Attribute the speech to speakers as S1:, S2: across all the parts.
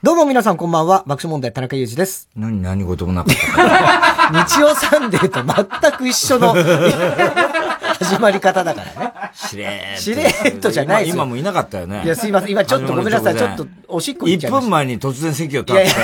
S1: どうも皆さんこんばんは、爆笑問題田中裕二です。
S2: 何、何事もなかった。
S1: 日曜サンデーと全く一緒の始まり方だからね。
S2: しれーっと。
S1: しれーっとじゃないですよ
S2: 今今もいなかったよね。
S1: いや、すいません。今ちょっとごめんなさい。ちょっとおしっこ行っちゃい
S2: 1
S1: ました。
S2: 分前に突然席を立って
S1: いやい、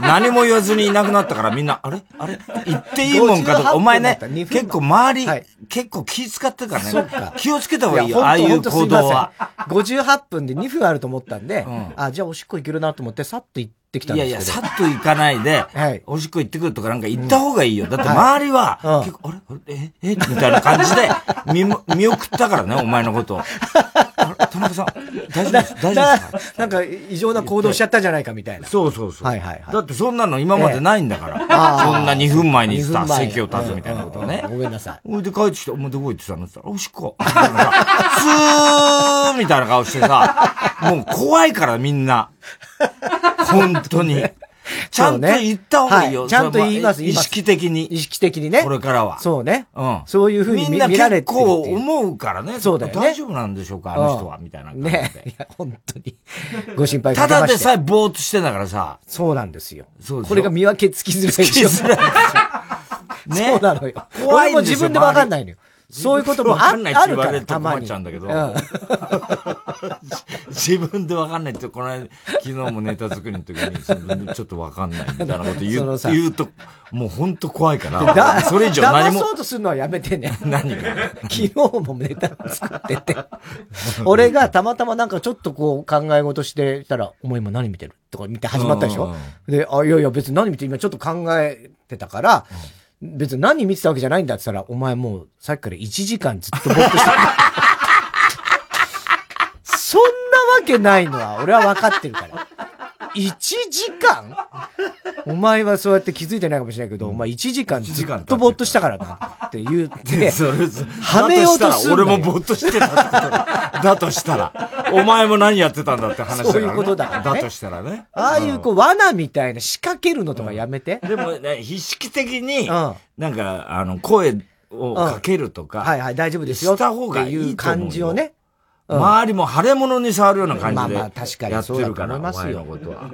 S2: 何も言わずにいなくなったからみんな、あれ？あれ？言っていいもんかと。か、お前ね
S1: 58分だった。2分、
S2: 結構周り、
S1: はい。
S2: 結構気使ってるからね。気をつけた方がいいよ、
S1: や
S2: ああいう行動は。。
S1: ほんとすいません58分で2分あると思ったんで、
S2: ん。
S1: あ、じゃあおしっこ行けるなと思って、さっと行ってきたん
S2: いやいや、
S1: ですけど。
S2: さっと行かないで、
S1: はい。
S2: おしっこ行ってくるとかなんか行った方がいいよ。だって周りは、
S1: うん。
S2: 結構、あれ？え？え？みたいな感じで見も、見送ったからね、お前のことを。あれ？田中さん、大丈夫です？大丈夫ですか？
S1: なんか異常な行動しちゃったんじゃないかみたいな。
S2: そうそうそう。
S1: はいはいはい。
S2: だってそんなの今までないんだから。そんな2分前にさ、
S1: 2分前
S2: 席を立つみたいなことね。
S1: ごめんなさい。
S2: ほいで帰ってきて、お前どこ行ってたの？って言ったら、おしっこ。みたいなさスーみたいな顔してさ、もう怖いからみんな。本当に。ちゃんと言った方がいいよ。
S1: はいちゃんと言います
S2: 意識的に。
S1: 意識的にね。
S2: これからは。
S1: そうね。
S2: うん。
S1: そういうふうに
S2: みんな
S1: 見見られ
S2: 結
S1: てるっていう
S2: 構思うからね。
S1: そうだよね
S2: 大丈夫なんでしょうか、あの人は、みたいな。
S1: ね。いや、本当に。ご心配か
S2: た。だでさえぼーっとしてんだからさ。
S1: そうなんですよ。
S2: そうでしょ？
S1: これが見分けつきづらい。
S2: つきづらいね
S1: そうなのよ俺も自分でわかんないのよ。そういうこともああるから、
S2: 言われると
S1: たまに。
S2: 困っちゃうんだけど
S1: うん
S2: 自分でわかんないって、この間、昨日もネタ作りの時に、自分でちょっとわかんないみたいなこと言う言うと、もう本当怖いか
S1: だ
S2: ら、それ以上何も
S1: 騙、そうとするのはやめてね。
S2: 何が？
S1: 昨日もネタ作ってて。俺がたまたまなんかちょっとこう考え事してたら、お前今何見てる？とか見て始まったでしょ？で、あ、いやいや別に何見て今ちょっと考えてたから、別に何見てたわけじゃないんだって言ったら、お前もうさっきから1時間ずっとぼーっとしてる。そんなわけないのは俺は分かってるから。1時間？お前はそうやって気づいてないかもしれないけど、お前1時間ずっとぼーっとしたからなって言って、はめようとすん
S2: だ
S1: のよ
S2: としたら俺もぼーっとしてたってことだ。だとしたら。お前も何やってたんだって話だから、ね。
S1: そういうことだからね
S2: だとしたらね。
S1: ああいうこう罠みたいな仕掛けるのとかやめて。
S2: でもね、意識的に、
S1: うん
S2: なんか、あの、声をかけるとか、
S1: はいはい、大丈夫ですよ。
S2: した方がいいと思うよ
S1: っていう感じをね。うん
S2: 周りも腫れ物に触るような感じで。
S1: まあまあ確かにそうだと思いますよ。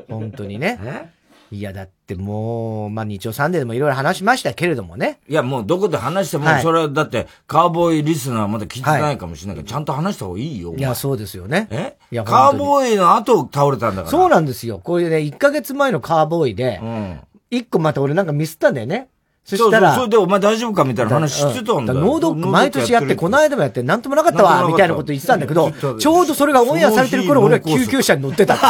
S1: 本当にね。
S2: え？
S1: いや、だってもう、まあ日曜サンデーでもいろいろ話しましたけれどもね。
S2: いや、もうどこで話しても、
S1: はい
S2: それはだって、カーボーイリスナーまだ聞いてないかもしれないけど、ちゃんと話した方がいいよ。
S1: いや、そうですよね。
S2: え？
S1: いや、
S2: カー。ボーイの後倒れたんだから。
S1: そうなんですよ。これね、1ヶ月前のカーボーイで
S2: う、ん。
S1: 一個また俺なんかミスったんだよね。そしたら、
S2: それでお前大丈夫かみたいな話してたんだよ。
S1: ノードック毎年やって、この
S2: い
S1: 間もやって、なんともなかったわ、みたいなこと言ってたんだけどちょうどそれがオンエアされてる頃、俺は救急車に乗ってた。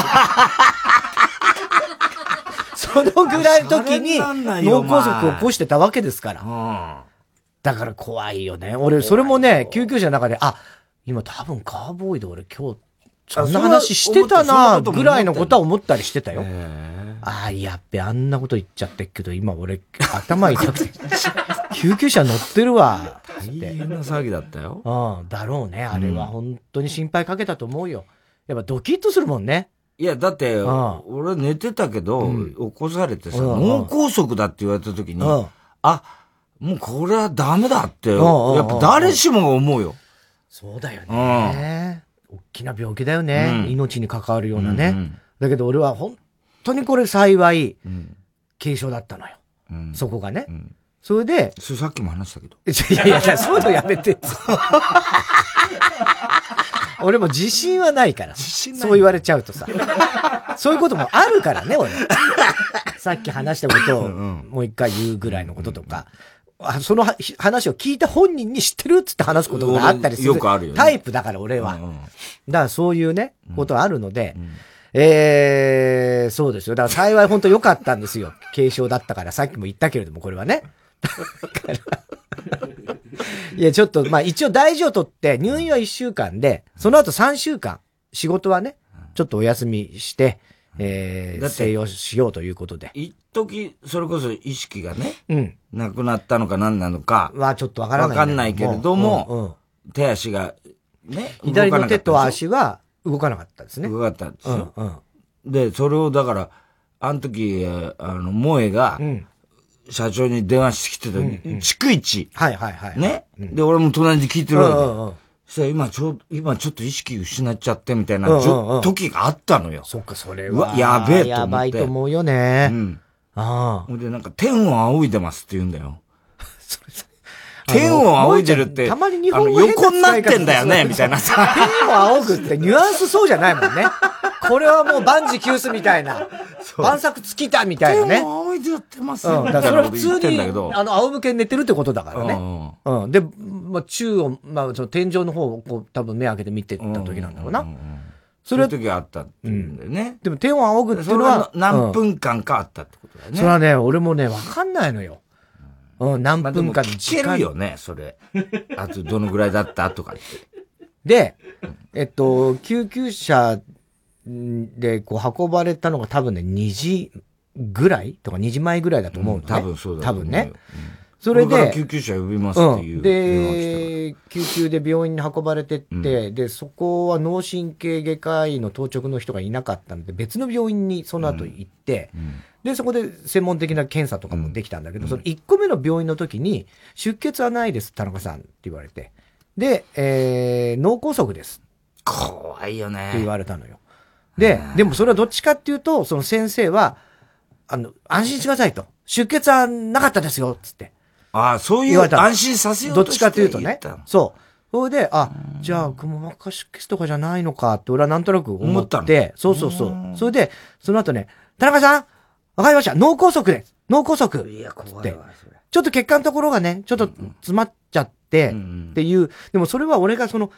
S1: そのぐらいの時に、脳梗塞を起こしてたわけですから。
S2: うん。
S1: だから怖いよね。俺、それもね、救急車の中で、あ、今多分カーボーイで俺今日、そんな話してたな、ぐらいのことは思ったりしてたよ。ああ、やっべ、あんなこと言っちゃってっけど、今俺、頭痛くて、救急車乗ってるわ。
S2: 大変な騒ぎだったよ。
S1: うん、だろうね。あれは本当に心配かけたと思うよ。やっぱドキッとするもんね。
S2: いや、だって、
S1: ん
S2: 俺寝てたけど、起こされてさ、脳梗塞だって言われた時に、
S1: うん。
S2: あ、もうこれはダメだって、やっぱ誰しもが思うよ。
S1: そうだよね。大きな病気だよね。
S2: うん
S1: 命に関わるようなね。
S2: うんうん
S1: だけど俺は本当にこれ幸い、
S2: うん
S1: 軽症だったのよ。
S2: うん
S1: そこがね。
S2: ん
S1: それで、
S2: それさっきも話したけど。
S1: いやいやいや、そういうのやめて。俺も自信はないから。
S2: 信ない
S1: そう言われちゃうとさ。そういうこともあるからね、俺。さっき話したことをもう一回言うぐらいのこととか。あそのは話を聞いた本人に知ってるっつって話すことがあったりする。
S2: よくあるよね
S1: タイプだから俺は。
S2: うんうん
S1: だからそういうね、ことがあるので、えー、そうですよ。だから幸い本当良かったんですよ。軽症だったから、さっきも言ったけれども、これはね。だからいや、ちょっと、まあ一応大事を取って、入院は1週間で、その後3週間、仕事はね、ちょっとお休みして、えー、
S2: だって
S1: 静養しようということで。
S2: 一時それこそ意識がね、
S1: うん。
S2: なくなったのか何なのか、
S1: はちょっとわからない
S2: わかんないけれども
S1: うんうん
S2: 手足が、ね、
S1: 左の手と
S2: 動かなかったでしょ
S1: 足は、動かなかったですね。
S2: 動かったんですよ。うんうん、で、それをだから、あの時、あの、萌えが、社長に電話してきてた時、うんうん、逐一。
S1: はいはいはい。
S2: ね。うん、で、俺も隣で聞いてるわけ。うんうんそしたら今ちょ、今ちょっと意識失っちゃってみたいな、時があったのよ。
S1: そっか、それは。
S2: やべえと思って。
S1: やばいと思うよね。
S2: うん。ああ。ほんで、なんか、天を仰いでますって言うんだよ。それ天を仰いでるって、
S1: たまに日本
S2: 語横になってんだよね、みたいなさ。
S1: 天を仰ぐってニュアンスそうじゃないもんね。これはもう万事休すみたいな。万作尽きたみたいなね。
S2: 天を仰いでやってますよ。
S1: うん、だからそれは普通に、あの、仰向けに寝てるってことだからね。うん。で、まあ、宙を、まあ、その天井の方をこう、多分目開けて見てた時なんだろうな。
S2: それは。時があったっていうんだよね。
S1: でも天を仰ぐっていうのは。
S2: 何分間かあったってことだよね。
S1: それはね、俺もね、わかんないのよ。うん、何分か
S2: の時間。聞けるよね、それ。あと、どのぐらいだったとかって。
S1: で、えっと、救急車でこう運ばれたのが多分ね、2時ぐらいとか2時前ぐらいだと思うのね。
S2: 多分そうだ
S1: 多分ね。
S2: それで、救急車呼びますっていう、うん、
S1: で、救急で病院に運ばれてって、うん、で、そこは脳神経外科医の当直の人がいなかったので、別の病院にその後行って、うん、で、そこで専門的な検査とかもできたんだけど、その1個目の病院の時に、出血はないです、田中さんって言われて。で、えー、脳梗塞です。
S2: 怖いよね。
S1: って言われたのよ。で、でもそれはどっちかっていうと、その先生は、あの、安心してくださいと。出血はなかったですよ、つって。
S2: ああ、そういう安心させよう
S1: とどっちかというとね。そう。それで、あ、じゃあ、くも膜下出血とかじゃないのかって俺はなんとなく思って。ったそうそうそう。それで、その後ね、田中さんわかりました脳梗塞です。脳梗塞いや、怖いわ、ちょっと血管のところがね、ちょっと詰まっちゃって、っていう、でもそれは俺がその、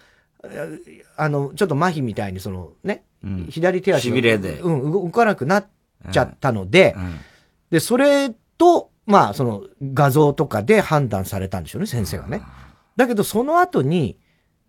S1: あの、ちょっと麻痺みたいにそのね、左手足
S2: が、で。
S1: うん、動かなくなっちゃったので、で、それと、まあ、その画像とかで判断されたんでしょうね、先生がね。だけど、その後に、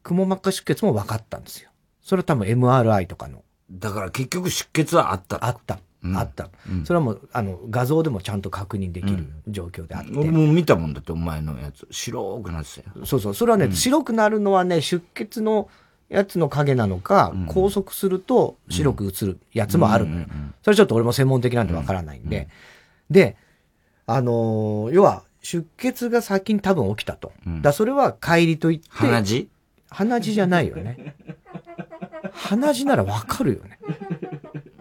S1: くも膜下出血も分かったんですよ。それは多分 MRI とかの。
S2: だから結局出血はあった。
S1: あった。あった。それはもう、あの、画像でもちゃんと確認できる状況であって。
S2: 俺も見たもんだって、お前のやつ。白くなってた
S1: よ。そうそう。それはね、白くなるのはね、出血のやつの影なのか、拘束すると白く映るやつもあるのよ。それちょっと俺も専門的なんでわからないんで。で、あのー、要は、出血が先に多分起きたと。うん、だそれは帰りといって。
S2: 鼻血？
S1: 鼻血じゃないよね。鼻血ならわかるよね。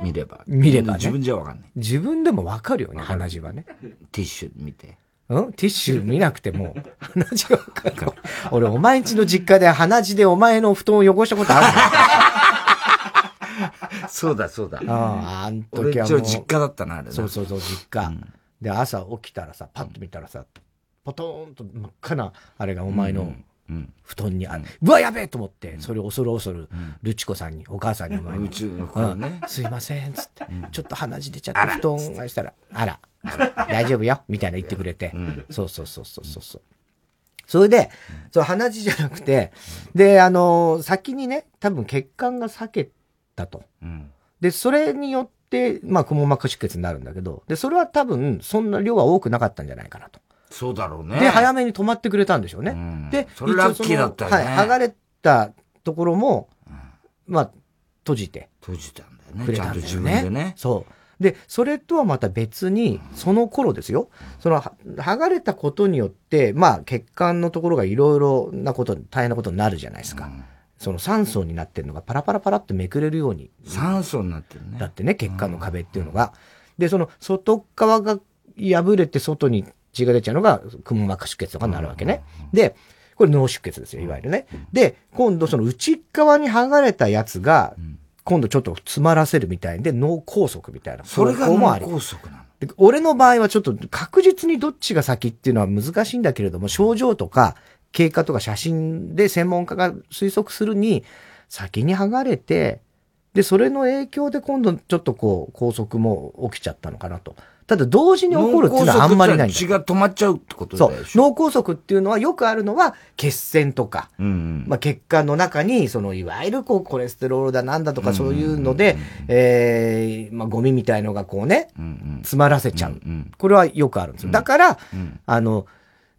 S2: 見れば。
S1: 見ればね。
S2: 自分じゃわかんない。
S1: 自分でもわかるよね、鼻血はね。
S2: ティッシュ見て。
S1: うん？ティッシュ見なくても、鼻血がわかる。俺、お前んちの実家で鼻血でお前の布団を汚したことある
S2: そうだ、そうだ。あ
S1: あ、あん時
S2: はもう。俺、実家だったな、あれ
S1: そうそうそう、実家。うんで、朝起きたらさ、パッと見たらさ、ポトーンと真っ赤な、あれがお前の布団にある。うわ、やべえと思って、それを恐る恐る、ルチコさんに、お母さんにお前に。すいません、つって、ちょっと鼻血出ちゃって布団がしたら、あら、大丈夫よ、みたいな言ってくれて。そうそうそうそうそう。それで、そう、鼻血じゃなくて、で、あの、先にね、多分血管が裂けたと。で、それによって、で、まあ、くも膜下出血になるんだけど、で、それは多分、そんな量は多くなかったんじゃないかなと。
S2: そうだろうね。
S1: で、早めに止まってくれたんでしょうね。うん、で、
S2: それラッキーだったよね。はい、
S1: 剥がれたところも、うん、まあ、閉じて。
S2: 閉じたんだよね。くれたんだよね。ちゃんと自分でね。
S1: そう。で、それとはまた別に、その頃ですよ。その、剥がれたことによって、まあ、血管のところがいろいろなこと、大変なことになるじゃないですか。うんその酸素になってるのがパラパラパラってめくれるように。
S2: 酸素になってるね。
S1: だってね、血管の壁っていうのが。で、その外側が破れて外に血が出ちゃうのが、くも膜下出血とかになるわけね。で、これ脳出血ですよ、いわゆるね。で、今度その内側に剥がれたやつが、今度ちょっと詰まらせるみたいで、脳梗塞みたいな。
S2: それが脳梗塞なの？
S1: 俺の場合はちょっと確実にどっちが先っていうのは難しいんだけれども、症状とか経過とか写真で専門家が推測するに、先に剥がれて、で、それの影響で今度ちょっとこう、拘束も起きちゃったのかなと。ただ同時に起こるっていうのはあんまりない
S2: 血が止まっちゃうってこと
S1: そう。脳梗塞っていうのはよくあるのは血栓とか、うんうん、まあ血管の中に、そのいわゆるこうコレステロールだなんだとかそういうので、えー、まあゴミみたいのがこうね、うんうん、詰まらせちゃう、うんうん。これはよくあるんですよ。だから、うん、あの、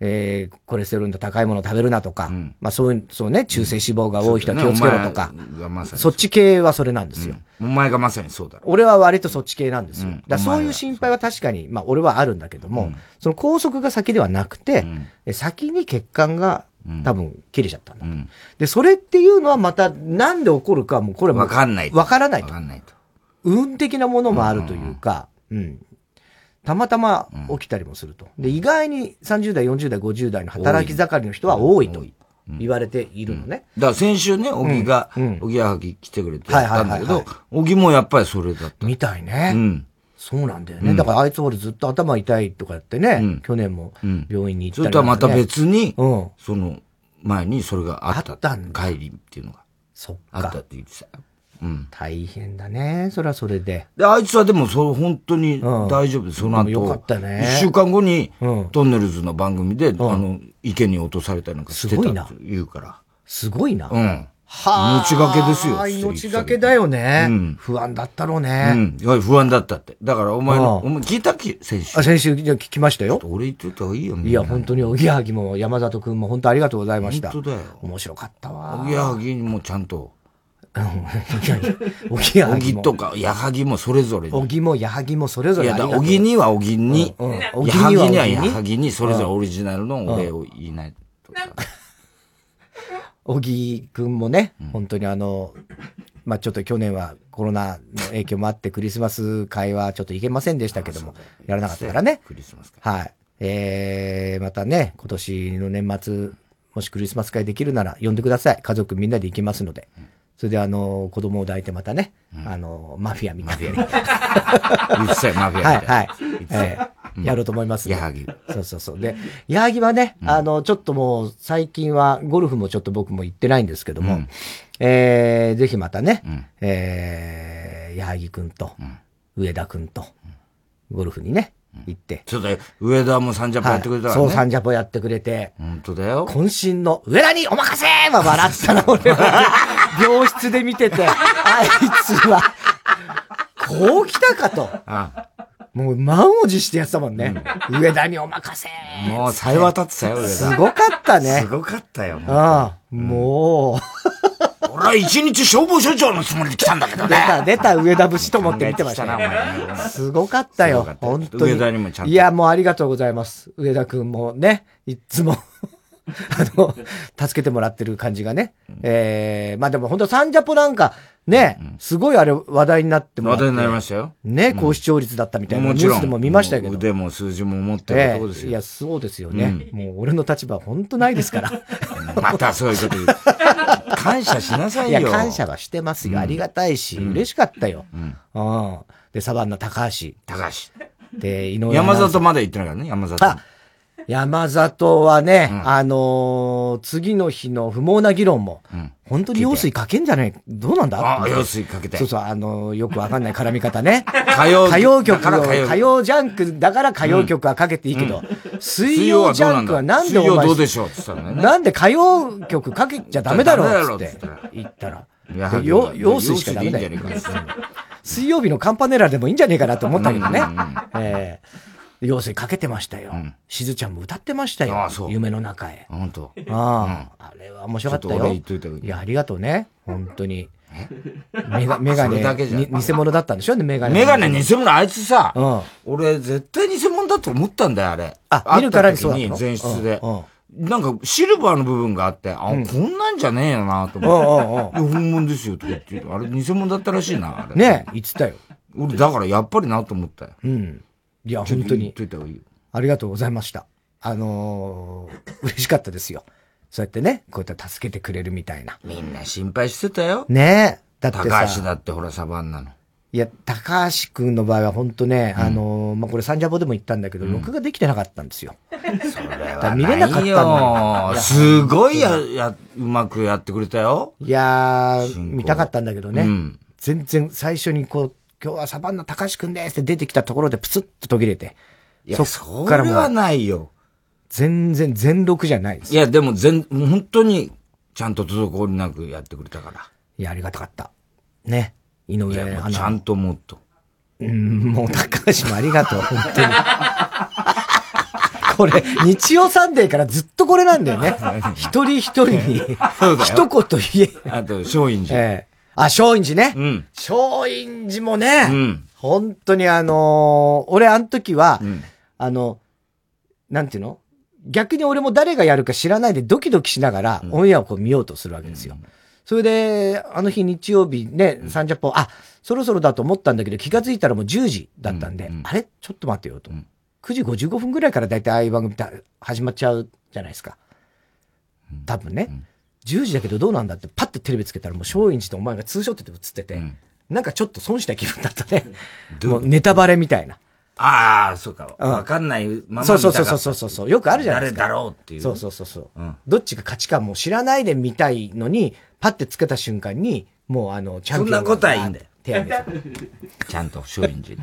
S1: えー、コレステロールの高いものを食べるなとか、うん、まあそういう、そうね、中性脂肪が多い人は気をつけろとか、そま、そっち系はそれなんですよ、
S2: うん、お前がまさにそうだ。
S1: 俺は割とそっち系なんですよ。うん、だそういう心配は確かに、まあ俺はあるんだけども、その高速が先ではなくて、先に血管が多分切れちゃったんだ、で、それっていうのはまたなんで起こるかもうこれ
S2: わかんない。
S1: わからないと。わかんないと。運的なものもあるというか、うん。たまたま起きたりもすると。で、意外に30代、40代、50代の働き盛りの人は多いと言われているのね。
S2: だから先週ね、小木が、小木はぎ来てくれてやったんだけど、小木もやっぱりそれだった。
S1: みたいね。うん。そうなんだよね。だからあいつ俺ずっと頭痛いとかやってね、去年も病院に行ったり、
S2: それとはまた別に、その前にそれがあった。あったんだ。帰りっていうのが。
S1: そっか。
S2: あったって言ってたよ。
S1: うん。大変だね。それはそれで。
S2: で、あいつはでも、そう、本当に大丈夫で、うん、その後。
S1: よかったね。
S2: 一週間後に、うん、トンネルズの番組で、うん、あの、池に落とされたりなんかしてたって言うから。
S1: すごいな。
S2: うん。はあ。命がけですよ。
S1: 命がけだよね。うん。不安だったろうね。
S2: うん。不安だったって。だからお前の、お前聞いたっけ先週？
S1: あ、先週、じゃ聞きましたよ。
S2: 俺言っといた方がいいよ、
S1: いや、本当に、おぎやはぎも山里くんも本当ありがとうございました。
S2: 本当だよ。
S1: 面白かったわ。
S2: おぎやはぎもちゃんと。
S1: おぎや
S2: はぎ。おぎとか、やはぎもそれぞれ。
S1: おぎもやはぎもそれぞれ。い
S2: や、おぎにはおぎに、やはぎにはやはぎに、それぞれオリジナルのお礼を言いないと。
S1: おぎくんもね、本当にあの、まあちょっと去年はコロナの影響もあってクリスマス会はちょっと行けませんでしたけども、やらなかったからね。クリスマス会。はい。えー、またね、今年の年末、もしクリスマス会できるなら呼んでください。家族みんなで行きますので。うんそれであの、子供を抱いてまたね、うん、あの、マフィアみたいな。マフ
S2: ィア。言ってマフィア
S1: はい、はい。えー、やろうと思います。
S2: 矢作。
S1: そうそうそう。で、矢作はね、うん、あの、ちょっともう、最近は、ゴルフもちょっと僕も行ってないんですけども、うん、えー、ぜひまたね、うん、えー、矢作くんと、上田くんと、ゴルフにね、行って。
S2: ちょっと、上田もサンジャポやってくれたら、ね
S1: はい、そう、サンジャポやってくれて。
S2: 本当だよ。
S1: 渾身の、上田にお任せは笑ったな、俺は。病室で見てて、あいつは、こう来たかと。ああもう満を持してやってたもんね。うん、上田にお任せ
S2: もう、さえ渡ってたよ、上田。
S1: すごかったね。
S2: すごかったよ。
S1: ああ、もう。
S2: 俺は一日消防署長のつもりで来たんだけどね。
S1: 出た、出た上田節と思って見てましたね。すごかったよ。本当に。
S2: 上田にもちゃんと。
S1: いや、もうありがとうございます。上田くんもね、いつもあの、助けてもらってる感じがね。うん、ええー、まあでも本当サンジャポなんか、ね、うん、すごいあれ話題になっても
S2: 話題になりましたよ。
S1: ね、高視聴率だったみたいなニュースでも見ましたけど。
S2: 腕も数字も持ってるとこですよ、
S1: えー。いや、そうですよね。うん、もう俺の立場本当ないですから。
S2: またそういうこと言う。感謝しなさいよ。いや、
S1: 感謝はしてますよ。ありがたいし、嬉しかったよ。うん。で、サバンナ高橋。
S2: 高橋。
S1: で、井上。
S2: 山里まで行ってないからね、山里。あ、
S1: 山里はね、うん、あのー、次の日の不毛な議論も、うん、本当に用水かけんじゃない？どうなんだ？
S2: ああ、用水かけて。
S1: そうそう、あのー、よくわかんない絡み方ね。
S2: 歌謡
S1: 歌謡曲を、歌謡ジャンクだから歌謡曲はかけていいけど、うん、水曜ジャンクはなんでお前、
S2: どうでしょうって言ったの
S1: ね。なんで歌謡曲かけちゃダメだろうって言ったら。よ、用水しかダメだよ。水曜日のカンパネラでもいいんじゃねえかなと思ったけどね。えー要するにかけてましたよ。しずちゃんも歌ってましたよ。夢の中へ。
S2: 本当。
S1: ああ、あれは面白かったよ。いや、ありがとうね。本当に。メガ、メガネ、偽物だったんでしょメガネ。
S2: メガネ偽物、あいつさ、俺絶対偽物だと思ったんだよ、あれ。
S1: あ、見るからにそう
S2: だ前室で。なんか、シルバーの部分があって、あ、こんなんじゃねえよなと思って。本物ですよ、とか言って。あれ、偽物だったらしいな、あれ。
S1: ね言ってたよ。
S2: 俺、だからやっぱりなと思ったよ。
S1: うん。いや、本当に。ありがとうございました。あのー、嬉しかったですよ。そうやってね、こうやって助けてくれるみたいな。
S2: みんな心配してたよ。
S1: ねえ。
S2: だってさ。高橋だってほらサバンナの。
S1: いや、高橋くんの場合は本当ね、うん、あのー、まあ、これサンジャポでも言ったんだけど、うん、録画できてなかったんですよ。
S2: それは見れなかったのすごいや、や、うまくやってくれたよ。
S1: いやー、見たかったんだけどね。うん、全然最初にこう、今日はサバンナ高橋くんですって出てきたところでプツッと途切れて。
S2: いや、そっからもそれはないよ。
S1: 全然全録じゃないです。
S2: いや、でも全、本当に、ちゃんと滞りなくやってくれたから。
S1: いや、ありがたかった。ね。井上
S2: アナ。ちゃんともっと。
S1: うん、もう高橋もありがとう、本当に。これ、日曜サンデーからずっとこれなんだよね。一人一人に、一言言
S2: え。あと、松陰寺。え
S1: えあ、松陰寺ね。うん。松陰寺もね、うん。本当にあのー、俺あの時は、うん、あの、なんていうの？逆に俺も誰がやるか知らないでドキドキしながら、オンエアをこう見ようとするわけですよ。うん、それで、あの日日曜日ね、30本、あ、そろそろだと思ったんだけど、気がついたらもう10時だったんで、あれ？ちょっと待ってよと。9時55分ぐらいから大体ああいう番組始まっちゃうじゃないですか。多分ね。10時だけどどうなんだってパッとテレビつけたらもう松陰寺とお前がツーショットで映ってて、なんかちょっと損した気分だったね。もうネタバレみたいな。
S2: ああ、そうか。わ、かんないまま
S1: そうそうそうそうそうそう。よくあるじゃないです
S2: か。誰だろうっていう。
S1: そうそうそうそう、うん、どっちが価値観も知らないで見たいのに、パッてつけた瞬間に、もうあの、
S2: チャンピオン。そんなことはいいんだよ。手挙げちゃんと松陰寺に。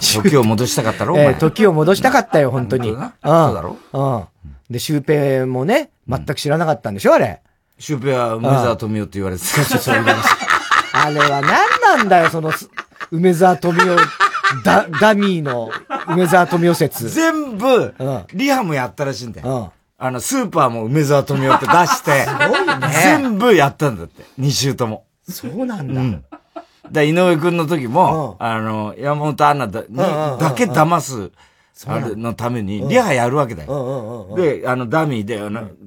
S2: 時を戻したかったろ、えー、
S1: 時を戻したかったよ、本当に。うん。そうだろ？うん。で、シュウペイもね、全く知らなかったんでしょ、あれ。
S2: シュウペイは梅沢富美男って言われてた。そうそ
S1: あれは何なんだよ、その、梅沢富美男、ダ、ダミーの梅沢富美男説。
S2: 全部、リハもやったらしいんだよ。あの、スーパーも梅沢富美男って出して、すごいね。全部やったんだって。2週とも。
S1: そうなんだ。うん。
S2: だ井上くんの時も、あの、山本アナだけ騙す、あれのために、リハやるわけだよ。で、あの、ダミーで、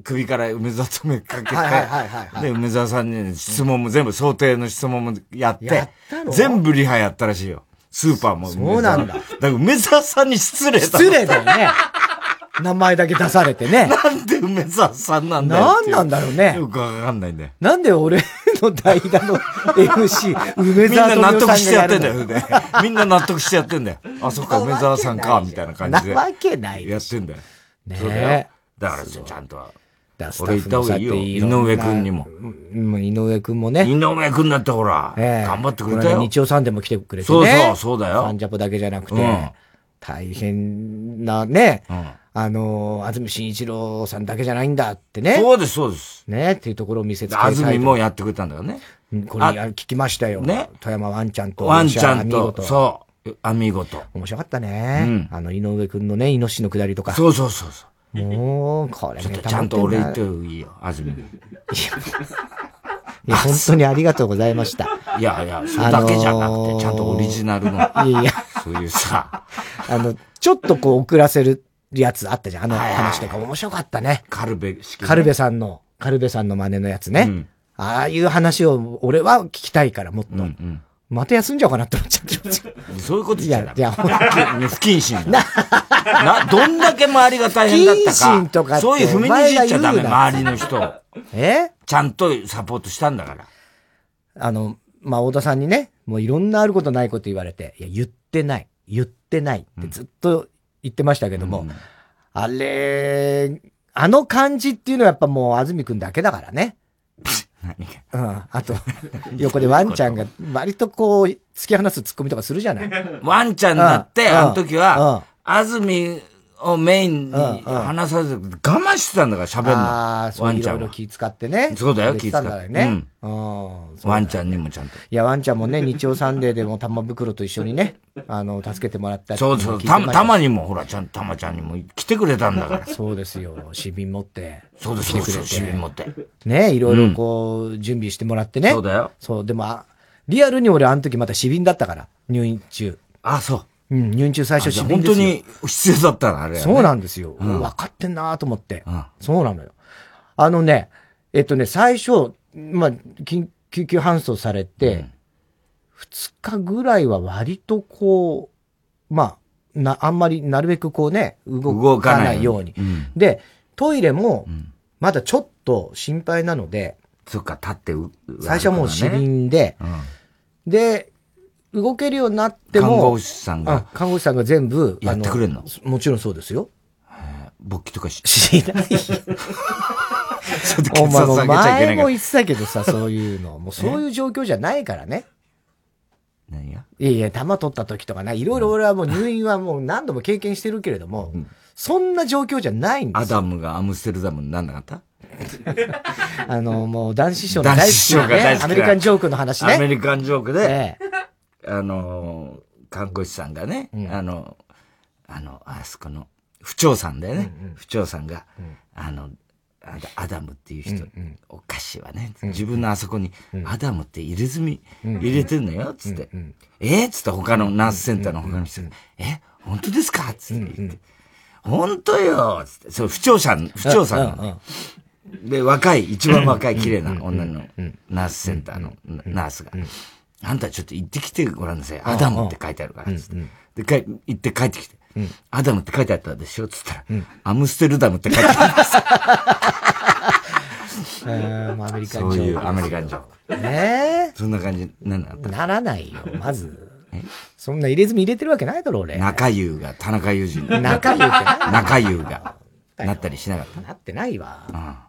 S2: 首から梅沢とめかけて、で、梅沢さんに質問も全部想定の質問もやって、全部リハやったらしいよ。スーパーも。
S1: そうなんだ。だ
S2: から梅沢さんに失礼だ。
S1: 失礼だよね。名前だけ出されてね。
S2: なんで梅沢さんなんだよ。
S1: なんなんだろうね。
S2: よくわかんないんだよ。
S1: なんで俺の代打の MC、梅
S2: 沢みんな納得してやってんだよ、ね。みんな納得してやってんだよ。あ、そっか、梅沢さんか、みたいな感じで。
S1: なわけない
S2: やってんだよ。ねだから、ちゃんと。俺言った方がいいよ。井上くんにも。
S1: 井上くんもね。
S2: 井上くんだってほら、頑張ってくれたよ。
S1: 日曜さんでも来てくれてね。
S2: そうそう、そうだよ。
S1: サンジャポだけじゃなくて。大変なね。あの、安住紳一郎さんだけじゃないんだってね。
S2: そうです、そうです。
S1: ね、っていうところを見せつけ。
S2: 安住もやってくれたんだよね。
S1: これ聞きましたよ。ね。富山ワンちゃんと。
S2: ワンちゃんと、そう。網見事。
S1: 面白かったね。うん、あの、井上くんのね、イノシシのくだりとか。
S2: そうそうそうそ
S1: う。もう、これ
S2: ちょっとちゃんと俺言っていいよ、安住。い
S1: や、本当にありがとうございました。
S2: いやいや、それだけじゃなくて、ちゃんとオリジナルの。いやいや。そういうさ。
S1: あの、ちょっとこう遅らせるやつあったじゃん。あの話とか面白かったね。
S2: カルベ
S1: 式、カルベさんの、カルベさんの真似のやつね。うん、ああいう話を俺は聞きたいからもっと。うんうんまた休んじゃおうかなって思っちゃって
S2: そういうことじゃいや、いや、不謹慎。な、な、どんだけ周りが大変だったか。不謹慎とかそういう踏みにじっちゃダメ、周りの人。え？ちゃんとサポートしたんだから。
S1: あの、まあ、太田さんにね、もういろんなあることないこと言われて、いや、言ってない。言ってないってずっと言ってましたけども、うん、あれ、あの感じっていうのはやっぱもう安住くんだけだからね。うん。あと、横でワンちゃんが割とこう、突き放すツッコミとかするじゃない。
S2: ワンちゃんだって、あの時は、安住をメインに話さず、我慢してたんだから喋るの。ああ、
S1: そういろいろ気使ってね。
S2: そうだよ、気使って。ね。
S1: うん。
S2: ワンちゃんにもちゃんと。
S1: いや、ワンちゃんもね、日曜サンデーでも玉袋と一緒にね、あの、助けてもらった
S2: そうそう、た、たまにも、ほら、ちゃん、たまちゃんにも来てくれたんだから。
S1: そうですよ、市民持って。
S2: そうです、来てくれて。市民持って。
S1: ね、いろいろこう、準備してもらってね。
S2: そうだよ。
S1: そう、でも、リアルに俺あの時また市民だったから、入院中。
S2: あ、そう。
S1: うん、入院中最初
S2: 死んで本当に必要だったのあれ、ね、
S1: そうなんですよ。うん、分かってんなと思って、うん。そうなのよ。あのね、えっとね、最初、まあ、緊救急搬送されて、二、日ぐらいは割とこう、まあ、な、あんまりなるべくこうね、動かないように。うん、で、トイレも、まだちょっと心配なので、
S2: そっか、立って、ね、
S1: 最初はもう死瓶で、で、動けるようになっても。
S2: 看護師さんが。
S1: 看護師さんが全部。
S2: やってくれんの？
S1: もちろんそうですよ。
S2: 勃起とかし、
S1: しないよ。お前も前も言ってたけどさ、そういうの。もうそういう状況じゃないからね。
S2: 何や？
S1: いやいや、弾取った時とかな、いろいろ俺はもう入院はもう何度も経験してるけれども、うん、そんな状況じゃないんです
S2: よ。アダムがアムステルダムになんなかった？
S1: あの、もう男子賞の大好きな、ね、アメリカンジョークの話ね。
S2: アメリカンジョークで、ええ、あの、看護師さんがね、うん、あの、あの、あそこの、不長さんだよね。不長さんが、あの、アダムっていう人、お菓子はね、自分のあそこに、アダムって入れ墨入れてんのよ、つって。えっつって他のナースセンターの他の人が、え？本当ですか？つって。言って。本当よつって。そう、不調さん、不調さん。で、若い、一番若い綺麗な女のナースセンターのナースが、あんたちょっと行ってきてごらんなさい。アダムって書いてあるから、つって。で、か行って帰ってきて。アダムって書いてあったでしょつったら、アムステルダムって書いてあるんです。
S1: アメリカン。
S2: そういうアメリカンジョーク。
S1: ね
S2: え。そんな感じ、なんな
S1: ならないよ、まず。そんな入れ墨入れてるわけないだろ、俺。
S2: 中優が、田中裕二。
S1: 中優って
S2: 中優が、なったりしなかった？
S1: なってないわ。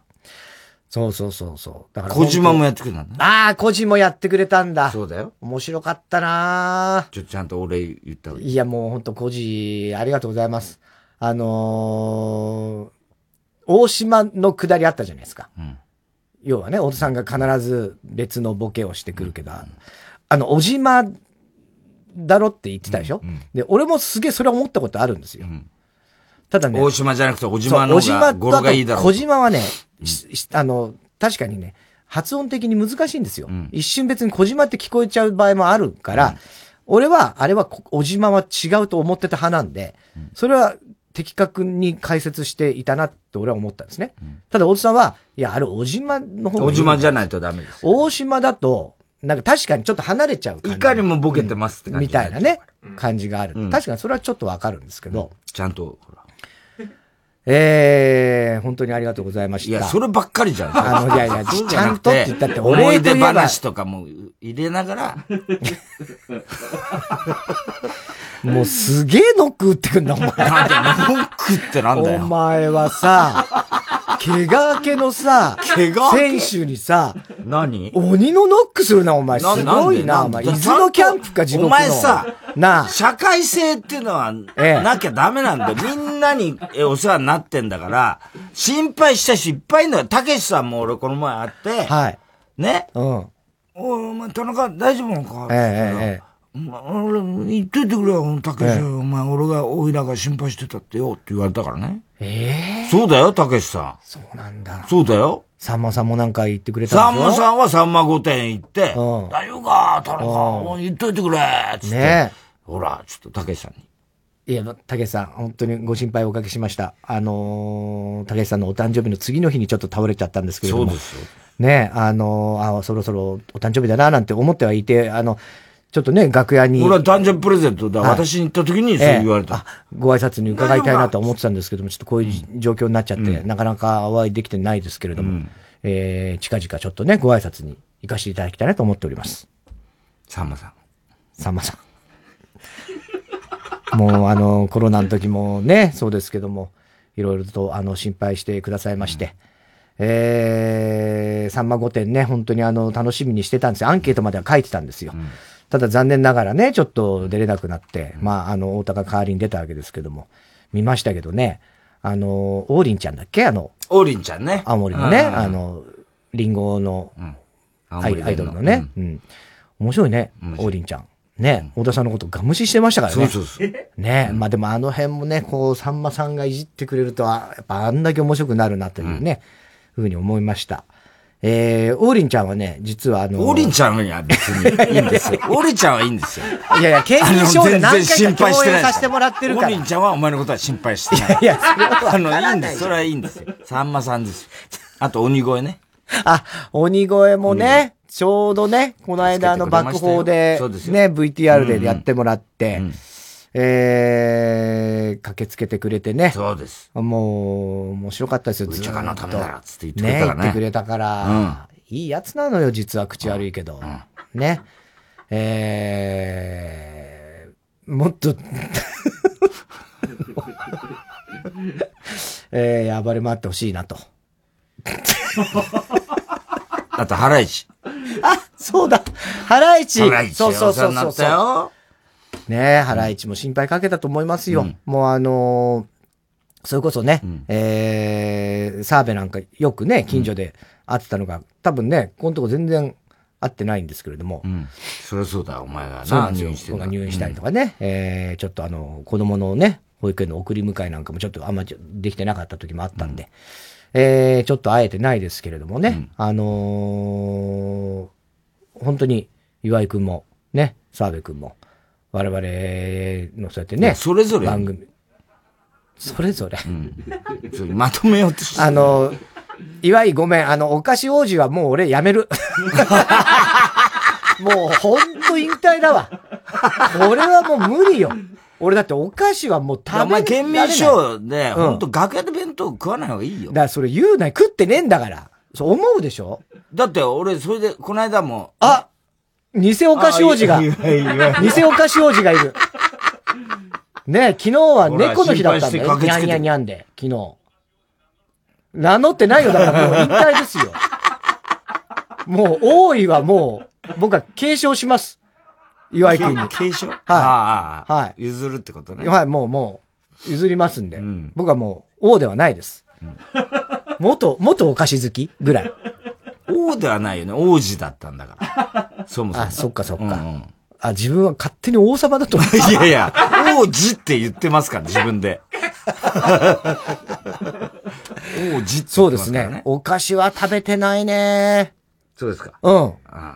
S1: うん。そうそうそうそう。
S2: だから。小島もやってくれたん
S1: だ。ああ、小島もやってくれたんだ。
S2: そうだよ。
S1: 面白かったな
S2: ちょ、ちゃんとお礼言った
S1: いや、もう本当小島、ありがとうございます。あのー、大島の下りあったじゃないですか。うん。要はね、太田さんが必ず別のボケをしてくるけど、うん、あの、小島だろって言ってたでしょ、うんうん、で、俺もすげえそれ思ったことあるんですよ。うん、ただね。
S2: 大島じゃなくて小島の方が語呂がいいだろう。
S1: 小島はね、あの、確かにね、発音的に難しいんですよ。一瞬別に小島って聞こえちゃう場合もあるから、俺は、あれは、小島は違うと思ってた派なんで、それは的確に解説していたなって俺は思ったんですね。ただ、大津さんは、いや、あれ、小島の方が。
S2: 小島じゃないとダメです。
S1: 大島だと、なんか確かにちょっと離れちゃう
S2: いかにもボケてますって
S1: 感じ、みたいなね、感じがある。確かにそれはちょっとわかるんですけど。
S2: ちゃんと。
S1: ええー、本当にありがとうございました。
S2: いや、そればっかりじゃん。
S1: あの、いやいや、ちゃんとって言ったって、
S2: 思い出話とかも入れながら。
S1: もうすげえノック打ってくんだ、お前。
S2: なんでノックってなんだよ。
S1: お前はさ、怪我明けのさ、怪我選手にさ、
S2: 何？
S1: 鬼のノックするな、お前。すごいな、お前。伊豆のキャンプか、地獄の。お
S2: 前さ、な社会性っていうのは、なきゃダメなんだよ。みんなにお世話になってんだから、心配した人いっぱいいんだよ。たけしさんも俺この前会って、
S1: はい。
S2: ね？
S1: うん。
S2: お前、田中大丈夫なのか？
S1: ええええ。
S2: 俺、言っといてくれよ、たけし、お前、俺が、おいらが心配してたってよ、って言われたからね。
S1: え
S2: えー、そうだよ、たけしさん。
S1: そうなんだ。
S2: そうだよ。
S1: さんまさんもなんか言ってくれた
S2: んでしょ？さんまさんはさんま御殿行って、うん、大丈夫か、田中、言っといてくれ、つって。ねほら、ちょっとたけしさんに。
S1: いや、たけしさん、本当にご心配おかけしました。あのー、たけしさんのお誕生日の次の日にちょっと倒れちゃったんですけれども。
S2: そうですよ。
S1: ねあのー、あ、そろそろお誕生日だな、なんて思ってはいて、あの、ちょっとね、楽屋に。
S2: 俺は誕生日プレゼントだ。はい、私に行った時にそう言われた、
S1: えー、ご挨拶に伺いたいなと思ってたんですけども、ちょっとこういう状況になっちゃって、うん、なかなかお会いできてないですけれども、うん、えー、近々ちょっとね、ご挨拶に行かせていただきたいなと思っております。
S2: さんまさん。
S1: さんまさん。もうあの、コロナの時もね、そうですけども、いろいろとあの、心配してくださいまして、うんえー、さんま御殿ね、本当にあの、楽しみにしてたんですよ。アンケートまでは書いてたんですよ。うんただ残念ながらね、ちょっと出れなくなって、まあ、あの、太田が代わりに出たわけですけども、見ましたけどね、あの、王林ちゃんだっけ？あの、
S2: 王林ちゃんね。
S1: 青森のね、あの、リンゴの、アイドルのね、うん。面白いね、王林ちゃん。ね、太田さんのことガムシしてましたからね。
S2: そうそうそう。
S1: ね、まあでもあの辺もね、こう、さんまさんがいじってくれると、やっぱあんだけ面白くなるなというね、ふうに思いました。えー、オーリンちゃんはね、実はあのー、
S2: オーリンちゃんは別にいいんですよ。オーリンちゃんはいいんですよ。
S1: いやいや、経験証で何回か共演させてもらってるから。
S2: オーリンちゃんはお前のことは心配してない。いや、それはあの、いいんです。それはいいんですよ。さんまさんですよ。あと、鬼越ね。
S1: あ、鬼越もね、ちょうどね、この間の爆砲で、ね、VTR でやってもらって、うんうんえー、駆けつけてくれてね。
S2: そうです。
S1: もう、面白かったですよ、
S2: ずっと。のためなら、つって言って
S1: くれたからね。ね、言ってくれたから、うん、いいやつなのよ、実は口悪いけど。うん、ね。えー、もっと えー、暴れ回ってほしいなと。
S2: あと、ハライチ。
S1: あ、そうだ。ハライチ。
S2: ハライチ。そうそうそうそう。
S1: ねハライチも心配かけたと思いますよ。うん、もうあのー、それこそね、うん、えー、澤部なんかよくね、近所で会ってたのが、多分ね、このとこ全然会ってないんですけれども。
S2: うん。そりゃそうだ、お前が
S1: な、入院して入院したりとかね、うん、えー、ちょっとあの、子供のね、保育園の送り迎えなんかもちょっとあんまできてなかった時もあったんで、うん、えー、ちょっと会えてないですけれどもね、うん、あのー、本当に岩井くんも、ね、澤部くんも、我々のそうやってね、
S2: それぞれ
S1: 番組、それぞれ。う
S2: ん、まとめようとして。
S1: あの、岩井ごめん、あの、お菓子王子はもう俺やめる。もうほんと引退だわ。これはもう無理よ。俺だってお菓子はもう食べ
S2: お前県民賞で、ほんと楽屋で弁当食わない方がいいよ。
S1: だからそれ言うな食ってねえんだから。そう思うでしょ？
S2: だって俺、それで、この間も。
S1: あ偽お菓子王子が。偽お菓子王子がいる。ね昨日は猫の日だったんだよ。にゃんにゃんにゃんで、昨日。名乗ってないよ。だからもう引退ですよ。もう、多いはもう、僕は継承します。岩井君に。
S2: 継承？
S1: はい。はい。
S2: 譲るってことね。
S1: はい、もう、もう、譲りますんで。うん、僕はもう、王ではないです。うん、元、元お菓子好きぐらい。
S2: 王ではないよね。王子だったんだから。そもそも。
S1: あ、そっかそっか。うんうんあ、自分は勝手に王様だと思っ
S2: て。いやいや、王子って言ってますから、自分で。王子って、ね、
S1: そうですね。お菓子は食べてないね。
S2: そうですか。
S1: うん。あ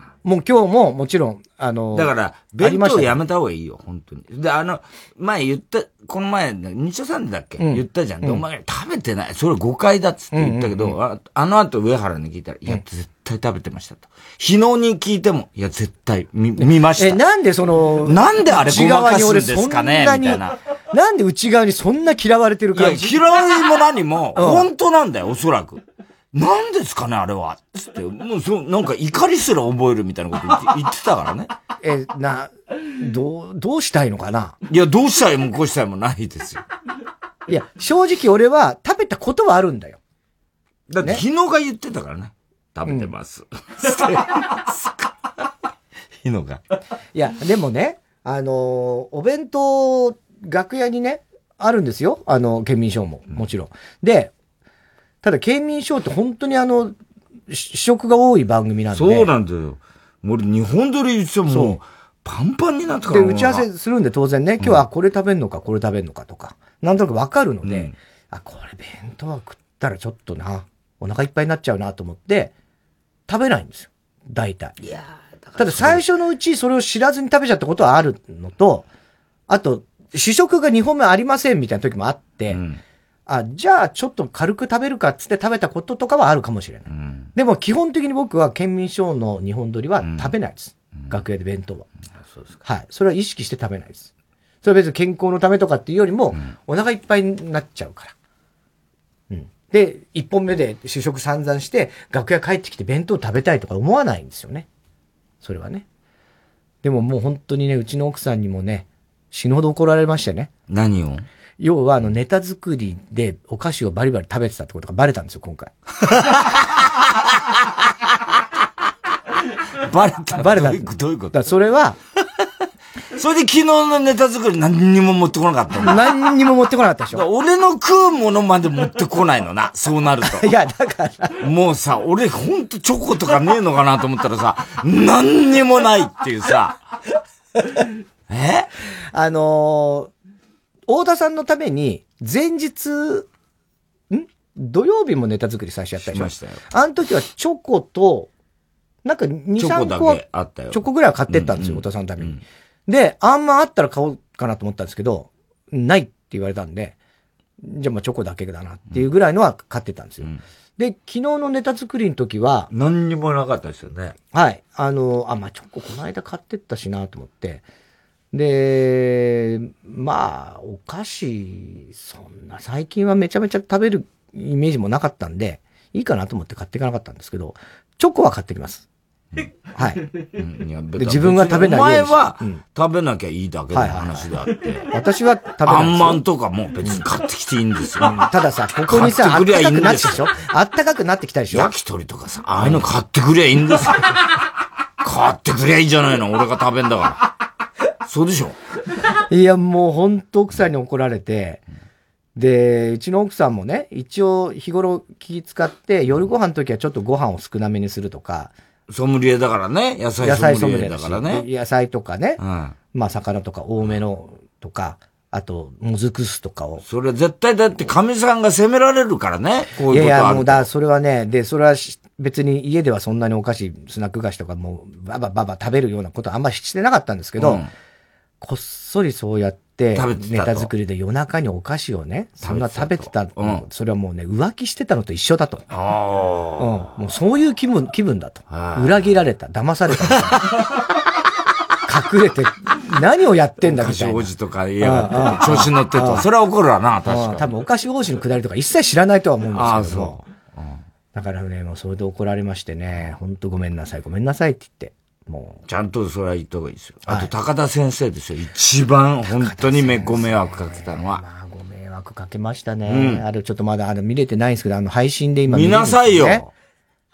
S1: あもう今日ももちろん、あの
S2: だから、弁当やめた方がいいよ、本当に。で、あの、前言った、この前、日曜さんだっけ、うん、言ったじゃん。で、お前食べてない。それ誤解だっつって言ったけど、うんうんうん、ああの後上原に聞いたら、いや、絶対食べてましたと。日野に聞いても、いや、絶対見、見ました。え、
S1: なんでその、
S2: なんであれごまかすんですかね？みたいな。
S1: なんで内側にそんな嫌われてる感
S2: じ？いや、嫌いも何も、本当なんだよ、おそらく。なんですかね、あれは。つって、もうそう、なんか怒りすら覚えるみたいなこと 言ってたからね。
S1: え、な、どう、どうしたいのかな？
S2: いや、どうしたいもこうしたいもないですよ。
S1: いや、正直俺は食べたことはあるんだよ。
S2: だって昨日が言ってたからね。食べてます。日野が。
S1: いや、でもね、あのー、お弁当、楽屋にね、あるんですよ。あの、県民賞も、もちろん。で、ただ、県民賞って本当にあの、試食が多い番組なんで。
S2: そうなんだよ。俺、日本撮り言っても、パンパンになったから。
S1: で、打ち合わせするんで当然ね、今日はこれ食べんのか、これ食べんのかとか、なんとなくわかるので、うん、あ、これ弁当は食ったらちょっとな、お腹いっぱいになっちゃうなと思って、食べないんですよ。大体。いやただ最初のうちそれを知らずに食べちゃったことはあるのと、あと、試食が2本目ありませんみたいな時もあって、うんあ、じゃあちょっと軽く食べるかっつって食べたこととかはあるかもしれない。うん、でも基本的に僕は県民賞の日本撮りは食べないです。うん、楽屋で弁当は、そうですか。はい。それは意識して食べないです。それは別に健康のためとかっていうよりも、お腹いっぱいになっちゃうから。うん。で、一本目で主食散々して、楽屋帰ってきて弁当食べたいとか思わないんですよね。それはね。でももう本当にね、うちの奥さんにもね、死ぬほど怒られましてね。
S2: 何を？
S1: 要は、あの、ネタ作りでお菓子をバリバリ食べてたってことがバレたんですよ、今回。
S2: バレた
S1: バレた。
S2: どういうこと？
S1: だそれは、
S2: それで昨日のネタ作り何にも持ってこなかった
S1: 何にも持ってこなかったでしょ
S2: 俺の食うものまで持ってこないのな、そうなると。
S1: いや、だから。
S2: もうさ、俺ほんとチョコとかねえのかなと思ったらさ、何にもないっていうさ。え？
S1: あのー、太田さんのために、前日、ん？土曜日もネタ作り最初やった
S2: りしましたよ。
S1: あの時はチョコと、なんか2、3個
S2: あったよ。
S1: チョコぐらいは買ってったんですよ、太田さんのために。で、あんまあったら買おうかなと思ったんですけど、ないって言われたんで、じゃあまあチョコだけだなっていうぐらいのは買ってたんですよ。で、昨日のネタ作りの時は、
S2: 何にもなかったですよね。
S1: はい。あの、あ、まあチョコこの間買ってったしなと思って、で、まあ、お菓子、そんな、最近はめちゃめちゃ食べるイメージもなかったんで、いいかなと思って買っていかなかったんですけど、チョコは買ってきます。はい、うん、いや自分が食べないお
S2: 前は、食べなきゃいいだけの話であって。
S1: 私は食べ
S2: ない。あんまんとかも別に買ってきていいんですよ。うん、
S1: たださ、ここにさ、あったかくなってでしょ？あったかくなってきたでしょ？
S2: 焼き鳥とかさ、ああいうの買ってくりゃいいんですよ。買ってくりゃいいじゃないの、俺が食べんだから。そうでしょ
S1: いや、もう本当奥さんに怒られて、で、うちの奥さんもね、一応日頃気使って、夜ご飯の時はちょっとご飯を少なめにするとか。
S2: ソムリエだからね。野菜ソムリエだからね。
S1: 野菜とかね。うん、まあ魚とか多めのとか、あと、もずく酢とかを。
S2: それ絶対だって神さんが責められるからね。こういうことある
S1: いやいや、もうだ、それはね、で、それは別に家ではそんなにお菓子、スナック菓子とかもう、ばばばば食べるようなことあんまりしてなかったんですけど、うん、こっそりそうやって、ネタ作りで夜中にお菓子をね、そんな食べてた、うん、それはもうね、浮気してたのと一緒だと。あうん、もうそういう気分、気分だと。裏切られた、騙された。隠れて、何をやってんだみたいな。
S2: お菓子王子とか言えば、調子に乗ってると。それは怒るわな、確かに。
S1: 多分お菓子王子のくだりとか一切知らないとは思うんですけども。だからね、もうそれで怒られましてね、ほんとごめんなさい、ごめんなさいって言って。も
S2: う。ちゃんとそれは言った方がいいですよ。あと、高田先生ですよ。一番本当にめご迷惑かけたのは。
S1: まあ、ご迷惑かけましたね。あれちょっとまだあの見れてないんですけど、あの配信で今
S2: 見なさいよ。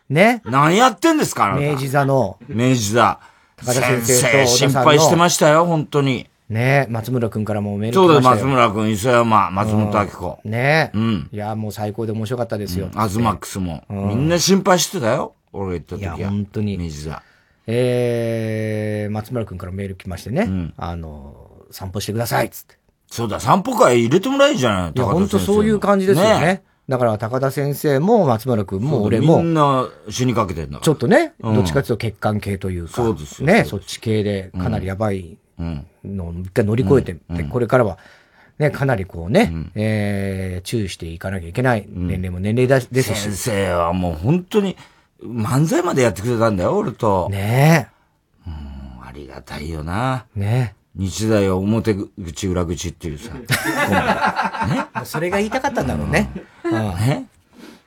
S1: ね。
S2: 何やってんですか
S1: 明治座の。
S2: 明治座。高田先生と心配してましたよ、本当に。
S1: ね？松村くんからもメール
S2: そうだ松村くん、磯山、松本明子。
S1: ね？うん。いや、もう最高で面白かったですよ。
S2: アズマックスも。みんな心配してたよ。俺が言った時は。
S1: いや、本当に。
S2: 水座。
S1: えー、松村くんからメール来ましてね。あの、散歩してください、つって。
S2: そうだ、散歩会入れてもらえるじゃない？
S1: いや、本当そういう感じですよね。だから高田先生も松村君も俺も。
S2: みんな死にかけてんだ
S1: ちょっとね、どっちかというと血管系というか。そうですね、そっち系でかなりやばいのを一回乗り越えて、で、これからは、ね、かなりこうね、うえ注意していかなきゃいけない年齢も年齢です
S2: し。先生はもう本当に漫才までやってくれたんだよ、俺と。
S1: ね
S2: え。うん、ありがたいよな。
S1: ね
S2: 日大は表口裏口っていうさ。ね。
S1: それが言いたかったんだろうね。
S2: うん。ね。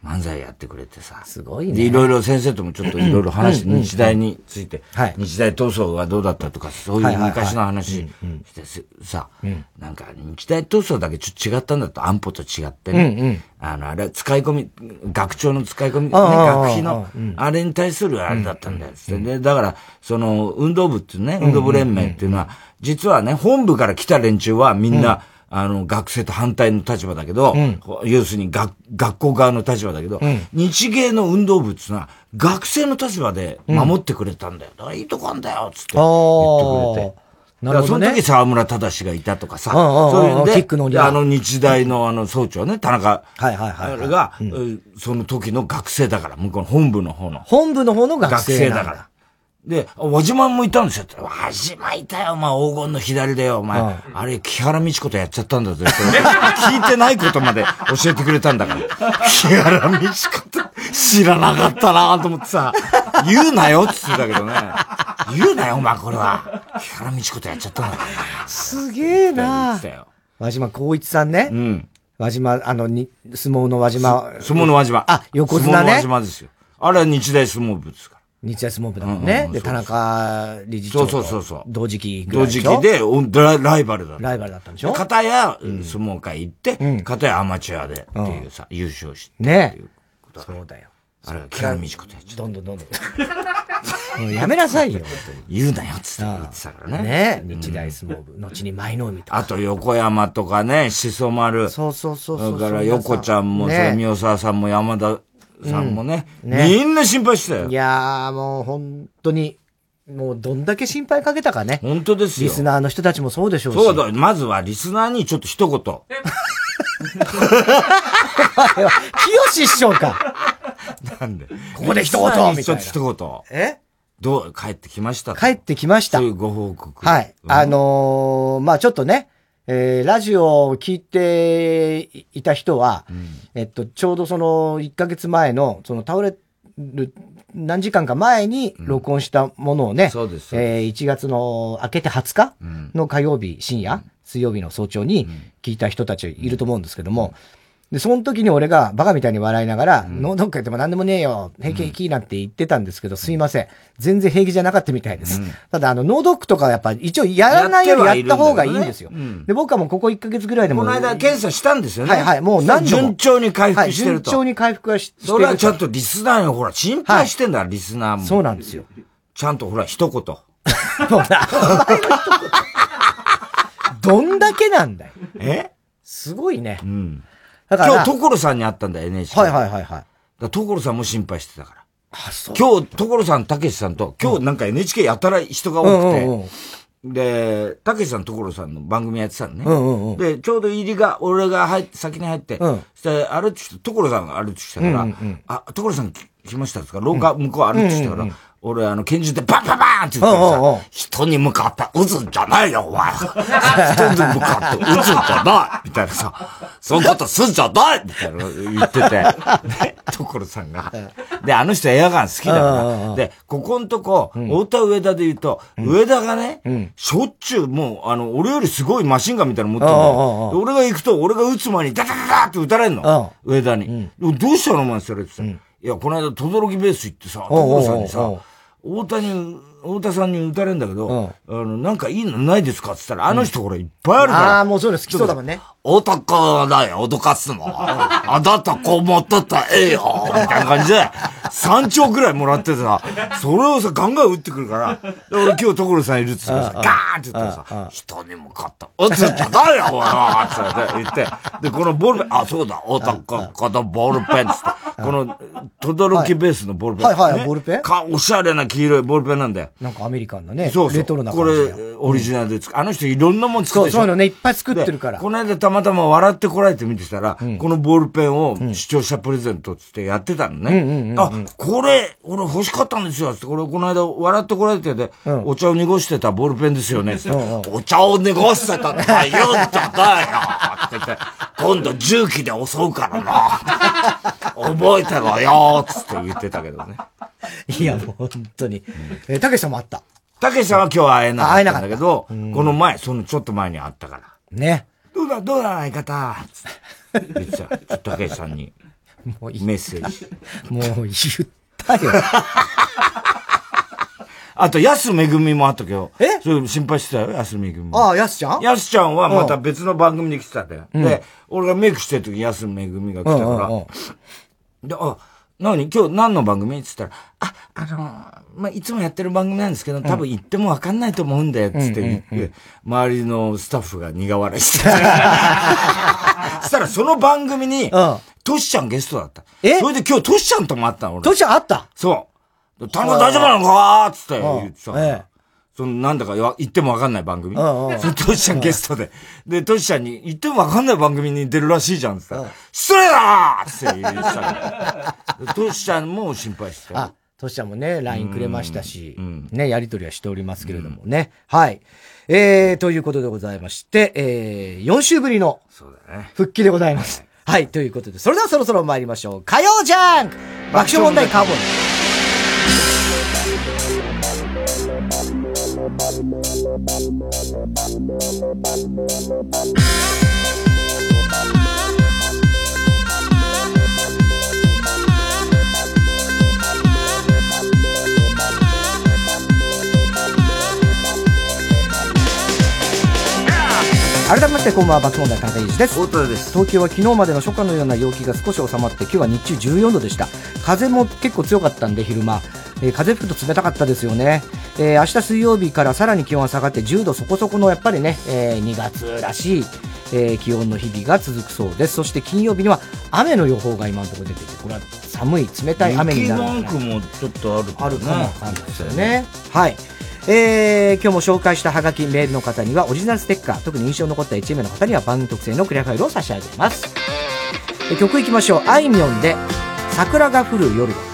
S2: 漫才やってくれてさ。
S1: すごいね。
S2: いろいろ先生ともちょっといろいろ話して、日大について、はい、日大闘争がどうだったとか、そういう昔の話してさ、なんか日大闘争だけちょっと違ったんだと、安保と違ってね。あの、あれ、使い込み、学長の使い込み、ね、学費の、あれに対するあれだったんだよ。で、だから、その、運動部っていうね、運動部連盟っていうのは、実はね、本部から来た連中はみんな、あの、学生と反対の立場だけど、うん、要するに学学校側の立場だけど、うん、日芸の運動部っていうのは、学生の立場で守ってくれたんだよ。だからいいとこあんだよ、つって言ってくれて。なるほど、ね、その時沢村忠がいたとかさ、そういうで、キックのあの日大のあの総長ね、田中、はいはいはい、はい、が、うん、その時の学生だから、向こうの本部の方の。
S1: 本部の方の学生だから。
S2: で、輪島もいたんですよ。輪島いたよ、お前、黄金の左だよ、お前。うん、あれ、木原美智子とやっちゃったんだぜ。聞いてないことまで教えてくれたんだから。木原美智子って知らなかったなと思ってさ、言うなよって言ってたけどね。言うなよ、お前、これは。木原美智子とやっちゃったんだから。
S1: すげえな輪島光一さんね。うん。輪島、あの、に、相撲の輪島。
S2: 相撲の輪島。
S1: あ、横綱ね。相撲の
S2: 輪島ですよ。あれは日大相撲部ですから。
S1: 日大相撲部だもんね。で、田中理事長。
S2: そうそうそう。
S1: 同時期
S2: 同時期でライバルだった。
S1: ライバルだったんでしょ？
S2: 片や相撲界行って、片やアマチュアでっていうさ、優勝して。
S1: ねそうだよ。
S2: あれ、木原美智子とやっ
S1: ちゃどんどんどんどん。やめなさいよ、
S2: 言うなよ、つって言ってたからね。
S1: ね日大相撲部。後に舞の海とか。
S2: あと、横山とかね、しそ丸。
S1: そうそうそうそ
S2: う。だから、横ちゃんも、それ、宮沢さんも山田さんもね、うん、ねみんな心配してたよ。
S1: いやー、もう本当に、もうどんだけ心配かけたかね。
S2: 本当です
S1: よ。リスナーの人たちもそうでしょうし。
S2: そうだ、まずはリスナーにちょっと一言。
S1: 清師匠か。
S2: なんで？
S1: ここで一言みたいな。
S2: ちょっと一言。え？どう、帰ってきました？
S1: 帰ってきました。
S2: そういうご報告。
S1: はい。うん、あのー、まあちょっとね、えー、ラジオを聞いていた人は、うん、えっと、ちょうどその1ヶ月前の、その倒れる何時間か前に録音したものをね、うん、そうです。えー、1月の明けて20日の火曜日深夜、うん、水曜日の早朝に聞いた人たちいると思うんですけども、で、その時に俺がバカみたいに笑いながら、うん、ノードックやっても何でもねえよ、平気平気なんて言ってたんですけど、すいません。全然平気じゃなかったみたいです。うん、ただ、あの、ノードックとかやっぱ一応やらないよりやった方がいいんですよ。ね、で、僕はもうここ1ヶ月ぐらいでも。
S2: この間検査したんですよね。
S1: はいはい、もう何
S2: 度も。順調に回復してる
S1: と。順調に回復はしてる。
S2: それはちょっとリスナーよ、ほら、心配してんだ、はい、リスナーも。
S1: そうなんですよ。
S2: ちゃんとほら、一言。
S1: どんだけなんだよ。
S2: え？
S1: すごいね。
S2: うん。だから。今日、所さんに会ったんだよ、NHK。
S1: はいはいはいはい。
S2: だ所さんも心配してたから。
S1: あ、そう。
S2: 今日、所さん、たけしさんと、今日なんか NHK やたら人が多くて、で、たけしさん所さんの番組やってたのね。
S1: うんうんうん
S2: で、ちょうど入りが、俺が入って、先に入って、
S1: うん
S2: そして、歩いてきて、所さんが歩いてきたから、
S1: うんうんうん
S2: あ、所さん来来ましたですか廊下向こう歩いてきたから、俺、あの、拳銃でバンバンバーンって言ったらさ、
S1: うんうんうん。
S2: 人に向かって撃つんじゃないよ、お前。人に向かって撃つんじゃないみたいなさ、そういうことすんじゃないみたいなの言ってて、で、所さんが。で、あの人エアガン好きだか
S1: うんうんうん。
S2: ら、で、ここんとこ、太田上田で言うと、上田がね、しょっちゅう、もう、あの、俺よりすごいマシンガンみたいなの持ってる
S1: うんうん
S2: の俺が行くと、俺が撃つ前にダダダダって撃たれんの。上田に。どうしたのお前それって言ったら。いや、この間、轟ベース行ってさ、
S1: おうおうおう
S2: 所さんにさ、太田に、太田さんに撃たれんだけど、あの、なんかいいのないですかって言ったら、あの人これいっぱいあるから。
S1: ああ、もうそういうの好きそうだもんね。
S2: 男だよ、脅かすの。あなたこう持っとったらええよ、みたいな感じで、3兆くらいもらってさ、それをさ、ガンガン撃ってくるから、で俺今日所さんいるっつってさ、ガーンって言ったらさ、人に向かった。撃つんじゃないよ、お前って言って、で、このボールペン、あ、そうだ、男、このボールペンっつって、この、トドロキベースのボールペン。
S1: はいはいはい
S2: ね
S1: ボールペン？
S2: か、おしゃれな黄色いボールペンなんだよ。
S1: なんかアメリカンなね。
S2: そうそう。
S1: レトロな
S2: こ
S1: 感じで。
S2: れ、オリジナルで作あの人いろんなもん作って
S1: そういうのね、いっぱい作ってるから。
S2: この間たまたま笑ってこられて見てたら、このボールペンを視聴者プレゼントっつってやってたのね。あ、これ、俺欲しかったんですよ。つって、これこの間笑ってこられてて、お茶を濁してたボールペンですよね。つってお茶を濁してたって言うんじゃないよって言って、今度重機で襲うからな。覚えてろよつって言ってたけどね。
S1: いや、もう本当に。えー、たけしさんもあった。
S2: たけしさんは今日は会えなかったんだけど、この前、そのちょっと前に会ったから。
S1: ね。
S2: どうだ、どうだ、相方言ってた。ちょっとたけしさんに
S1: もうい
S2: メッセージ。
S1: もう言ったよ。
S2: あと、安めぐみもあったけど。
S1: え？
S2: それ心配してたよ、安めぐみ。
S1: ああ、やすちゃん？
S2: やすちゃんはまた別の番組で来てたんだよ。で、俺がメイクしてる時に安めぐみが来たから。
S1: うんうんうん
S2: で、あ、何？今日何の番組？って言ったら、あ、あのまあ、いつもやってる番組なんですけど、多分言ってもわかんないと思うんだよ、つって言って、周りのスタッフが苦笑いして。た。そしたらその番組に
S1: うん、
S2: トシちゃんゲストだった。
S1: え？
S2: それで今日トシちゃんとも会ったの、俺。
S1: トシちゃんあった？
S2: そう。田中大丈夫なのか？つって言ってたその、なんだか言ってもわかんない番組。それトシちゃんゲストで。で、トシちゃんに、言ってもわかんない番組に出るらしいじゃんって言ったら、失礼だーって言ってた。トシちゃんも心配して
S1: あ、トシちゃんもね、LINE くれましたし
S2: うん、
S1: ね、やりとりはしておりますけれどもね。はい。えー、ということでございまして、えー、4週ぶりの。復帰でございます。はい、ということで、それではそろそろ参りましょう。火曜ジャンク爆笑問題カーボン。I'm 改めまして、こんばんは、爆笑問題田中裕二です。東京は昨日までの初夏のような陽気が少し収まって今日は日中14度でした。風も結構強かったんで昼間、えー風吹くと冷たかったですよね、えー明日水曜日からさらに気温が下がって10度そこそこのやっぱりね、えー2月らしい、えー気温の日々が続くそうです。そして金曜日には雨の予報が今のところ出ていてこれは寒い冷たい雨になる
S2: 雪マークもちょっとある
S1: あるかもわかんないですよね。はい。えー、今日も紹介したハガキメールの方にはオリジナルステッカー、特に印象に残った1名の方には番組特製のクリアファイルを差し上げます。曲いきましょう。あいみょんで、桜が降る夜。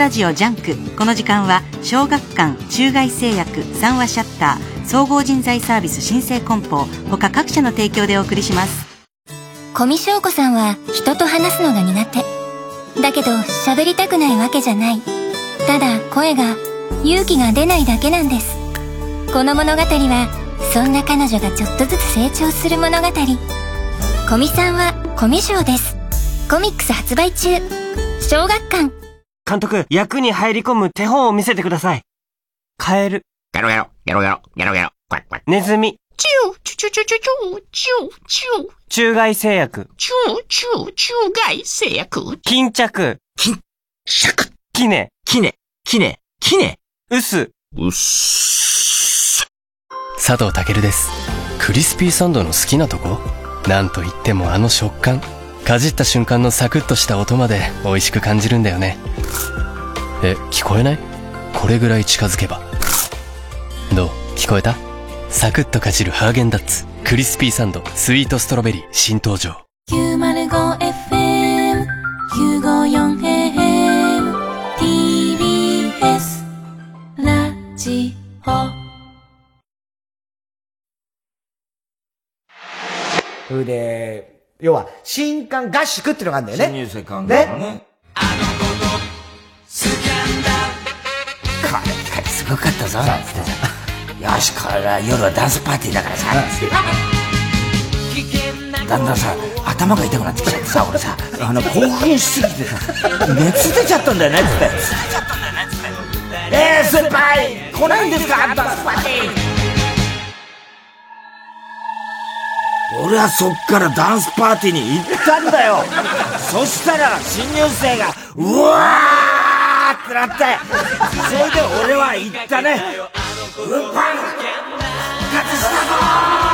S3: ラジオジャンク。この時間は小学館中外製薬三和シャッター総合人材サービス新生梱包他各社の提供でお送りします。
S4: 古見硝子さんは人と話すのが苦手。だけど喋りたくないわけじゃない。ただ声が勇気が出ないだけなんです。この物語はそんな彼女がちょっとずつ成長する物語。古見さんはコミュ症です。コミックス発売中。小学館。
S5: 監督、役に入り込む手本を見せてください。カエル。
S6: ゲロゲロ、ゲロゲロ、ゲロゲロ、クワックワッ。
S5: ネズミ。
S6: チュー、チュチュチュチュチュー、チュー、チュー。
S5: 中外製薬。
S6: チュー、チュー、中外製薬。
S5: 巾着。
S6: 巾着。
S5: キネ。
S6: キネ、キネ、キネ。
S5: ウス。
S6: うっす。
S7: 佐藤健です。クリスピーサンドの好きなとこ？なんといってもあの食感。かじった瞬間のサクッとした音まで美味しく感じるんだよね。え聞こえない？これぐらい近づけば。どう？聞こえた？サクッとかじるハーゲンダッツ。クリスピーサンドスイートストロベリー新登場。
S8: 905FM954AM TBS ラジオ
S1: 要は、新刊合宿っていうのがあるんだよね。
S2: 新入生考えのね。
S6: あの子のスキャンダル。これ、すごかったぞ。よし、これは夜はダンスパーティーだからさ。だんだんさ、頭が痛くなってきちゃってさ、俺さ、あの、興奮しすぎてさ、熱出ちゃったんだよね、つって。熱出ちゃったんだよね、つって。えー、先輩来ないんですかダンスパーティー俺はそっからダンスパーティーに行ったんだよ そしたら新入生がうわーってなってそれで俺は行ったね運搬復活したぞ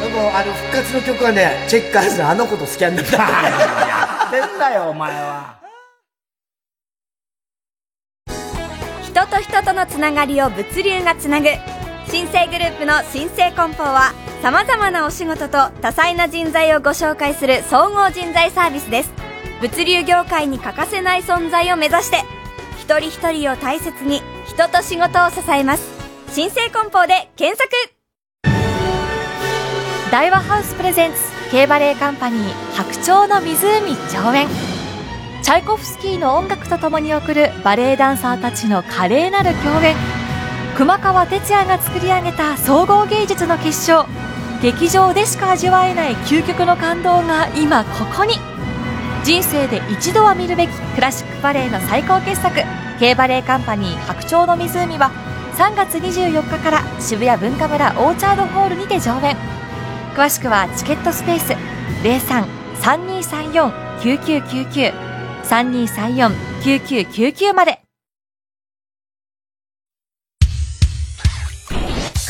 S1: でも、あの、復活の曲はね、チェッカーズのあの子とスキャンダルだ。
S2: やってんだよ、お前は。
S9: 人と人とのつながりを物流がつなぐ。新生グループの新生梱包はさまざまなお仕事と多彩な人材をご紹介する総合人材サービスです。物流業界に欠かせない存在を目指して一人一人を大切に人と仕事を支えます。新生梱包で検索。
S10: 大和ハウスプレゼンツ K バレエカンパニー白鳥の湖上演。チャイコフスキーの音楽とともに送るバレエダンサーたちの華麗なる共演。熊川哲也が作り上げた総合芸術の結晶。劇場でしか味わえない究極の感動が今ここに。人生で一度は見るべきクラシックバレエの最高傑作 K バレエカンパニー白鳥の湖は3月24日から渋谷文化村オーチャードホールにて上演。詳しくはチケットスペース03-3234-9999 3234-9999まで。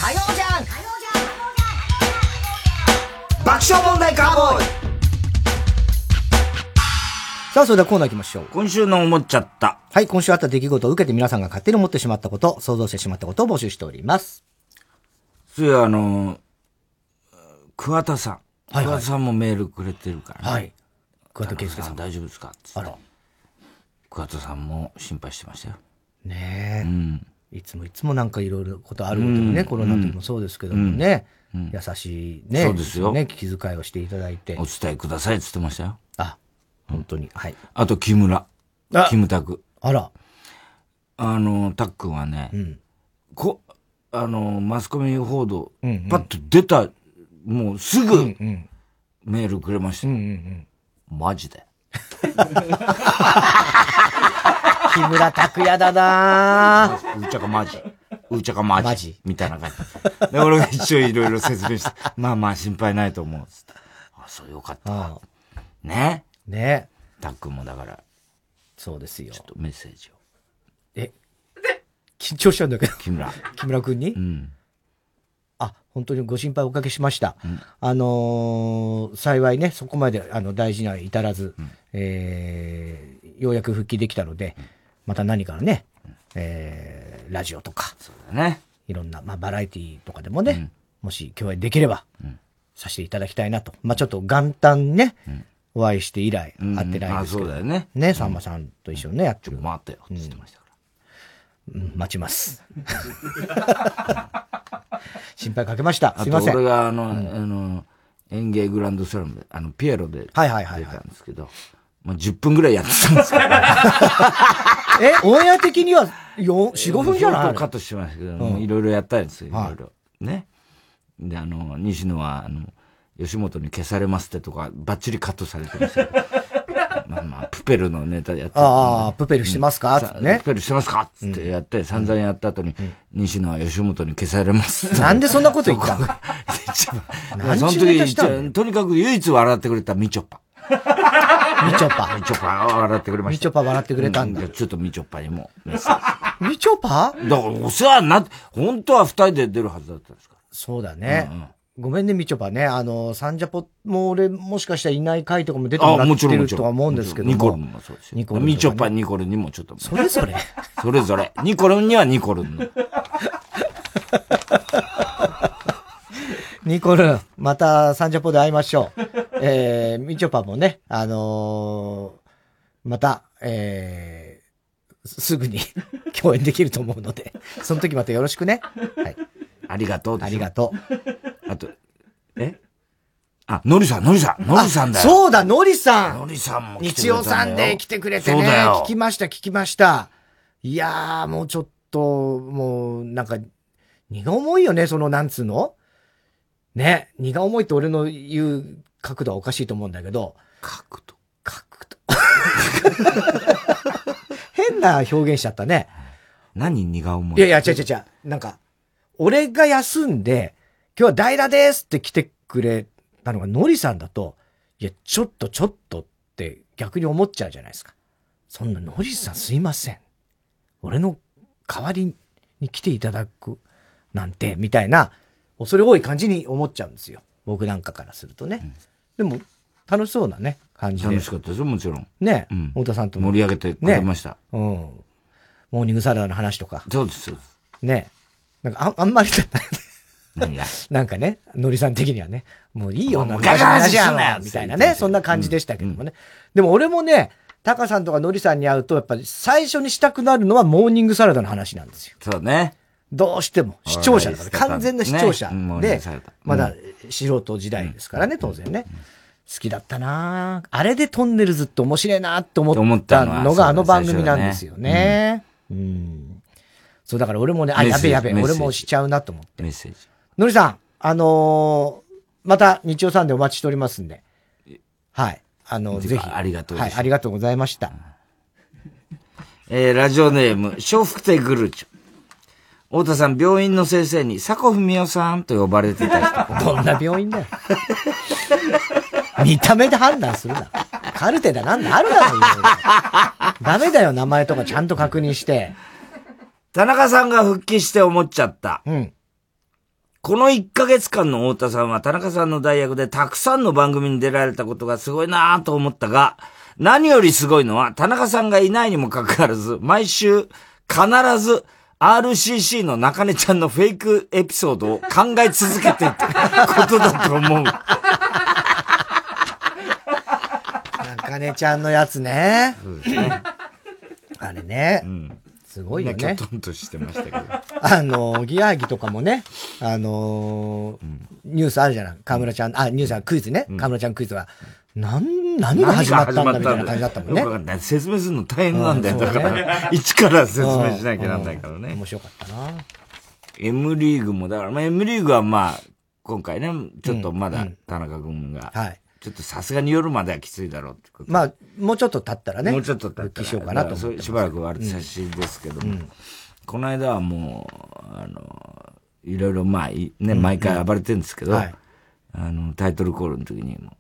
S1: 火曜じゃん
S2: 爆笑問題カーボーイ
S1: さあ、それではコーナー行きましょう。
S2: 今週の思っちゃった。
S1: はい、今週あった出来事を受けて皆さんが勝手に思ってしまったこと、想像してしまったことを募集しております。
S2: そういや、あの、桑田さん。
S1: はいはい
S2: 桑田さんもメールくれてるからね。
S1: はい。桑田佳祐さん。
S2: 大丈夫ですか？
S1: あら。
S2: 桑田さんも心配してましたよ。
S1: ねえ。
S2: うん。
S1: いつもいつもなんかいろいろことあることにね、
S2: うん
S1: コロナの時もそうですけどもね、
S2: うん
S1: 優しいね、
S2: そうですよ
S1: ね、気遣いをしていただいて
S2: お。伝えくださいって言ってましたよ。
S1: あ、本当に。はい。
S2: あと、木村。
S1: あ
S2: キムタク。
S1: あら。
S2: あの、タックンはね、
S1: うん。
S2: こ、あの、マスコミ報道、
S1: うんうん
S2: パッと出た、もうすぐ。メールくれました。
S1: うんうんうん。
S2: マジで。
S1: 木村拓哉だなぁ
S2: うーちゃかマジ。うーちゃかマジ。
S1: マジ
S2: みたいな感じ。で、俺が一応いろいろ説明して、まあまあ心配ないと思う。あ、そうよかったわ。
S1: ああ
S2: ね？
S1: ね
S2: タックンもだから、
S1: そうですよ
S2: ちょっ。とメッセージを。
S1: え、緊張しちゃうんだけど、
S2: 木村。
S1: 木村くんに？
S2: うん。
S1: あ、本当にご心配おかけしました。あのー幸いね、そこまであの大事には至らず、えーようやく復帰できたので、また何かのね、えーラジオとか、
S2: そうだね。
S1: いろんな、まあ、バラエティとかでもね、もし共演できれば、させていただきたいなと。まあ、ちょっと元旦ね、お会いして以来会ってないですけど。
S2: ね。
S1: ね、さんまさんと一緒にね、やってる。
S2: 回ったよ、って言ってましたか
S1: うん、待ちます。心配かけました。
S2: ら。
S1: すいません。
S2: 俺があの、あの、演芸グランドスラムで、あの、ピエロで出
S1: はいはいはいはい
S2: たんですけど、まあ、10分ぐらいやってたんですけど。
S1: え、オンエア的には4、4、5分じゃない？
S2: カットしてましたけど、
S1: うん
S2: いろいろやったんですよ、い
S1: はい
S2: ろいろ。ね。で、あの、西野は、あの、吉本に消されますってとか、バッチリカットされてましたけど。まあまあ、プペルのネタやって
S1: ああプペルしてますか？ね
S2: プペルしてますか？つってやって、散々やった後に、西野は吉本に消されます。
S1: なんでそんなこと言ったの？
S2: そ の？時、とにかく唯一笑ってくれたみちょぱ。
S1: みちょぱ。
S2: みちょぱ笑ってくれました。
S1: みちょぱ笑ってくれたんだ。
S2: ちょっとみちょぱにもメッセージ。
S1: みちょぱ？
S2: だからお世話になって、本当は二人で出るはずだったんですか
S1: そうだね。ごめんね、みちょぱね。あの、サンジャポも俺、もしかしたらいない回とかも出てもらって。るとは思うんですけども。
S2: ニコルンもそうですよ。
S1: ニコルンね
S2: みちょぱ、ニコルンにもちょっと。
S1: それぞれ
S2: それぞれ。ニコルンにはニコルンの。
S1: ニコルン、またサンジャポで会いましょう。えー、みちょぱもね、あのーまた、えー、すぐに 共演できると思うので、その時またよろしくね。はい。
S2: ありがとう
S1: ありがと
S2: う。あと、え？あ、のりさん、のりさん、のりさんだよ。
S1: そうだ、のりさん
S2: のりさんも来てく
S1: 日曜さんで来てくれてね。聞きました、聞きました。いやー、もうちょっと、もう、なんか、荷が重いよね、その、なんつうの？ね、荷が重いって俺の言う角度はおかしいと思うんだけど。
S2: 角度？
S1: 角度。変な表現しちゃったね。
S2: 何荷が重い？
S1: いやいや、違う違う違う。なんか、俺が休んで、今日は代打ですって来てくれたのがのりさんだと、いや、ちょっとちょっとって逆に思っちゃうじゃないですか。そんなのりさんすいません。俺の代わりに来ていただくなんて、みたいな、恐れ多い感じに思っちゃうんですよ。僕なんかからするとね。でも、楽しそうなね、感じで。
S2: 楽しかったですよ、もちろん。
S1: ね、
S2: うん
S1: 太田さんとも
S2: 盛り上げてくれました。
S1: ね。うん。モーニングサラダの話とか。
S2: そうです、そうです。
S1: ね。なんかあ、あんまりだった。
S2: 何が？
S1: なんかね、のりさん的にはね、もういいよ、なん
S2: もうガチャガチャ
S1: じゃ
S2: すん
S1: みたいなね、そんな感じでしたけどもね。でも俺もね、タカさんとかのりさんに会うと、やっぱり最初にしたくなるのはモーニングサラダの話なんですよ。
S2: そうね。
S1: どうしても。視聴者だから、完全な視聴者でまだ素人時代ですからね、当然ね。好きだったなあれでトンネルズって面白いなって思
S2: 思
S1: っ
S2: ったの
S1: があの番組なんですよね。うん。そう、だから俺もね、あ、やべやべ、俺もしちゃうなと思って。
S2: メッセージ。
S1: のりさん、あのーまた日曜さんでお待ちしておりますんで。はい。あの、ぜひ。
S2: ありがとうで
S1: はい、
S2: す
S1: ありがとうございました。
S2: えー、ラジオネーム、笑福亭グルーチョ。太田さん、病院の先生に、佐古文夫さんと呼ばれていた人。
S1: どんな病院だよ。見た目で判断するな。カルテだなんだあるだろダメだよ、名前とかちゃんと確認して。
S2: 田中さんが復帰して思っちゃった。
S1: うん。
S2: この1ヶ月間の太田さんは田中さんの代役でたくさんの番組に出られたことがすごいなぁと思ったが、何よりすごいのは田中さんがいないにもかかわらず、毎週必ず RCC の中根ちゃんのフェイクエピソードを考え続けていたことだと思う。
S1: 中根ちゃんのやつね。
S2: ね
S1: あれね。すごいよね
S2: みんな。きょとんとしてましたけど。
S1: あの、ギアーギとかもね、あのーニュースあるじゃない？河村ちゃん、あ、ニュースはクイズね。河村ちゃんクイズは。なん、何が始まったんだみたいな感じだったもんね
S2: ん説明するの大変なんだよ。
S1: うん
S2: だから、一から説明しなきゃなんないからね。
S1: 面白かったな。
S2: M リーグも、だから、まあ、M リーグはまあ、今回ね、ちょっとまだ田中君が、
S1: はい。
S2: ちょっとさすがに夜まではきついだろうってこと。
S1: まあ、もうちょっと経ったらね。
S2: もうちょっと経ったら
S1: しようかなと思って
S2: しばらく割り差しですけども、この間はもう、あの、いろいろまあ、いね、毎回暴れてるんですけど、
S1: はい
S2: あの、タイトルコールの時にも、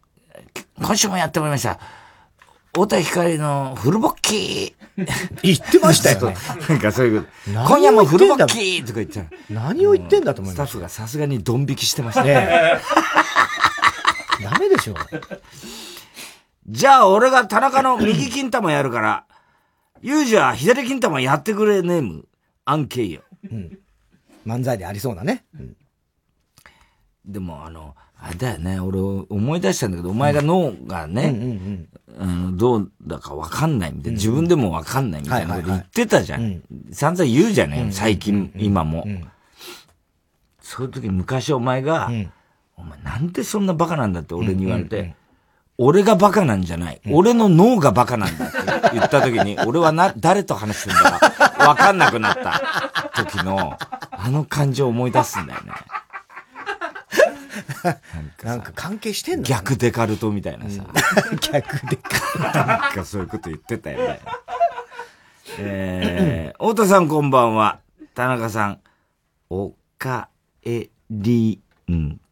S2: 今週もやってもらいました。太田光のフルボッキー。
S1: 言ってましたよ ね。
S2: なんかそういうこと。今夜もフルボッキーとか言っちゃう。
S1: 何を言ってんだと思います
S2: スタッフがさすがにドン引きしてました
S1: ねえダメでしょ。
S2: じゃあ俺が田中の右金玉やるから、ユージは左金玉やってくれネーム、アンケイよ。
S1: 漫才でありそうなね。うん。
S2: でも、あの、あれだよね、俺思い出したんだけど、お前が脳がね、あのどうだかわかんないみたいな、自分でもわかんないみたいなこと言ってたじゃん。散々言うじゃない、最近、今も。そういう時昔お前が、お前なんでそんなバカなんだって俺に言われて、俺がバカなんじゃない、俺の脳がバカなんだって言った時に、俺はな、誰と話してんだかわかんなくなった時の、あの感じを思い出すんだよね。
S1: なんか関係してんの？
S2: 逆デカルトみたいなさ。
S1: 逆デカ
S2: ルト。なんかそういうこと言ってたよね。えー、太田さんこんばんは。田中さん、おかえりんこ。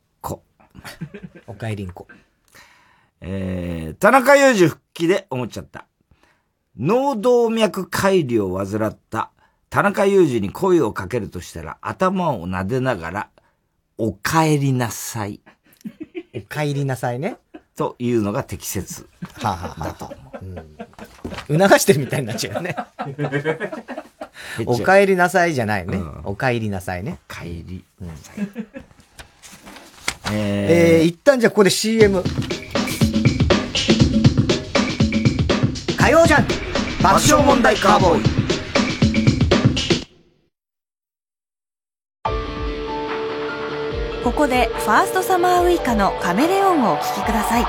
S1: おかえりんこ。
S2: えー、田中裕二復帰で思っちゃった。脳動脈解離を患った田中裕二に声をかけるとしたら頭を撫でながら、お帰りなさい。
S1: お帰りなさいね。
S2: というのが適切。
S1: はあ、はあ、だと思う、うん。促してるみたいになっちゃうよね。お帰りなさいじゃないね。うん、お帰りなさいね。
S2: お帰りなさい。うん、
S1: えー、えー、一旦じゃあここで CM。火曜じゃん爆笑問題カーボーイ。
S9: ここでファーストサマーウイカのカメレオンをお聴きください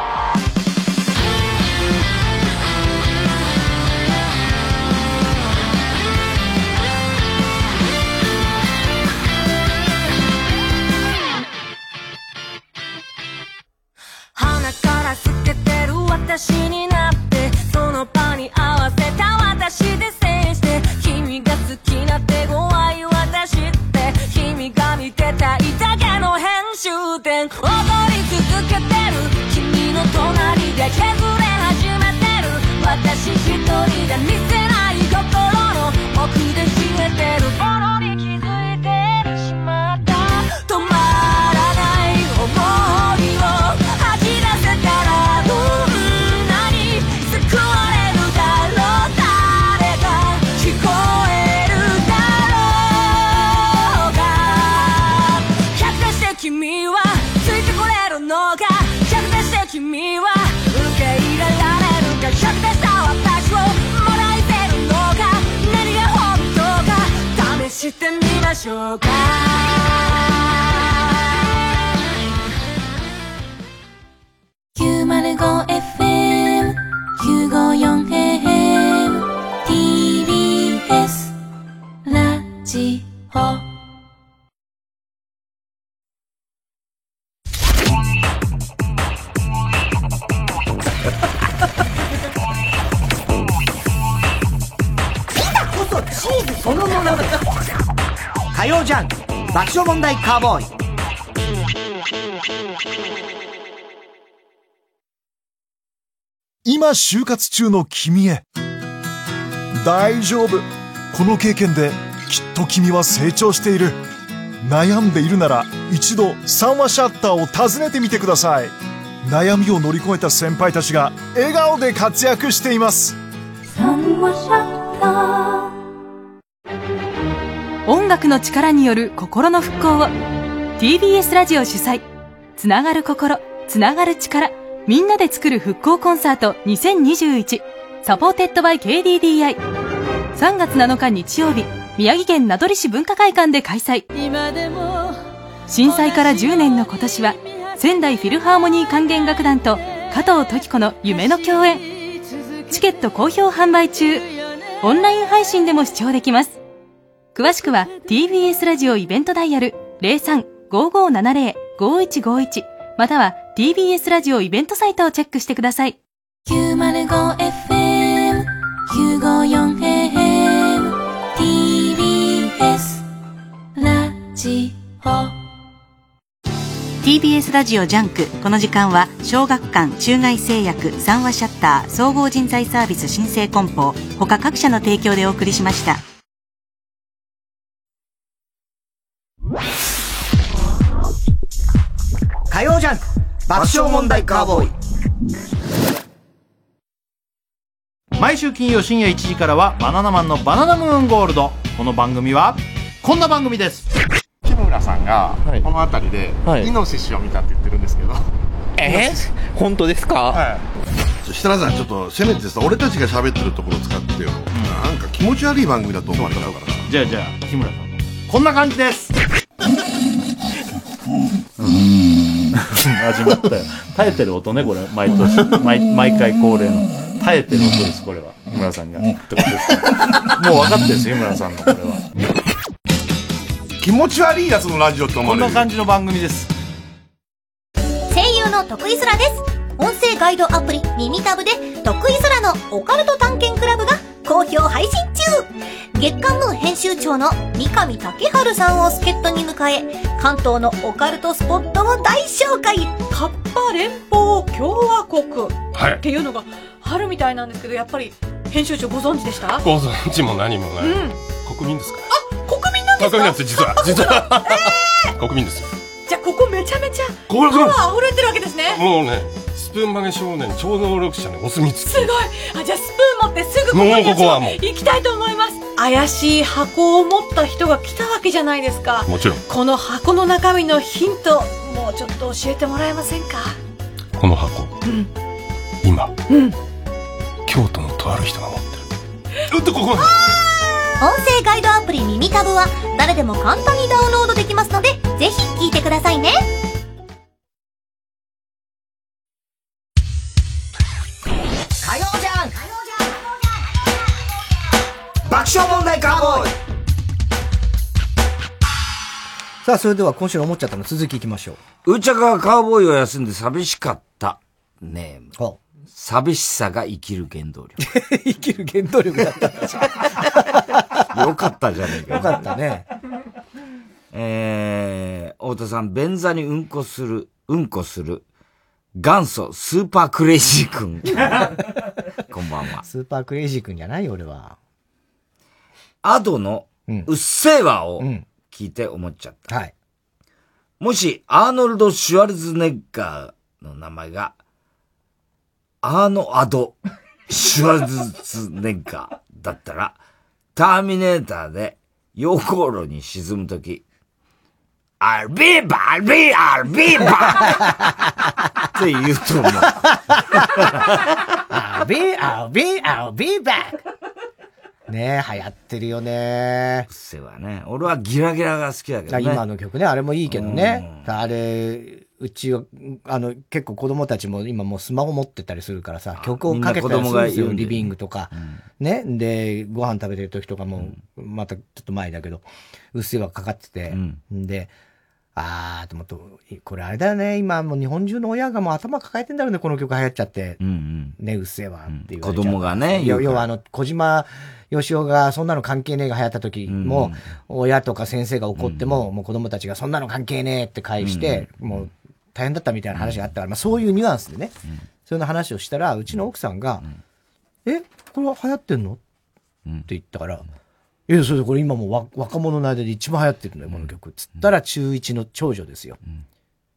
S11: 私になってその場に合わせた私で制して君が好きな手強い私って君が見てたいだけの編集点。み
S1: カーボーイ。
S12: 今就活中の君へ。大丈夫。この経験できっと君は成長している。悩んでいるなら一度三話シャッターを訪ねてみてください。悩みを乗り越えた先輩たちが笑顔で活躍しています
S13: 音楽の力による心の復興を。TBS ラジオ主催。つながる心。つながる力。みんなで作る復興コンサート。2021サポーテッドバイ KDDI 3月7日日曜日宮城県名取市文化会館で開催。震災から10年の今年は仙台フィルハーモニー管弦楽団と加藤登紀子の夢の共演。チケット好評販売中。オンライン配信でも視聴できます。詳しくは TBS ラジオイベントダイヤル03-5570-5151または TBS ラジオイベントサイトをチェックしてください。
S4: 905FM 954AM TBS ラジオ。
S3: TBS ラジオジャンクこの時間は小学館中外製薬三和シャッター総合人材サービス申請梱包他各社の提供でお送りしました
S1: 火曜ジャンク爆笑問題カーボーイ。
S14: 毎週金曜深夜1時からはバナナマンのバナナムーンゴールド。この番組はこんな番組です。
S15: さんが、この辺りで、イノシシを見たって言ってるんですけど。
S16: え？本当ですか？
S15: はい。
S17: 設楽さんちょっとせめてさ俺たちが喋ってるところ使ってよ、なんか気持ち悪い番組だと思われたから
S14: じゃあじゃあ日村さん。こんな感じです始まったよ。耐えてる音ねこれ。毎年。毎毎回恒例の。耐えてる音ですこれは。日村さんが。ってことですねもう分かってるんですよ日村さんのこれは。
S17: 気持ち悪いやつのラジオと思われる。
S14: こんな感じの番組です。
S18: 声優の徳井空です。音声ガイドアプリ耳タブで徳井空のオカルト探検クラブが好評配信中。月刊ムー編集長の三上竹春さんを助っ人に迎え関東のオカルトスポットを大紹介。
S19: カッパ連邦共和国。
S20: はい。
S19: っていうのがあるみたいなんですけどやっぱり編集長ご存知でした？
S20: ご存知も何もない、
S19: うん。
S20: 国民ですか？
S19: 国民なんですか？
S20: 国民なんです実は。実は。国民ですよ。
S19: じゃあここめちゃめちゃ
S20: こ
S19: ワー溢れてるわけですね。
S20: もうねスプーン曲げ少年超能力者のお墨付き。
S19: すごい。あじゃあスプーン持ってすぐここに
S20: もうここはもう。
S19: 行きたいと思います。怪しい箱を持った人が来たわけじゃないですか。
S20: もちろん。
S19: この箱の中身のヒントもうちょっと教えてもらえませんか？
S20: この箱。
S19: うん。
S20: 今。
S19: うん。
S20: 京都のとある人が持ってる。うっとここ
S18: 音声ガイドアプリ耳タブは誰でも簡単にダウンロードできますのでぜひ聞いてくださいね
S1: さあ、それでは今週の思っちゃったの続きいきましょう。
S2: うーちゃかがカウボーイを休んで寂しかったネーム。寂しさが生きる原動力。
S1: 生きる原動力だった
S2: よかったじゃねえか。
S1: よかったね。
S2: えー、太田さん、便座にうんこする、うんこする、元祖スーパークレイジー君。こんばんは。
S1: スーパークレイジー君じゃないよ、俺は。
S2: アドのうっせぇわを聞いて思っちゃった。
S1: はい。
S2: もし、アーノルド・シュワルツネッガーの名前が、アーノ・アド・シュワルツネッガーだったら、ターミネーターで溶鉱炉に沈むとき、I'll be back! I'll be, I'll be back! って言うと思う。
S1: I'll be, I'll be, I'll be back! ねえ、流行ってるよね。
S2: うっせはね。俺はギラギラが好きだけどね。
S1: 今の曲ね、あれもいいけどね。あれ、うちは、あの、結構子供たちも今もうスマホ持ってたりするからさ、曲をかけたりするんですよ、リビングとか。ね。で、ご飯食べてる時とかも、またちょっと前だけど、うっせぇわかかってて。で、あー、と思って、これあれだよね、今もう日本中の親がもう頭抱えてんだろうね、この曲流行っちゃって。ね、うっせぇわっていう、
S2: 子供がね
S1: 要要はあの、小島よしおがそんなの関係ねえが流行った時も、親とか先生が怒っても、もう子供たちがそんなの関係ねえって返して、もう大変だったみたいな話があったから、まあそういうニュアンスでね、そういうの話をしたら、うちの奥さんが、え、これは流行ってんの？って言ったから、いや、それでこれ今も若者の間で一番流行ってるのよ、この曲。つったら中1の長女ですよ。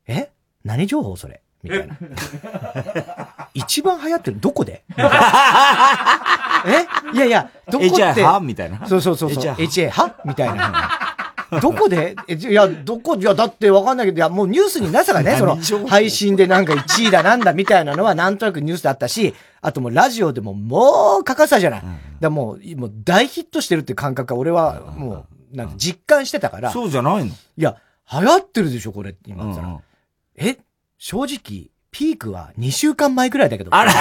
S1: え？何情報それ？みたいな。一番流行ってるどこで？え？いやいや、どこって
S2: ？HI はみたいな
S1: そうそうそうそう。HA はみたいな。どこで？えいや、どこ、いや、だってわかんないけど、いや、もうニュースになさがね、その配信でなんか1位だなんだみたいなのはなんとなくニュースだったし、あともうラジオでももう欠かさじゃない。だからもう、もう大ヒットしてるって感覚は俺はもう、なんか実感してたから。
S2: そうじゃないの？
S1: いや、流行ってるでしょ、これって今言ったら。え正直、ピークは2週間前くらいだけど。あら。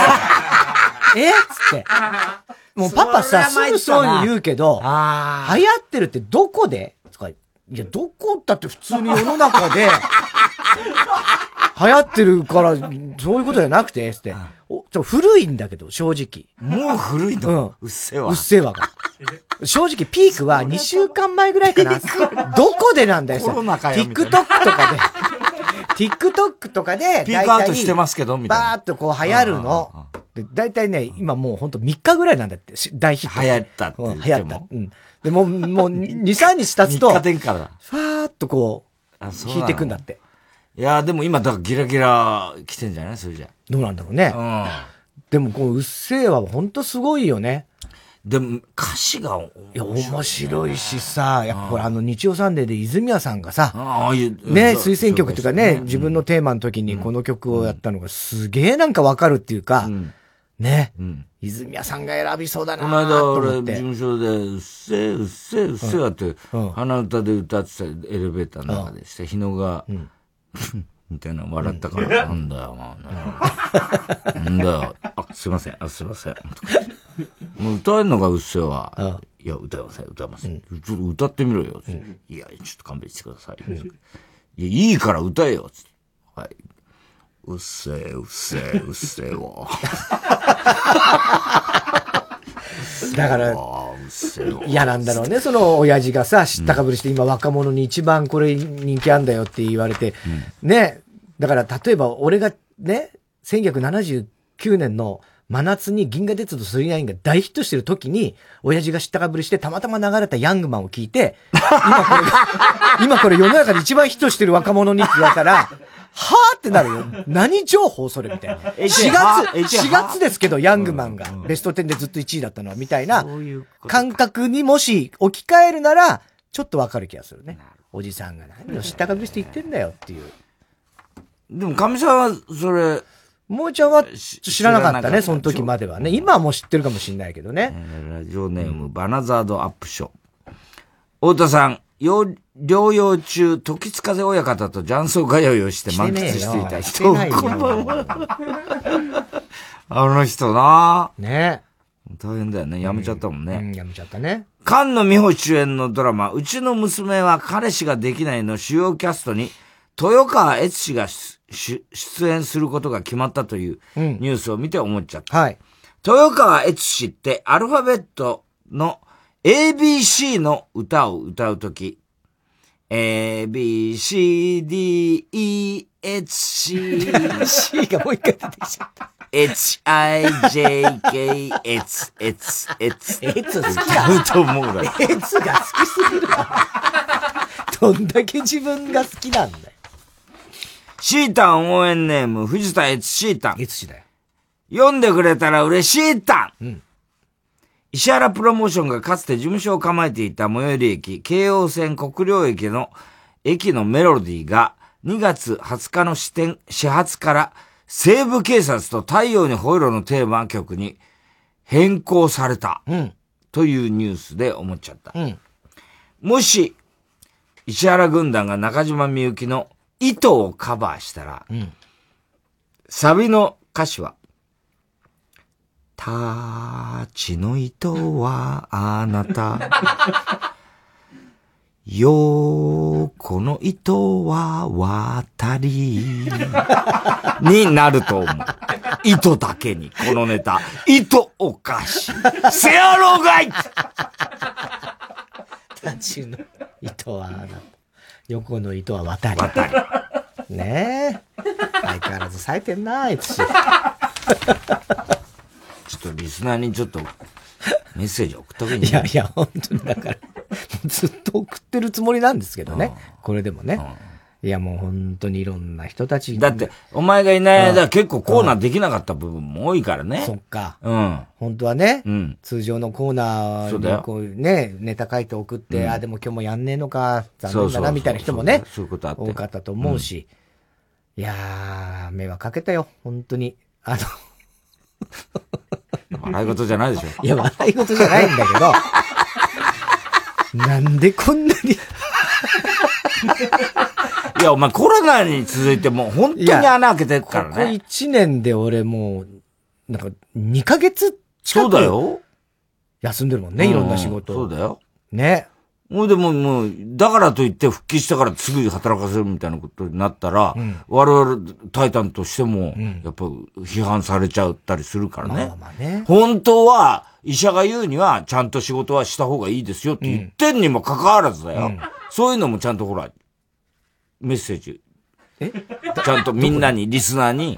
S1: え？っつって。もうパパさ、すぐそうに言うけど、流行ってるってどこで？いや、どこだって普通に世の中で、流行ってるから、そういうことじゃなくて、つって。おちょ古いんだけど、正直。
S2: もう古いの？
S1: うん。
S2: うっせわ
S1: うっせわが。正直、ピークは2週間前ぐらいかな。どこでなんだよ、
S2: コロナかよみたい
S1: TikTok
S2: な
S1: とかで。TikTok とかで、
S2: ピークアウトしてますけどみたいな
S1: バーっとこう流行るの。で、大体ね、今もうほんと3日ぐらいなんだって、し大ヒット。
S2: 流行ったって言
S1: うん
S2: っても
S1: 流行った。うん。で、もう、もう2、3日経つと、
S2: 3日だ。
S1: ファーっとこう、
S2: そうなの
S1: 引いてくんだって。
S2: いや、でも今、だからギラギラ来てんじゃない？それじゃ。
S1: どうなんだろうね。でも、こう、うっせぇわ、ほんとすごいよね。
S2: でも、歌詞が
S1: いや、面白いしさ、やっぱほら、あの、日曜サンデーで泉谷さんがさ、
S2: ああいう
S1: ね、推薦曲っていうかね、自分のテーマの時にこの曲をやったのがすげえなんかわかるっていうか、ね、泉谷さんが選びそうだな
S2: この間
S1: と
S2: 俺。事務所で、うっせえ、うっせえ、うっせえって、鼻歌で歌ってたエレベーターの中でして、日野が、みたいな笑ったから、なんだよ、まあ、なんだよ、あ、すいません、あ、すいません。もう歌えるのがうっせえは、いや、歌えません、歌えません。ちょっと歌ってみろよ。いや、ちょっと勘弁してください。いや、いいから歌えよ。はい。うっせえ、うっせえ、うっせえわ。
S1: だから、嫌なんだろうね、その親父がさ、知ったかぶりして、今若者に一番これ人気あんだよって言われて、ね、だから例えば俺がね、1979年の真夏に銀河鉄道999が大ヒットしてる時に、親父が知ったかぶりしてたまたま流れたヤングマンを聞いて、今これが、今これ世の中で一番ヒットしてる若者にって言われたら、はぁってなるよ。何情報それみたいな。4
S2: HA
S1: 月、
S2: HA
S1: 4月ですけど、ヤングマンがベスト10でずっと1位だったのは、みたいな感覚にもし置き換えるなら、ちょっとわかる気がするね。おじさんが何を知ったかぶりして言ってんだよっていう。
S2: でも、かみさんは、それ、
S1: もうちゃんは知らなかったね、その時まではね。今はもう知ってるかもしれないけどね。
S2: ラジオネーム、バナザードアップショー。太田さん、療療養中、時津風親方と雀荘通いをして満喫していた人。あの人な
S1: ね
S2: 大変だよね。やめちゃったもんね。
S1: うん、やめちゃったね。
S2: 菅野美穂主演のドラマ、うちの娘は彼氏ができないの主要キャストに、豊川悦司が出出出演することが決まったというニュースを見て思っちゃった。
S1: はい。
S2: 豊川悦司ってアルファベットの ABC の歌を歌うとき、A, B, C, D, E, H, C,
S1: C がもう一回出てき。ちゃった。
S2: H, I, J, K, H, H, H.
S1: H 好き。だ
S2: 歌うと思うだろ。
S1: H が好き。すぎるわ。どんだけ自分が好き。なんだよ。
S2: シータン応援ネーム、藤田悦シータン。
S1: 悦司だよ。
S2: 読んでくれたら嬉しいタン、石原プロモーションがかつて事務所を構えていた最寄り駅、京王線国領駅の駅のメロディーが2月20日の始点、始発から西部警察と太陽に吠えろのテーマ曲に変更された。というニュースで思っちゃった。もし、石原軍団が中島みゆきの糸をカバーしたら、サビの歌詞は、たちの糸はあなた。よこの糸は渡り。になると思う。糸だけに、このネタ。糸おかしい。せやろがい
S1: たちの糸は、横の糸は渡り。
S2: 渡
S1: り。ねえ。相変わらず咲いてんな、あいつ。
S2: ちょっとリスナーにちょっとメッセージ送った方がいいんじゃない
S1: いやいや、本当にだから、ずっと送ってるつもりなんですけどね。これでもね。いや、もう本当にいろんな人たち。
S2: だって、お前がいない間
S1: うん
S2: 結構コーナーできなかった部分も多いからね。
S1: そっか。
S2: うん。
S1: 本当はね、
S2: うん。
S1: 通常のコーナ
S2: そうだよ
S1: ーにこうね、ネタ書いて送って、
S2: うん
S1: あ、でも今日もやんねえのか、残念だな、みたいな人もね、
S2: そういうことあって
S1: 多かったと思うし。いやー、迷惑かけたよ、本当に。あの、
S2: 笑い事じゃないでしょ。
S1: いや、笑い事じゃないんだけど、なんでこんなに、
S2: いや、お前コロナに続いてもう本当に穴開けてるから
S1: ここ
S2: ね。
S1: 1年で俺もう、なんか2ヶ月近く
S2: そうだよ。
S1: 休んでるもんね、いろんな仕事。
S2: そうだよ。
S1: ね。
S2: もうでももう、だからといって復帰したからすぐ働かせるみたいなことになったら、
S1: うん
S2: 我々タイタンとしても、やっぱ批判されちゃったりするからね。
S1: まあまあね。
S2: 本当は、医者が言うには、ちゃんと仕事はした方がいいですよって言ってんにもかかわらずだよ。そういうのもちゃんとほら、メッセージ。
S1: え？
S2: ちゃんとみんなに、リスナーに、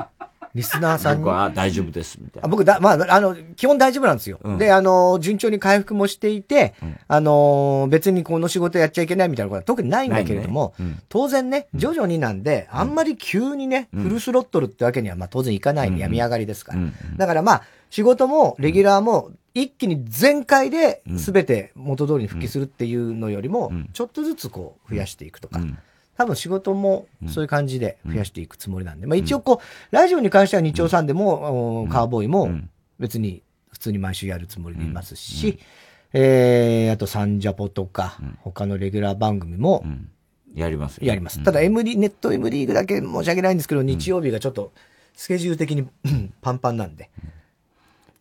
S1: リスナーさんに？
S2: 僕は大丈夫です、みたいな。
S1: あ僕だ、まあ、あの、基本大丈夫なんですよ。
S2: うん。
S1: で、あの、順調に回復もしていて、あの、別にこの仕事やっちゃいけないみたいなことは特にないんだけれども、
S2: ね。うん。
S1: 当然ね、徐々になんで、あんまり急にね、フルスロットルってわけには、まあ当然いかないん。で、病み上がりですから。だからまあ、仕事も、レギュラーも、一気に全開で全て元通りに復帰するっていうのよりも、ちょっとずつこう、増やしていくとか。多分仕事もそういう感じで増やしていくつもりなんで、まあ一応こう、ラジオに関しては日曜さんでも、おカーボーイも別に普通に毎週やるつもりでいますし、えー、あとサンジャポとか、他のレギュラー番組も、
S2: やりますよ
S1: やります。ただ M リ、ネット M リーグだけ申し訳ないんですけど、日曜日がちょっとスケジュール的にうんパンパンなんで、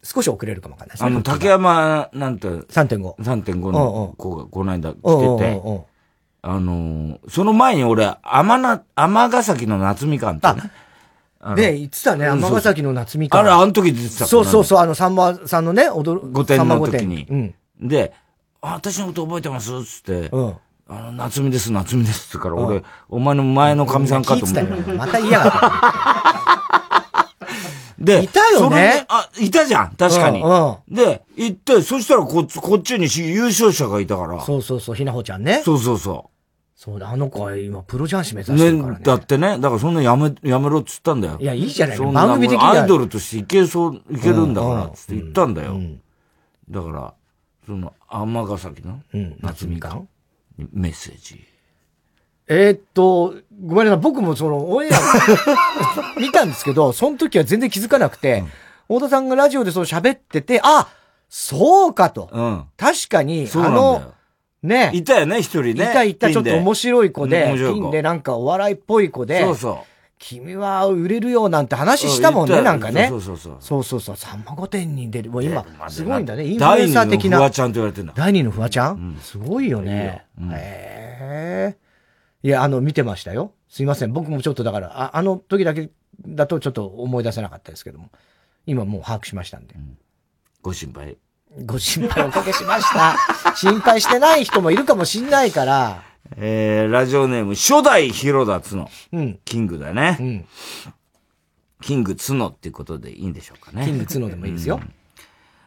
S1: 少し遅れるかもわかんないですね。
S2: あの、竹山なんて、
S1: 3.5。
S2: 3.5の子がこの間来てて、あのー、その前に俺、天な、天ヶ崎の夏みかんってね。あの
S1: ね言ってたね、
S2: うん
S1: 尼崎の夏みかん。
S2: あれ、あの時出てた
S1: そうそうそう、あの、さんまさんのね、踊る。
S2: 御殿の時に。
S1: 殿うん。
S2: で、あ、私のこと覚えてます？つって、
S1: うん。
S2: あの、夏美です、夏美ですってから、俺、お前の前の神さんかと思って。
S1: また嫌がった。
S2: で、
S1: いたよね
S2: あ、いたじゃん、確かに。
S1: うん
S2: で、行って、そしたらこっち、こっちにし優勝者がいたから。
S1: そうそうそう、ひなほちゃんね。
S2: そうそうそ
S1: そうだ、あの子は今、プロ雀士目
S2: う。
S1: 指してるから
S2: ね、だってね、だからそんなやめ、やめろっつったんだよ。
S1: いやいいじゃない
S2: そ
S1: 番組的に
S2: アイドルとしていけそう、いけるんだから、
S1: うん
S2: つって言ったんだよ。だから、その、天ヶ崎の、夏みかんにメッセージ。
S1: えーっと、ごめんなさい、僕もその、オンエア 見たんですけど、その時は全然気づかなくて、太田さんがラジオでそう喋ってて、あそうかと。
S2: うん。
S1: 確かに、あの、ね。
S2: いたよね、一人ね。
S1: いたいた、ちょっと面白い子で、ピンでなんかお笑いっぽい子で、
S2: そうそう。
S1: 君は売れるよなんて話したもんね、
S2: うん
S1: なんかね。
S2: そうそうそう。
S1: そうそうそう、さんま御殿に出る。もう今、すごいんだね。インフル
S2: 第二
S1: エンサー的な。
S2: のフワちゃんと言われてんだ。
S1: 第二のフワちゃん、すごいよね。へえ。いや、あの、見てましたよ。すいません。僕もちょっとだから、ああの時だけだとちょっと思い出せなかったですけども。今もう把握しましたんで。
S2: ご心配。
S1: ご心配おかけしました。心配してない人もいるかもしんないから。
S2: えー、ラジオネーム、初代広田つの。
S1: うん。
S2: キングだね。キングつのっていうことでいいんでしょうかね。
S1: キング角でもいいですよ。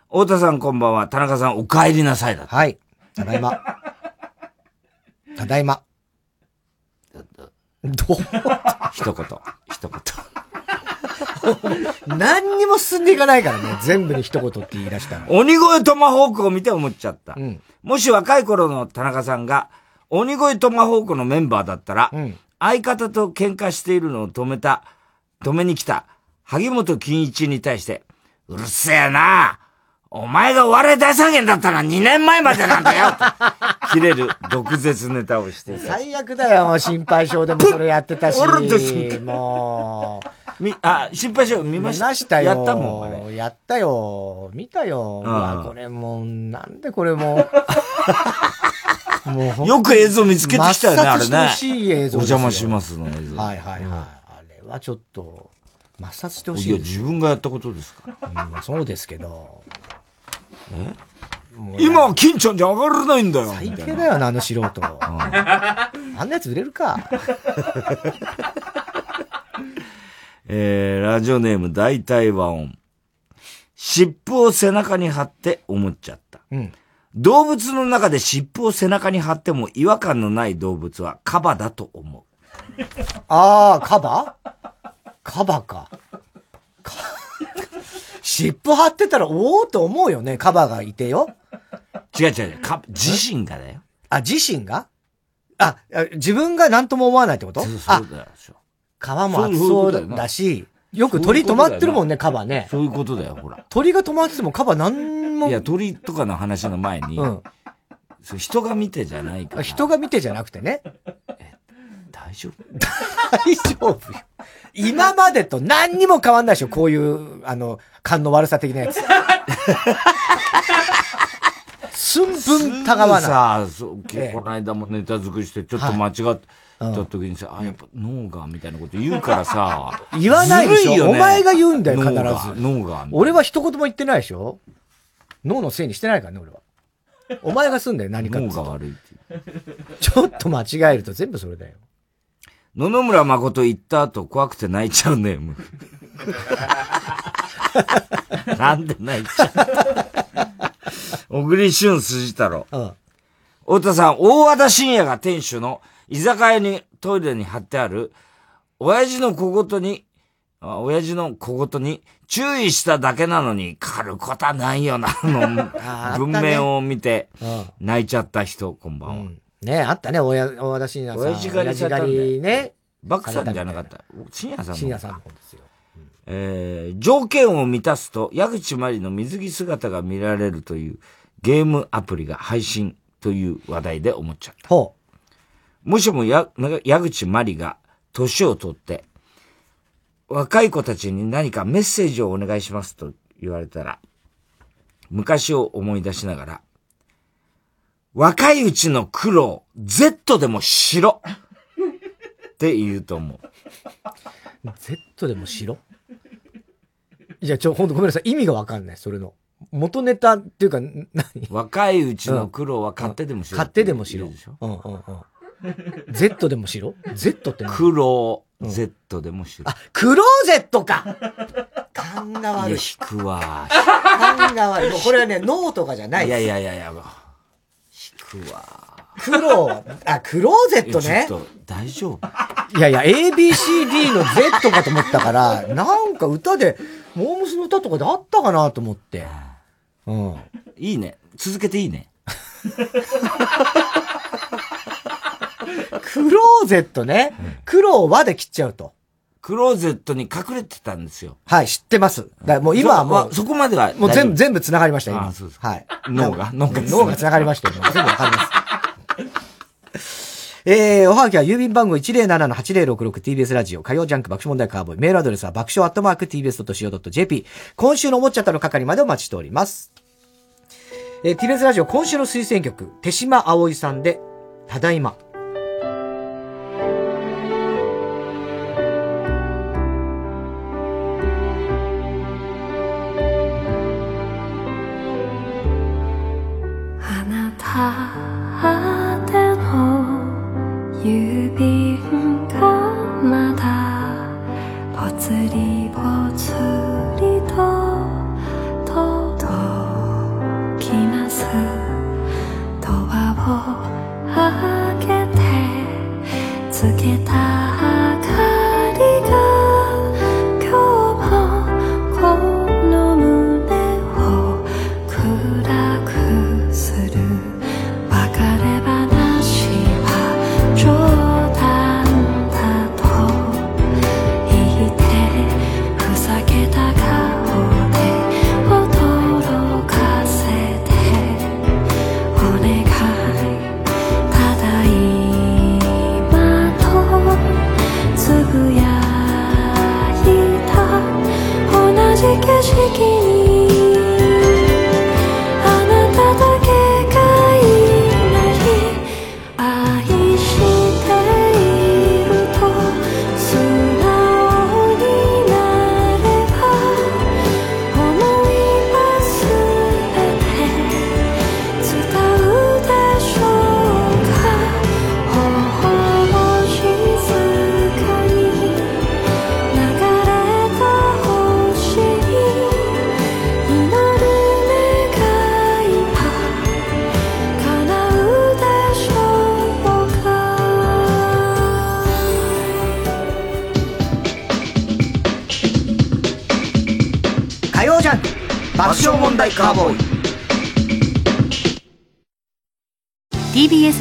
S2: 太田さんこんばんは。田中さんお帰りなさいだ。
S1: はい。ただいま。ただいま。ど う
S2: 一言。一言。
S1: 何にも進んでいかないからね。全部に一言って言い出したら。
S2: 鬼越トマホークを見て思っちゃった。もし若い頃の田中さんが、鬼越トマホークのメンバーだったら、相方と喧嘩しているのを止めた、止めに来た、萩本欽一に対して、うるせえなお前がお笑い大三元だったのは2年前までなんだよと 切れる毒舌ネタをして。
S1: 最悪だよ、もう心配性でもそれやってたし。
S2: 俺とし
S1: もう。
S2: み、あ、心配性見ました？
S1: したよ。
S2: やったもん、あれ。
S1: やったよ。見たよ。う
S2: うん
S1: わこれもう、なんでこれもう。もう
S2: よく映像見つけてきたよね、あれね。
S1: しい映像
S2: お
S1: ですよ
S2: 邪魔しますの映像。
S1: はいはいはい。あれはちょっと、抹殺してほし
S2: いや、
S1: いです。
S2: 自分がやったことですから。
S1: うんそうですけど。
S2: 今は金ちゃんじゃ上がらないんだよ。
S1: 最低だよな、あの素人。あんなやつ売れるか。
S2: えー、ラジオネーム大体和音。尻尾を背中に貼って思っちゃった。
S1: うん。
S2: 動物の中で尻尾を背中に貼っても違和感のない動物はカバだと思う。
S1: ああ、カバ？カバか。か尻尾張ってたら、おおと思うよね、カバがいてよ。
S2: 違う違う違う、カ自身がだよ。
S1: あ、自身が？あ、あ自分が何とも思わないってこと？
S2: そう
S1: あ
S2: そう、だよ。
S1: 皮も厚そうだし、よく鳥止まってるもんね、カバね。
S2: そういうことだよ、ほら。
S1: 鳥が止まっててもカバなんも。
S2: いや、鳥とかの話の前に、
S1: うん
S2: 人が見てじゃないから。
S1: 人が見てじゃなくてね。
S2: 大丈夫？
S1: 大丈夫よ。今までと何にも変わんないでしょ、こういう、あの、勘の悪さ的なやつ。寸分たがわない。
S2: さあ、そう、
S1: ええ
S2: この間もネタ作りして、ちょっと間違った時にさ、あ、やっぱ脳が、みたいなこと言うからさ。
S1: 言わないでしょ、
S2: ね
S1: お前が言うんだよ、必ず。
S2: 脳が。
S1: 俺は一言も言ってないでしょ脳のせいにしてないからね、俺は。お前がすんだよ、何かって
S2: 脳が悪いって
S1: ちょっと間違えると全部それだよ。
S2: 野々村誠行った後怖くて泣いちゃうネーム。なんで泣いちゃう小栗旬筋太郎。太田さん、大和田信也が店主の居酒屋にトイレに貼ってある、親父の小言に、あ親父の小言に注意しただけなのに、狩ることはないよな、の
S8: あ
S2: 文面を見て
S8: うん、
S2: 泣いちゃった人、こんばんは。
S8: ねあったね、親、大和田信也さん。
S2: 親父狩りされたん
S8: ね。
S2: バクさんじゃなかった。信也さんの。
S8: 信也さんの方ですよ。
S2: えー条件を満たすと、矢口まりの水着姿が見られるというゲームアプリが配信という話題で思っちゃった。
S8: ほ
S2: もしもや、矢口まりが年を取って、若い子たちに何かメッセージをお願いしますと言われたら、昔を思い出しながら、若いうちの苦労、Z でもしろって言うと思う。
S8: Z でも白いや、ちょ、ほんとごめんなさい。意味がわかんない、それの。元ネタっていうか、ん何？
S2: 若いうちの苦労は買ってでもしろ。
S8: 買ってでもしろ。うんうんうん。Z でもしろ ?Z って何？
S2: 苦労、Z でもしろ。
S8: あ、クローゼットか勘が悪い。
S2: いや、引くわ。
S8: 勘が悪い。これはね、脳とかじゃない
S2: いやいやいやいや、引くわ。
S8: クロー、あ、クローゼットね
S2: ちょっ。と、大丈夫？
S8: いやいや、ABCD の Z かと思ったから、なんか歌で、モームスの歌とかであったかなと思って。うん。
S2: いいね。続けていいね。
S8: クローゼットね。クローはで切っちゃうと。
S2: クローゼットに隠れてたんですよ。
S8: はい、知ってます。だもう今はもう、
S2: そこまでは
S8: もう全部、全部繋がりました、今。
S2: あそうです
S8: はい。
S2: 脳が脳が
S8: 脳が繋がりました全部わかります。えー、おはがきは郵便番号 107-8066TBS ラジオ火曜ジャンク爆笑問題カーボーイ。メールアドレスは爆笑アットマーク TBS.CO.JP。今週のおもちゃたの係までお待ちしております。えー、TBS ラジオ今週の推薦曲、手島葵さんで、ただいま。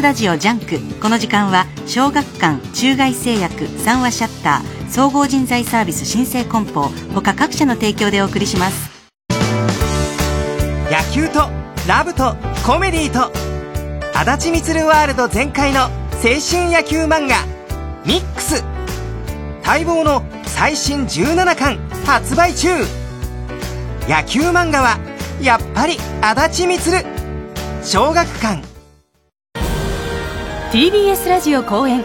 S3: ラジオジャンク。この時間は小学館中外製薬三和シヤッター総合人材サービス新生梱包他各社の提供でお送りします。
S21: 野球とラブとコメディとあだち充ワールド全開の青春野球漫画「MIX」待望の最新17巻発売中。野球漫画はやっぱり足立みつる。小学館。
S13: TBS ラジオ公演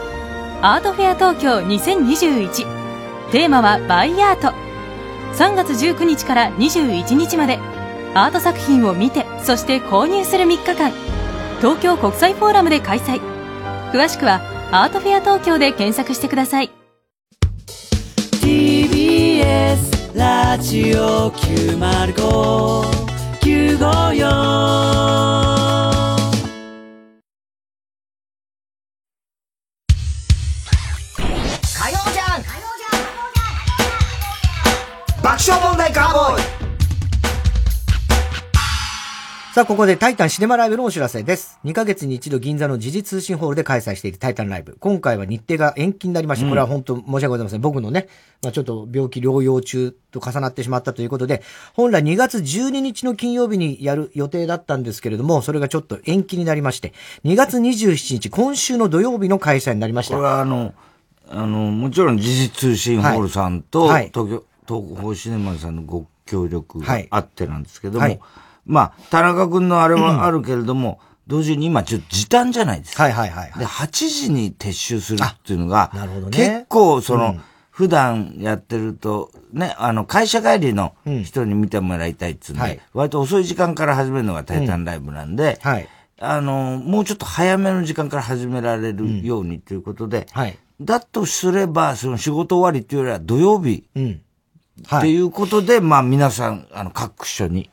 S13: アートフェア東京2021テーマはバイアート。3月19日から21日までアート作品を見てそして購入する3日間。東京国際フォーラムで開催。詳しくはアートフェア東京で検索してください。
S22: TBS
S23: ラジオ905954
S1: 爆笑問題カーボーイさあ、ここでタイタンシネマライブのお知らせです。2ヶ月に一度銀座の時事通信ホールで開催しているタイタンライブ。今回は日程が延期になりました。これは本当申し訳ございません。僕のね、まあちょっと病気療養中と重なってしまったということで、本来2月12日の金曜日にやる予定だったんですけれども、それがちょっと延期になりまして、2月27日、今週の土曜日の開催になりました。
S2: これはあの、あの、もちろん時事通信ホールさんと、
S1: はい
S2: 東京、東宝シネマさんのご協力が
S1: はい
S2: あってなんですけども、
S1: はい
S2: まあ、田中君のあれはあるけれども、同時に今ちょっと時短じゃないですか。
S1: はいはいはい。
S2: で、8時に撤収するっていうのが、
S1: なるほどね
S2: 結構その、
S1: うん
S2: 普段やってると、ね、あの、会社帰りの人に見てもらいたいっつうんで、
S1: はい
S2: 割と遅い時間から始めるのがタイタンライブなんで、
S1: はい。
S2: あの、もうちょっと早めの時間から始められるようにということで、
S1: はい。
S2: だとすれば、その仕事終わりっていうよりは土曜日
S1: うん。
S2: っていうことで、まあ皆さん、あの、各所に、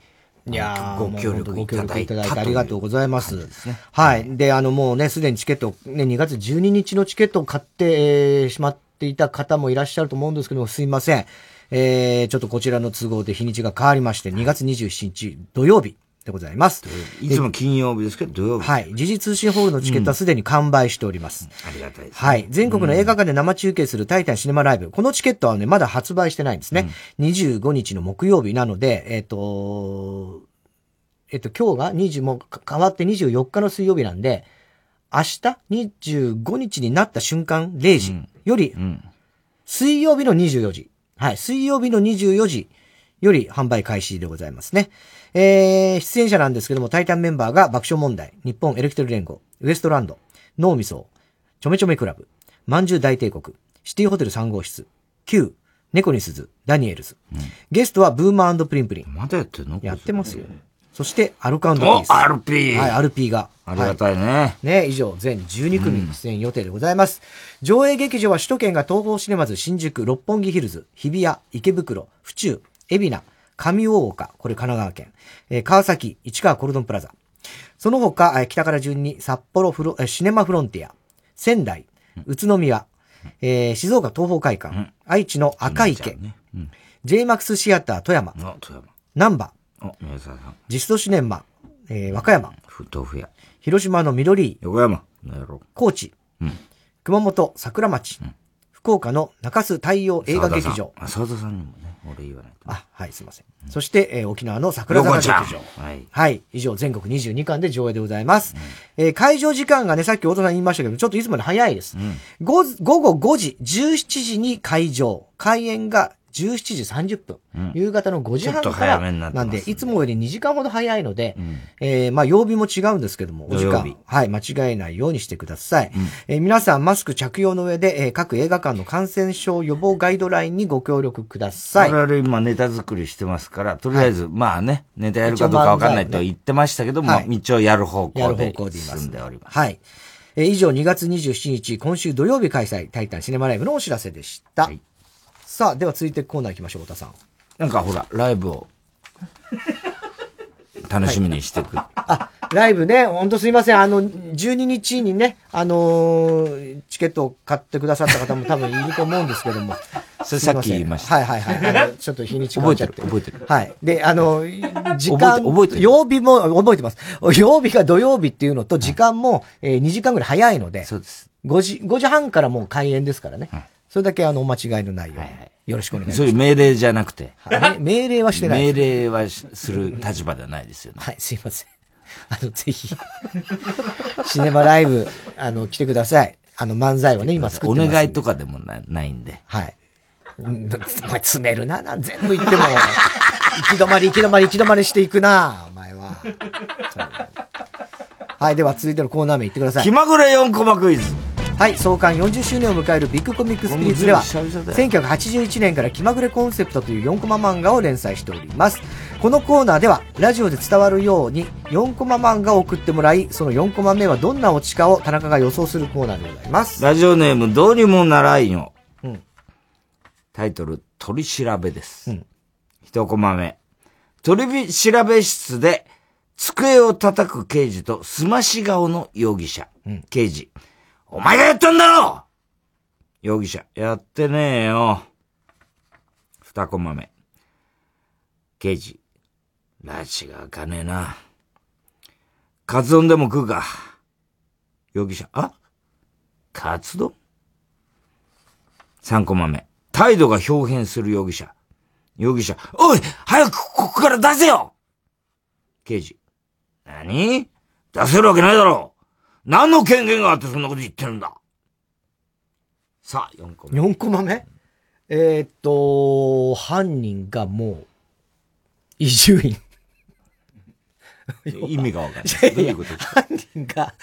S1: いやー
S2: ご協力いただいた
S1: ご協力いただいてありがとうございます。はい。で、あの、もうね、すでにチケット、ね、2月12日のチケットを買って、えーしまっていた方もいらっしゃると思うんですけども、すいません。えー、ちょっとこちらの都合で日にちが変わりまして、2月27日土曜日でございます。
S2: いつも金曜日ですけど、土曜日。
S1: はい。時事通信ホールのチケットはすでに完売しております。
S2: ありがたいです、
S1: はい。全国の映画館で生中継するタイタンシネマライブ。このチケットはね、まだ発売してないんですね。25日の木曜日なので、えっ、と、えっ、と、今日が20、もう変わって24日の水曜日なんで、明日25日になった瞬間0時より、水曜日の24時。はい。水曜日の24時より販売開始でございますね。えー、出演者なんですけども、タイタンメンバーが爆笑問題、日本エレクトル連合、ウエストランド、脳みそ、ちょめちょめクラブ、まんじゅう大帝国、シティホテル3号室、Q、猫に鈴、ダニエルズ。ゲストはブーマープリンプリン。
S2: まだやってんの？
S1: やってますよ。そして、アルカンドピース。
S2: お RP
S1: はい、RP が。
S2: ありがたいね。
S1: ね、以上、全12組出演予定でございます。上映劇場は首都圏が東方シネマズ、新宿、六本木ヒルズ、日比谷、池袋、府中、海老名、上大岡、これ神奈川県、えー川崎、市川コルドンプラザ。その他、えー北から順に札幌フロ、えーシネマフロンティア、仙台、宇都宮、えー静岡東方会館、愛知の赤池、JMAX シアター富山、
S2: あ、富山。
S1: 南波、
S2: お、宮沢さん。
S1: ジストシネマ、えー和歌山。広島の緑、
S2: 横山。
S1: 高知、
S2: うん。
S1: 熊本桜町、福岡の中洲太陽映画劇場。
S2: あ、沢田さんにもね、俺言わないと。
S1: あ、はい、すいません。そして、えー沖縄の桜坂劇場。
S2: はい。
S1: はい。以上、全国22巻で上映でございます。えー会場時間がね、さっき大人さん言いましたけど、ちょっといつもより早いです。午午後5時、17時に会場。開演が17時30分。
S2: うん
S1: 夕方の5時半から
S2: 早めにな
S1: んで、いつもより2時間ほど早いので、えーまあ、曜日も違うんですけども、お時間はい、間違えないようにしてください。えー皆さん、マスク着用の上で、えー各映画館の感染症予防ガイドラインにご協力ください。
S2: 我々今ネタ作りしてますから、とりあえず、まあね、ネタやるかどうかわかんないと言ってましたけども、
S1: はい
S2: 一応やる方
S1: やる
S2: 向で進んでおります。
S1: はい。えー以上2月27日、今週土曜日開催、タイタンシネマライブのお知らせでした。さあ、では続いてコーナー行きましょう、太田さん。
S2: なんかほら、ライブを、楽しみにしてくる。
S1: ライブね、ほんとすいません。あの、12日にね、あのーチケットを買ってくださった方も多分いると思うんですけども。
S2: それさっき言いました
S1: はいはいはいあの。ちょっと日にち変わっちゃって。
S2: 覚えてる覚
S1: はい。で、あの、時間、
S2: 覚えて覚えてる
S1: 曜日も、覚えてます。曜日が土曜日っていうのと、時間も、えー2時間ぐらい早いので、
S2: そうです。
S1: 5時、5時半からもう開演ですからね。それだけあの、お間違いのないように。よろしくお願いします。
S2: そういう命令じゃなくて。
S1: はい命令はしてない
S2: 命令はしする立場ではないですよね。
S1: はい、すいません。あの、ぜひ、シネマライブ、あの、来てください。あの、漫才をね、今作って
S2: お
S1: ますんで。
S2: 願いとかでもなないんで。
S1: はい。うんお前詰めるな、なん全部言っても。行き止まり、行き止まり、行き止まりしていくな、お前は。はい、では続いてのコーナー名言ってください。
S2: 気まぐれ4コマクイズ。
S1: はい、創刊40周年を迎えるビッグコミックスピリッツでは、
S2: これもずいぶん久々だよ
S1: 1981年から気まぐれコンセプトという4コマ漫画を連載しております。このコーナーでは、ラジオで伝わるように4コマ漫画を送ってもらい、その4コマ目はどんなオチかを田中が予想するコーナーでございます。
S2: ラジオネームどうにもならんよ。
S1: うん
S2: タイトル、取り調べです。一コマ目。取り調べ室で、机を叩く刑事とすまし顔の容疑者。刑事。お前がやったんだろ容疑者。やってねえよ。二コマ目。刑事。拉致が開かねえな。カツ丼でも食うか。容疑者。あ？カツ丼？三コマ目。態度が表変する容疑者。容疑者。おい早くここから出せよ刑事。何？出せるわけないだろう何の権限があってそんなこと言ってるんださあ、4個目。
S1: 4コマ目？えーっと、犯人がもう、伊集院。
S2: 意味がわかんない。どういうこと？
S1: 犯人が、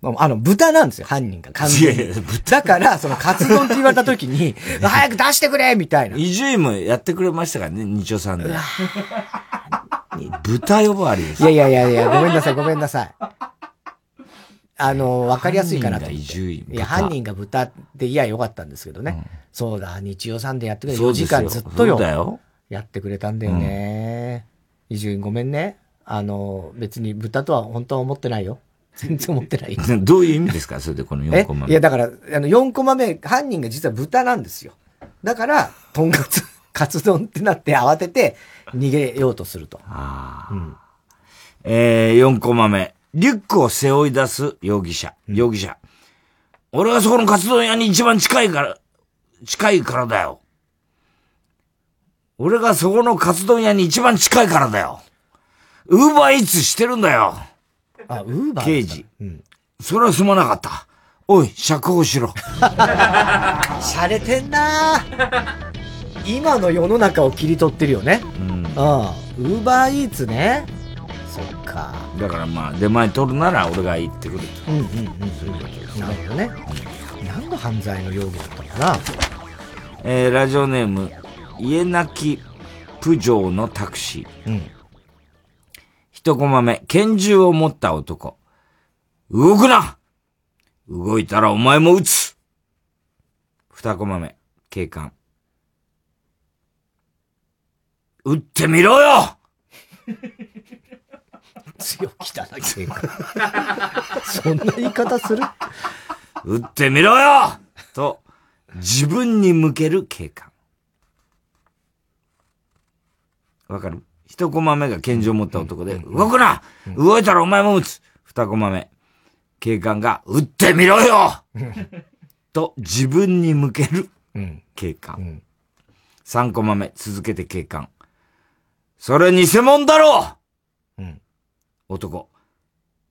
S1: あの、豚なんですよ、犯人が。完全に
S2: いやいや
S1: だから、その、カツ丼って言われた時に、早く出してくれみたいな。
S2: 伊集院もやってくれましたからね、日曜さんで。豚呼ばわりです。
S1: いやいやいやいや、ごめんなさい、ごめんなさい。あの、わかりやすいかなと思って。いや、犯人が豚で、いや、よかったんですけどね。そうだ、日曜さんでやってくれ4時間ずっと
S2: よ。
S1: やってくれたんだよね。伊集院ごめんね。あの、別に豚とは本当は思ってないよ。全然思ってないよ。
S2: どういう意味ですか？それでこの4
S1: え？
S2: コマ目。
S1: いや、だから、あの、4コマ目、犯人が実は豚なんですよ。だから、とんかつ、カツ丼ってなって慌てて逃げようとすると。うん
S2: えー、4コマ目。リュックを背負い出す容疑者。容疑者。俺がそこのカツ丼屋に一番近いから、近いからだよ。俺がそこのカツ丼屋に一番近いからだよ。ウーバーイーツしてるんだよ。
S1: あ、ウーバー
S2: 刑事。それはすまなかった。おい、釈放しろ。
S1: 洒落てんな今の世の中を切り取ってるよね。
S2: うん。
S1: ああ、ウーバーイーツね。そっか。
S2: だからまあ、出前取るなら俺が行ってくると。
S1: うんうんうん。そういうことです。なるほどね。何の犯罪の容疑だったのかな？
S2: えー、ラジオネーム、家なきプジョーのタクシー。
S1: うん。
S2: 一コマ目、拳銃を持った男。動くな動いたらお前も撃つ二コマ目、警官。撃ってみろよ
S1: 強気だな、警官。そんな言い方する？
S2: 撃ってみろよ！と、自分に向ける警官。わかる？一コマ目が拳銃を持った男で、動くな！動いたらお前も撃つ！二コマ目。警官が、撃ってみろよ！と、自分に向ける警官。三コマ目、続けて警官。それ偽物だろ男。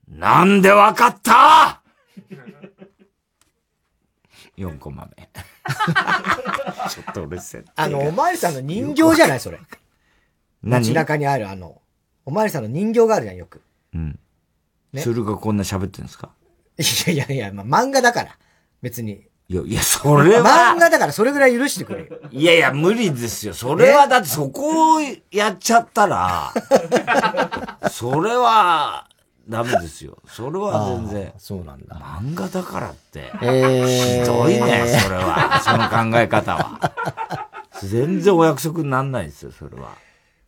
S2: なんでわかった？四コマ目。ちょっと俺せ
S1: あの、おまわりさんの人形じゃない？それ。
S2: 何？
S1: 街中にあるあの、おまわりさんの人形があるじゃん、よく。
S2: うん。
S1: ね
S2: それがこんな喋ってるんですか？
S1: いやいやいや、まあ、漫画だから。別に。
S2: いや、いや、それは。
S1: 漫画だからそれぐらい許してくれよ。
S2: いやいや、無理ですよ。それは、だってそこをやっちゃったら、それは、ダメですよ。それは全然。
S1: そうなんだ。
S2: 漫画だからって。
S1: えー
S2: ひどいね、それは。その考え方は。全然お約束になんないですよ、それは。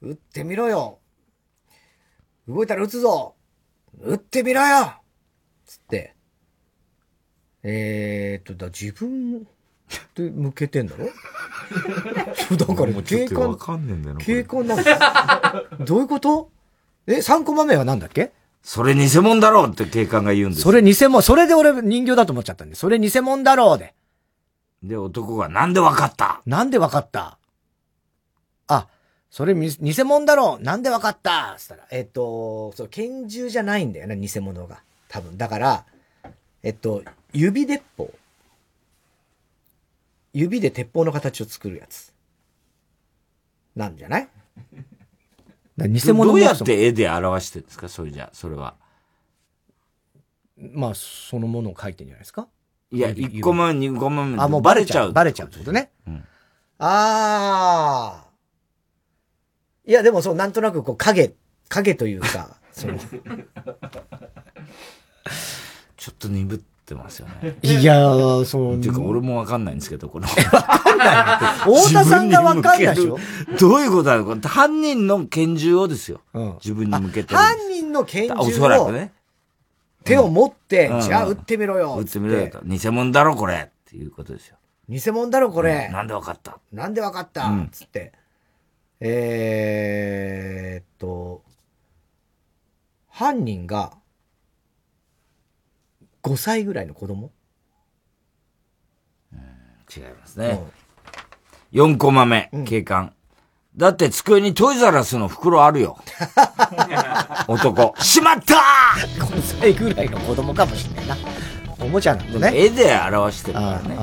S1: 撃ってみろよ。動いたら撃つぞ。撃ってみろよつって。えーっと、だ、自分で向けてんだろ？そ うだから警官警官なんだ。どういうこと？え、3コマ目はなんだっけ？
S2: それ偽物だろうって警官が言うんです
S1: それ偽物、それで俺人形だと思っちゃったんで、それ偽物だろうで。
S2: で、男がなんでわかった？
S1: なんでわかった？あ、それみ偽物だろう。なんでわかった？つったら、えっと、そう、拳銃じゃないんだよね、偽物が。多分。だから、えっと、指鉄砲。指で鉄砲の形を作るやつ。なんじゃない？偽物
S2: どうやっ
S1: も
S2: て絵で表してるんですか？それじゃ、それは。
S1: まあ、そのものを描いてんじゃないですか？
S2: いや、1個目、2個目、
S1: あ、もうバレちゃう。バレちゃうってことね。
S2: うん
S1: ああ。いや、でもそう、なんとなくこう、影、影というか、その、
S2: ちょっと鈍っってますよね。
S1: いやー、その。
S2: っていうか、俺もわかんないんですけど、この。
S1: わかんない。太田さんがわかんないでしょ？
S2: どういうことなの？か。犯人の拳銃をですよ。自分に向けて。
S1: 犯人の拳銃を。
S2: おそらくね。
S1: 手を持って、
S2: うん
S1: じゃあ撃ってみろよ。
S2: 撃ってみろよと。偽物だろ、これ。っていうことですよ。
S1: 偽物だろ、これ。
S2: なんでわかった？
S1: なんでわかった、
S2: うん
S1: つって。えーっと、犯人が5歳ぐらいの子供？
S2: 違いますね。4コマ目、警官。だって机にトイザラスの袋あるよ。男。しまった
S1: !5 歳ぐらいの子供かもしれないな。おもちゃなんだね。
S2: 絵で表してるからね。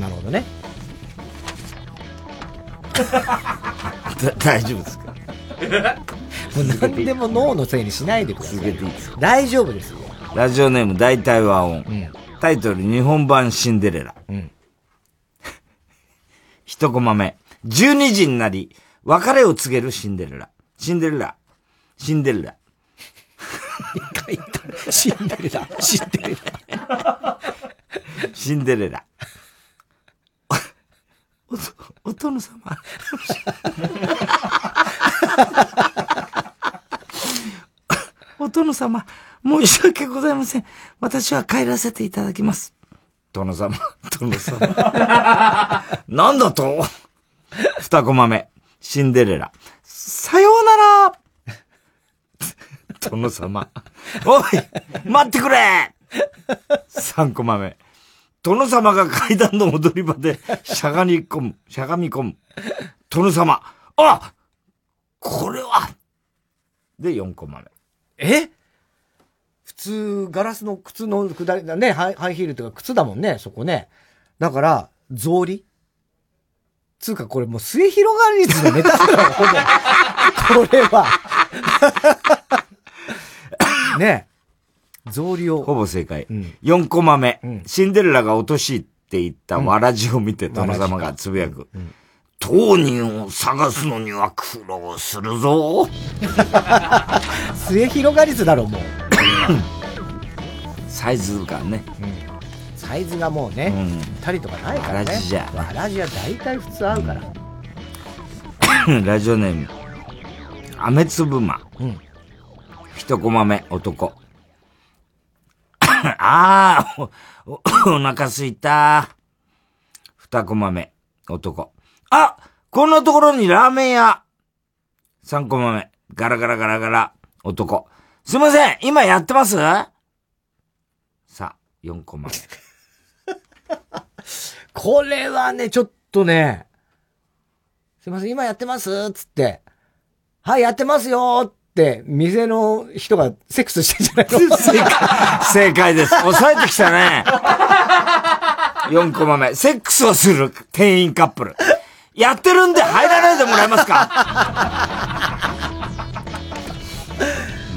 S1: なるほどね。
S2: だ大丈夫ですか？
S1: もう何でも脳のせいにしないでください。大丈夫ですよ。
S2: ラジオネーム大体和音。タイトル日本版シンデレラ。
S1: うん
S2: 一コマ目。12時になり、別れを告げるシンデレラ。シンデレラ。シンデレラ。
S1: シンデレラ。シンデレラ。
S2: シンデレラ。お、お殿様。お殿様、申し訳ございません。私は帰らせていただきます。殿様、殿様。なんだと？二コマ目。シンデレラ。さようなら 殿様。おい待ってくれ三コマ目。殿様が階段の踊り場でしゃがみ込む、しゃがみ込む。殿様。あこれはで、4コマ目。
S1: え？普通、ガラスの靴の下りだね、ハイハイヒールとか靴だもんね、そこね。だから、草履？つうか、これもう末広がり率のネタだよ、ほぼ。これは。ね草履を。
S2: ほぼ正解。4コマ目、シンデレラが落としって言ったわらじを見て殿様がつぶやく。当人を探すのには苦労するぞ。
S1: 末広がり率だろ、もう。
S2: サイズがね。
S1: サイズがもうね、
S2: うん
S1: ぴったりとかないからね。
S2: わらじじゃ
S1: わらじは大体普通合うから。
S2: ラジオネーム、アメツブマ。一コマ目、男。ああ、お、おお腹すいた。二コマ目、男。あこんなところにラーメン屋。三コマ目、ガラガラガラガラ、男。すいません、今やってます？さあ、四コマ目。
S1: これはね、ちょっとね、すいません、今やってます？つって、はい、やってますよって、店の人がセックスしてんじゃないの？
S2: 正解、正解です。抑えてきたね。4コマ目。セックスをする店員カップル。やってるんで入らないでもらえますか？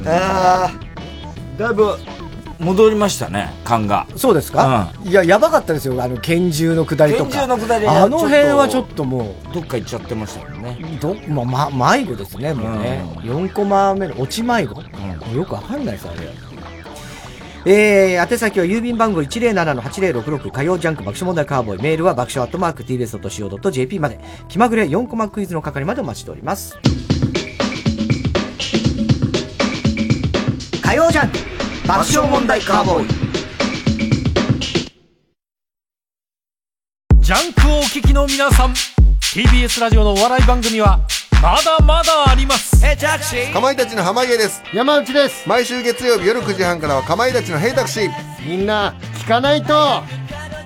S2: あーだいぶ戻りましたね、感が。
S1: そうですか、いや、やばかったですよ。あの、拳銃の下りとか。
S2: 拳銃の下り
S1: あの辺はちょっとも
S2: う。どっか行っちゃってましたもんね。
S1: ど、ま、ま、迷子ですね、もうね。4コマ目の落ち迷子、もうよくわかんないです、あれ。えー、宛先は郵便番号107-8066火曜ジャンク爆笑問題カーボーイ。メールは爆笑アットマーク tbs.co.jp まで。気まぐれ4コマクイズの係までお待ちしております。火曜ジャンク爆笑問題カーボーイ。
S24: ジャンクをお聞きの皆さん TBS ラジオのお笑い番組はまだまだあります。
S17: かまいたちの濱家です。山内です。毎週月曜日夜9時半からはかまいたちのヘイタクシー。みんな聞かないと。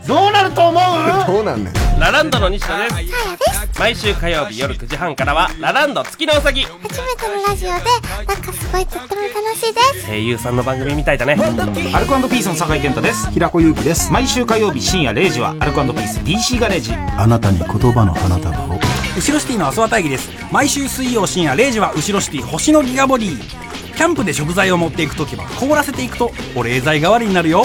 S17: どうなると思う？どうなんねん。
S25: ラランドの西野です。毎週火曜日夜9時半からはラランド月のうさぎ。
S26: 初めてのラジオでなんかすごいとっても楽しいです。
S25: 声優さんの番組みたいだね。
S27: アルコピースの酒井健太です。平子祐希です。毎週火曜日深夜0時はアルコピース DC ガレージ。
S28: あなたに言葉の花束を
S27: 後ろシティの阿諏訪大義です。毎週水曜深夜0時は後ろシティ星のギガボディ。キャンプで食材を持っていく時は凍らせていくと保冷剤代わりになるよ。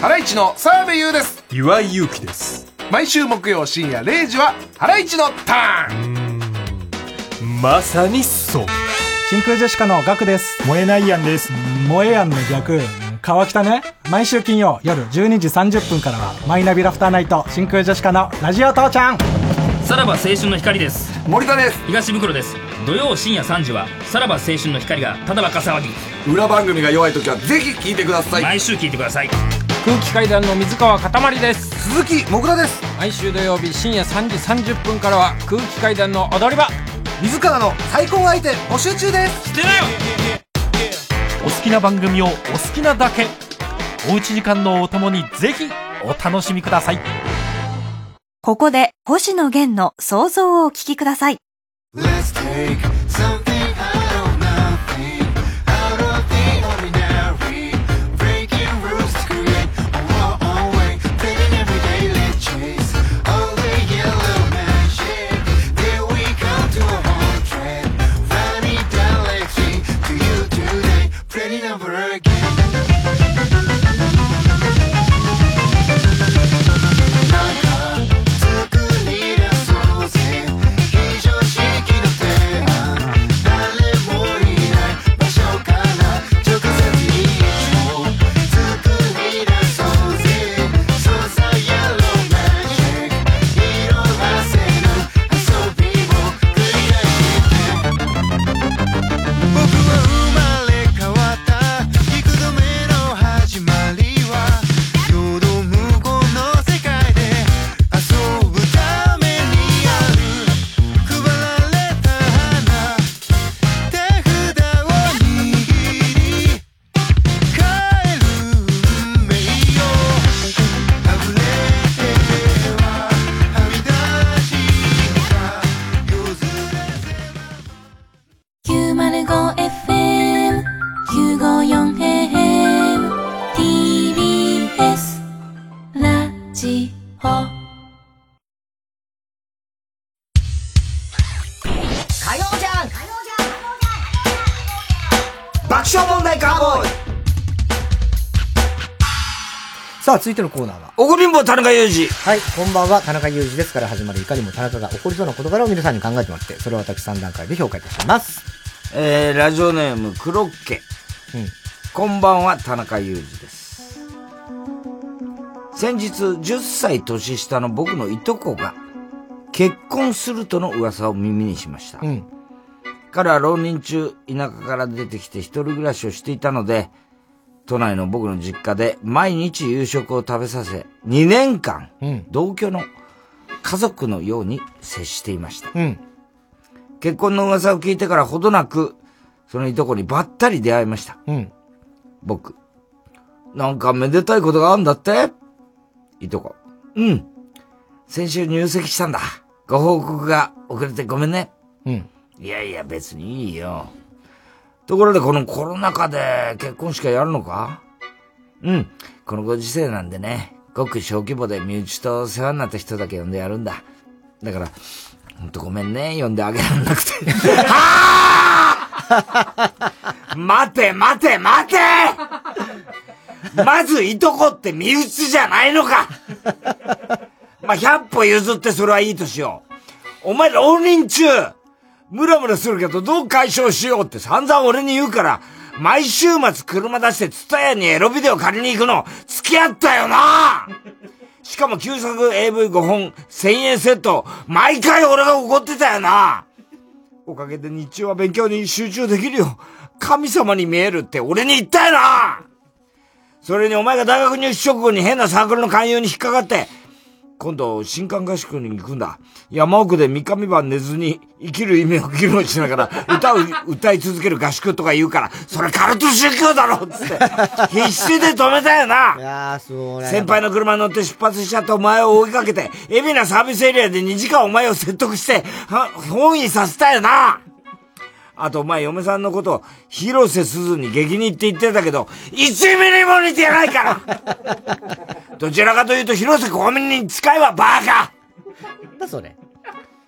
S29: ハライチの澤部優です。
S27: 岩井祐希です。
S29: 毎週木曜深夜0時はハライチのターン。
S27: まさにそう。
S30: 真空ジェシカのガクです。燃えないやんです。燃えやんの逆。
S27: 川北ね。毎週金曜夜12時30分からは、マイナビラフターナイト、真空ジェシカのラジオ父ちゃん。
S31: さらば青春の光です。
S17: 森田です。
S31: 東袋です。土曜深夜3時はさらば青春の光がただバカ騒ぎ。
S17: 裏番組が弱い時はぜひ聞いてください。
S31: 毎週聞いてください。
S32: 空気階段の水川かたまりです。
S17: 鈴木もぐらです。
S32: 毎週土曜日深夜3時30分からは空気階段の踊り場。
S17: 水川の再婚相手募集中です。
S31: してなよ。
S24: お好きな番組をお好きなだけ。おうち時間のお供にぜひお楽しみください
S3: ここで星野源の想像をお聞きください。
S33: さあ、
S1: 続いてのコーナーは。
S2: 怒りんぼ田中裕二。
S1: はい、こんばんは、田中裕二ですから始まるいかにも田中が起こりそうな事柄を皆さんに考えてもらって、それを私3段階で評価いたします。
S2: えー、ラジオネーム、クロッケ。こんばんは、田中裕二です。先日、10歳年下の僕のいとこが、結婚するとの噂を耳にしました。
S1: うん。
S2: 彼は浪人中、田舎から出てきて一人暮らしをしていたので、都内の僕の実家で毎日夕食を食べさせ、2年間、
S1: うん。
S2: 同居の家族のように接していました。
S1: うん。
S2: 結婚の噂を聞いてからほどなく、そのいとこにばったり出会いました。
S1: うん。
S2: 僕。なんかめでたいことがあるんだって？いとこ。うん。先週入籍したんだ。ご報告が遅れてごめんね。
S1: うん。
S2: いやいや別にいいよ。ところでこのコロナ禍で結婚式はやるのか？うん。このご時世なんでね、ごく小規模で身内と世話になった人だけ呼んでやるんだ。だから、ほんとごめんね、呼んであげられなくて。はぁ待て待て待てまずいとこって身内じゃないのかまあ、100歩譲ってそれはいいとしよう。お前浪人中ムラムラするけどどう解消しようって散々俺に言うから、毎週末車出してツタヤにエロビデオ借りに行くの付き合ったよな。しかも旧作 AV5 本1000円セット、毎回俺が怒ってたよな。おかげで日中は勉強に集中できるよ。神様に見えるって俺に言ったよな。それにお前が大学入試直後に変なサークルの勧誘に引っかかって、今度新刊合宿に行くんだ。山奥で三日三晩寝ずに生きる意味を議論しながら歌を歌い続ける合宿とか言うから、それカルト宗教だろ！っつって、必死で止めたよな。い
S1: やー、そう
S2: 先輩の車に乗って出発しちゃったお前を追いかけて、海老名サービスエリアで2時間お前を説得して、は本意させたよなあとお前嫁さんのこと、広瀬すずに激似って言ってたけど、1ミリも似てないから どちらかというと広瀬香美に近いわ、バカ
S1: だそれ。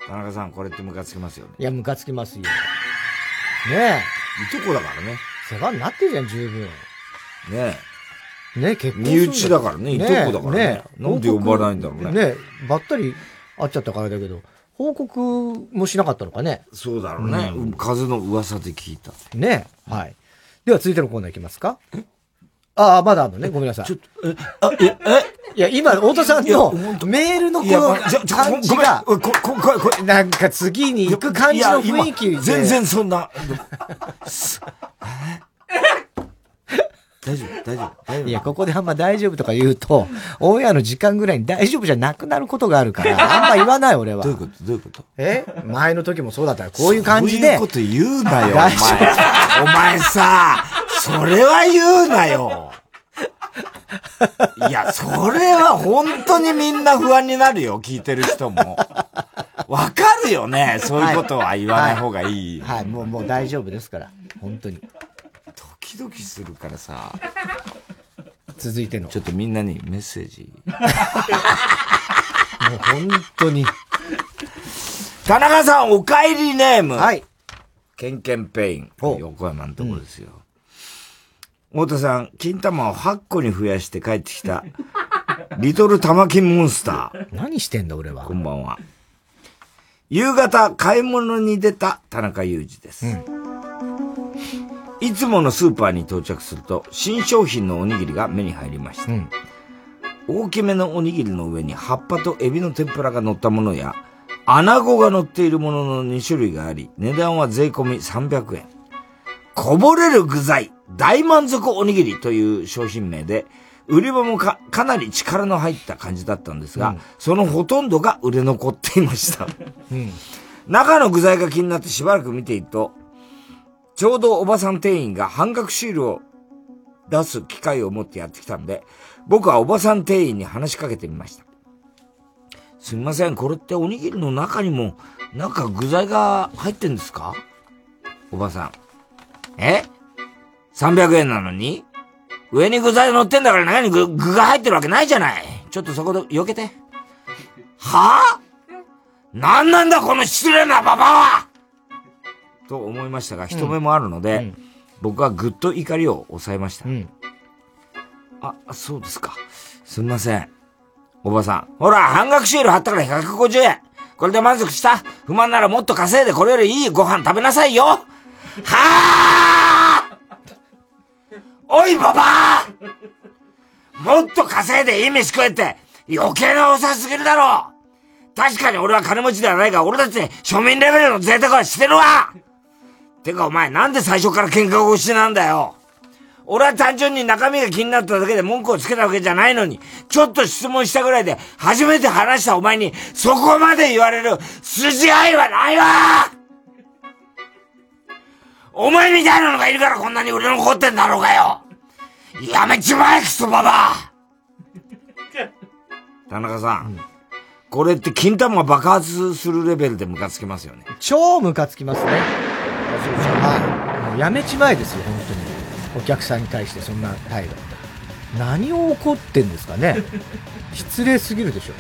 S2: 田中さん、これってムカつきますよね。
S1: いや、ムカつきますよ。ね
S2: え。いとこだからね。
S1: 世話になってるじゃん、十分。
S2: ねえ。
S1: ね結婚
S2: 身内だからねいとこだからねなんで呼ばないんだろうね
S1: ねばったり会っちゃったからだけど、報告もしなかったのかね。
S2: そうだろうね。
S1: うん
S2: 風の噂で聞いた。
S1: ねはい。では続いてのコーナーいきますか。ああ、まだあるのね。ごめんなさい。ちょっと、え、あ、え、え？いや、今、太田さんのメールのこの感じが、
S2: ごめんこ、こ、こ、こ、
S1: なんか次に行く感じの雰囲気
S2: 全然そんな。大丈夫、大丈夫、大丈夫。
S1: いや、ここであんま大丈夫とか言うと、オンエアの時間ぐらいに大丈夫じゃなくなることがあるから、あんま言わない俺は。
S2: どういうことどういうこと？
S1: え？前の時もそうだったら、こういう感じで。
S2: そういうこと言うなよ、お前。お前さ、それは言うなよ。いや、それは本当にみんな不安になるよ、聞いてる人も。わかるよね、そういうことは言わない方がいい。
S1: はい、はいもう、もう大丈夫ですから。本当に。
S2: ドキドキするからさ。
S1: 続いての。
S2: ちょっとみんなにメッセージ。
S1: もう本当に。
S2: 田中さん、お帰りネーム。はい。ケンケンペイン。横山のところですよ。太田さん、金玉を8個に増やして帰ってきた、リトル玉金モンスター。
S1: 何してんだ、俺は。
S2: こんばんは。夕方、買い物に出た田中裕二です。いつものスーパーに到着すると、新商品のおにぎりが目に入りました。大きめのおにぎりの上に葉っぱとエビの天ぷらが乗ったものや、穴子が乗っているものの2種類があり、値段は税込み300円。こぼれる具材、大満足おにぎりという商品名で、売り場もか、かなり力の入った感じだったんですが、そのほとんどが売れ残っていました。
S1: うん。
S2: 中の具材が気になってしばらく見ていると、ちょうどおばさん店員が半額シールを出す機会を持ってやってきたんで、僕はおばさん店員に話しかけてみました。すみません、これっておにぎりの中にも、なんか具材が入ってんですか？おばさん。え ?300 円なのに？上に具材乗ってんだから中に具具が入ってるわけないじゃない。ちょっとそこで避けて。はぁ、なんなんだこの失礼なババはと思いましたが、人目もあるので、僕はぐっと怒りを抑えました。あ、そうですか。すみません。おばさん。ほら、半額シール貼ったから150円。これで満足した？不満ならもっと稼いでこれよりいいご飯食べなさいよはあおいババアもっと稼いでいい飯食えって余計なおさすぎるだろ確かに俺は金持ちではないが、俺だって庶民レベルの贅沢はしてるわてかお前なんで最初から喧嘩腰しなんだよ俺は単純に中身が気になっただけで文句をつけたわけじゃないのに、ちょっと質問したぐらいで初めて話したお前にそこまで言われる筋合いはないわお前みたいなのがいるからこんなに売れ残ってんだろうがよやめちまえクソババ田中さん、これって金玉が爆発するレベルでムカつきますよね。
S1: 超ムカつきますね。はい。もうやめちまえですよ、本当に。お客さんに対してそんな態度。何を怒ってんですかね。失礼すぎるでし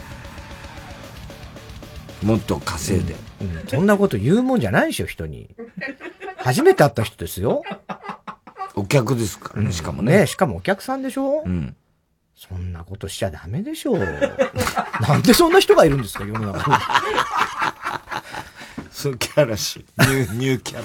S1: ょ。
S2: もっと稼いで。
S1: うん、そんなこと言うもんじゃないでしょ、人に。初めて会った人ですよ。
S2: お客ですか？らね、しかもね。
S1: ねしかもお客さんでしょ
S2: うん。
S1: そんなことしちゃダメでしょう。なんでそんな人がいるんですか、世の中に。
S2: そうキャラし。ニュー、ニューキャラ。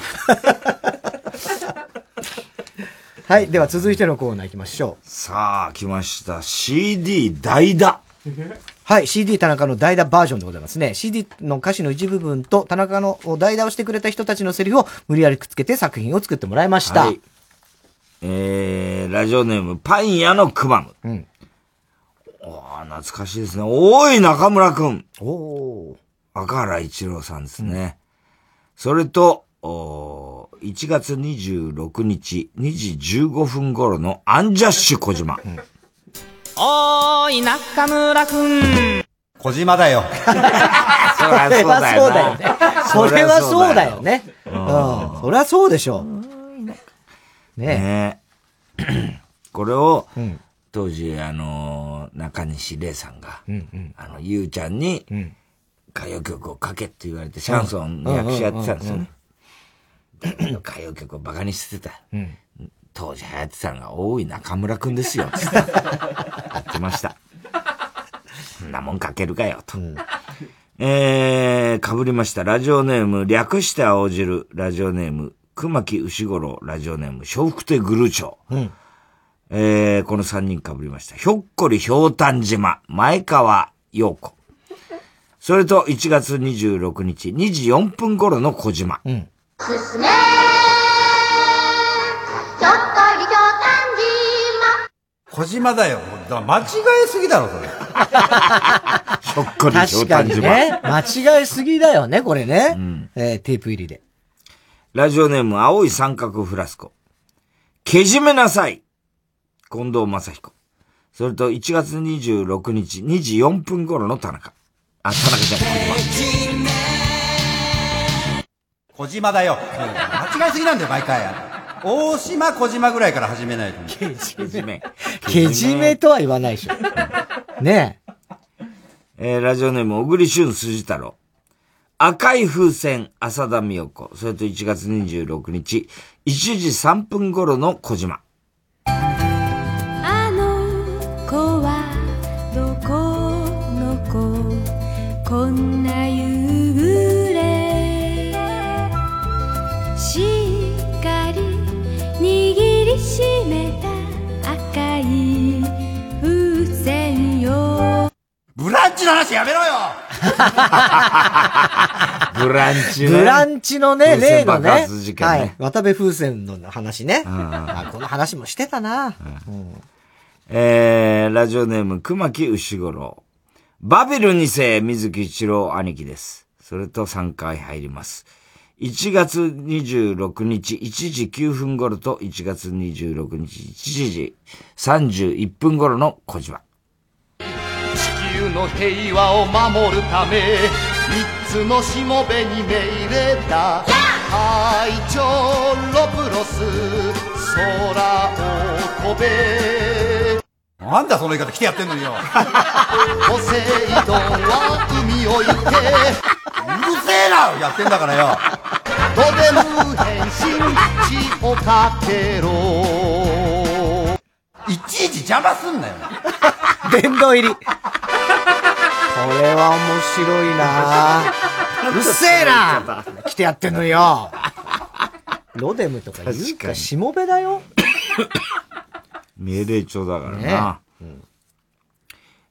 S1: はい。では続いてのコーナー行きましょう。
S2: さあ、来ました。CD 代打。
S1: はい。CD 田中の代打バージョンでございますね。CD の歌詞の一部分と田中の代打をしてくれた人たちのセリフを無理やりくっつけて作品を作ってもらいました。
S2: はいえー、ラジオネーム、パン屋のくまむ。
S1: うん。
S2: おー懐かしいですね。おい、中村くん。
S1: お
S2: 赤原一郎さんですね。それと、おー1月26日2時15分頃のアンジャッシュ小島。
S23: おーい、中村くん。
S34: 小島だよ。
S2: そりゃそうだよな。
S1: それはそうだよね。
S2: う
S1: うんん。そりゃそうでしょう。
S2: ねえ。これを、当時、あのー、中西礼さんが、あの、ゆうちゃんに、歌謡曲を書けって言われて、シャンソンの役者やってたんですよね。歌謡曲をバカにしてた。当時流行ってたのが、大い中村くんですよ、つって。やってました。そんなもん書けるかよ、と。えー、被りました。ラジオネーム、略して青汁。ラジオネーム、熊木牛五郎。ラジオネーム、笑福亭グルーチョウ。
S1: うん。
S2: えー、この3人被りました。ひょっこりひょうたん島、前川陽子。それと1月26日、2時4分頃の小島。
S1: うん。
S26: すすめひょっこりひょう
S27: 小島だよ。だ間違えすぎだろ、それ。
S2: ひょっこりひょうたん島。
S1: ね。間違えすぎだよね、これね。えーテープ入りで。
S2: ラジオネーム、青い三角フラスコ。けじめなさい。近藤正彦。それと1月26日、2時4分頃の田中。あ、田中じゃない、
S27: 小島だよ。間違えすぎなんだよ、毎回。大島、小島ぐらいから始めないと。
S2: けじめ。
S1: けじめとは言わないでしょ。ね
S2: えー、ラジオネーム、小栗旬筋太郎。赤い風船、浅田美代子。それと1月26日、1時3分頃の小島。
S27: ブランチの話やめろよ
S2: ブランチね。
S1: ブランチのね、例のね。
S2: 爆発事件ね
S1: はい。渡部風船の話ね。あこの話もしてたな。
S2: えー、ラジオネーム、熊木牛五郎。バビル2世、水木一郎兄貴です。それと3回入ります。1月26日1時9分頃と1月26日1時31分頃の小島。
S34: の平和を守るため三つのしもべに命令だ隊長ロプロス空を飛べ
S27: なんだその言い方来てやってんのによ。
S34: ポセイドンは海を行け
S27: うるせえなやってんだからよ。
S34: とでも変身血をかけろ
S27: いちいち邪魔すんなよ。
S1: 殿堂入り。これは面白いなうっせえな来てやってんのよ。ロデムとか言うか、しもべだよ。
S2: 命令帳だからな。
S1: ね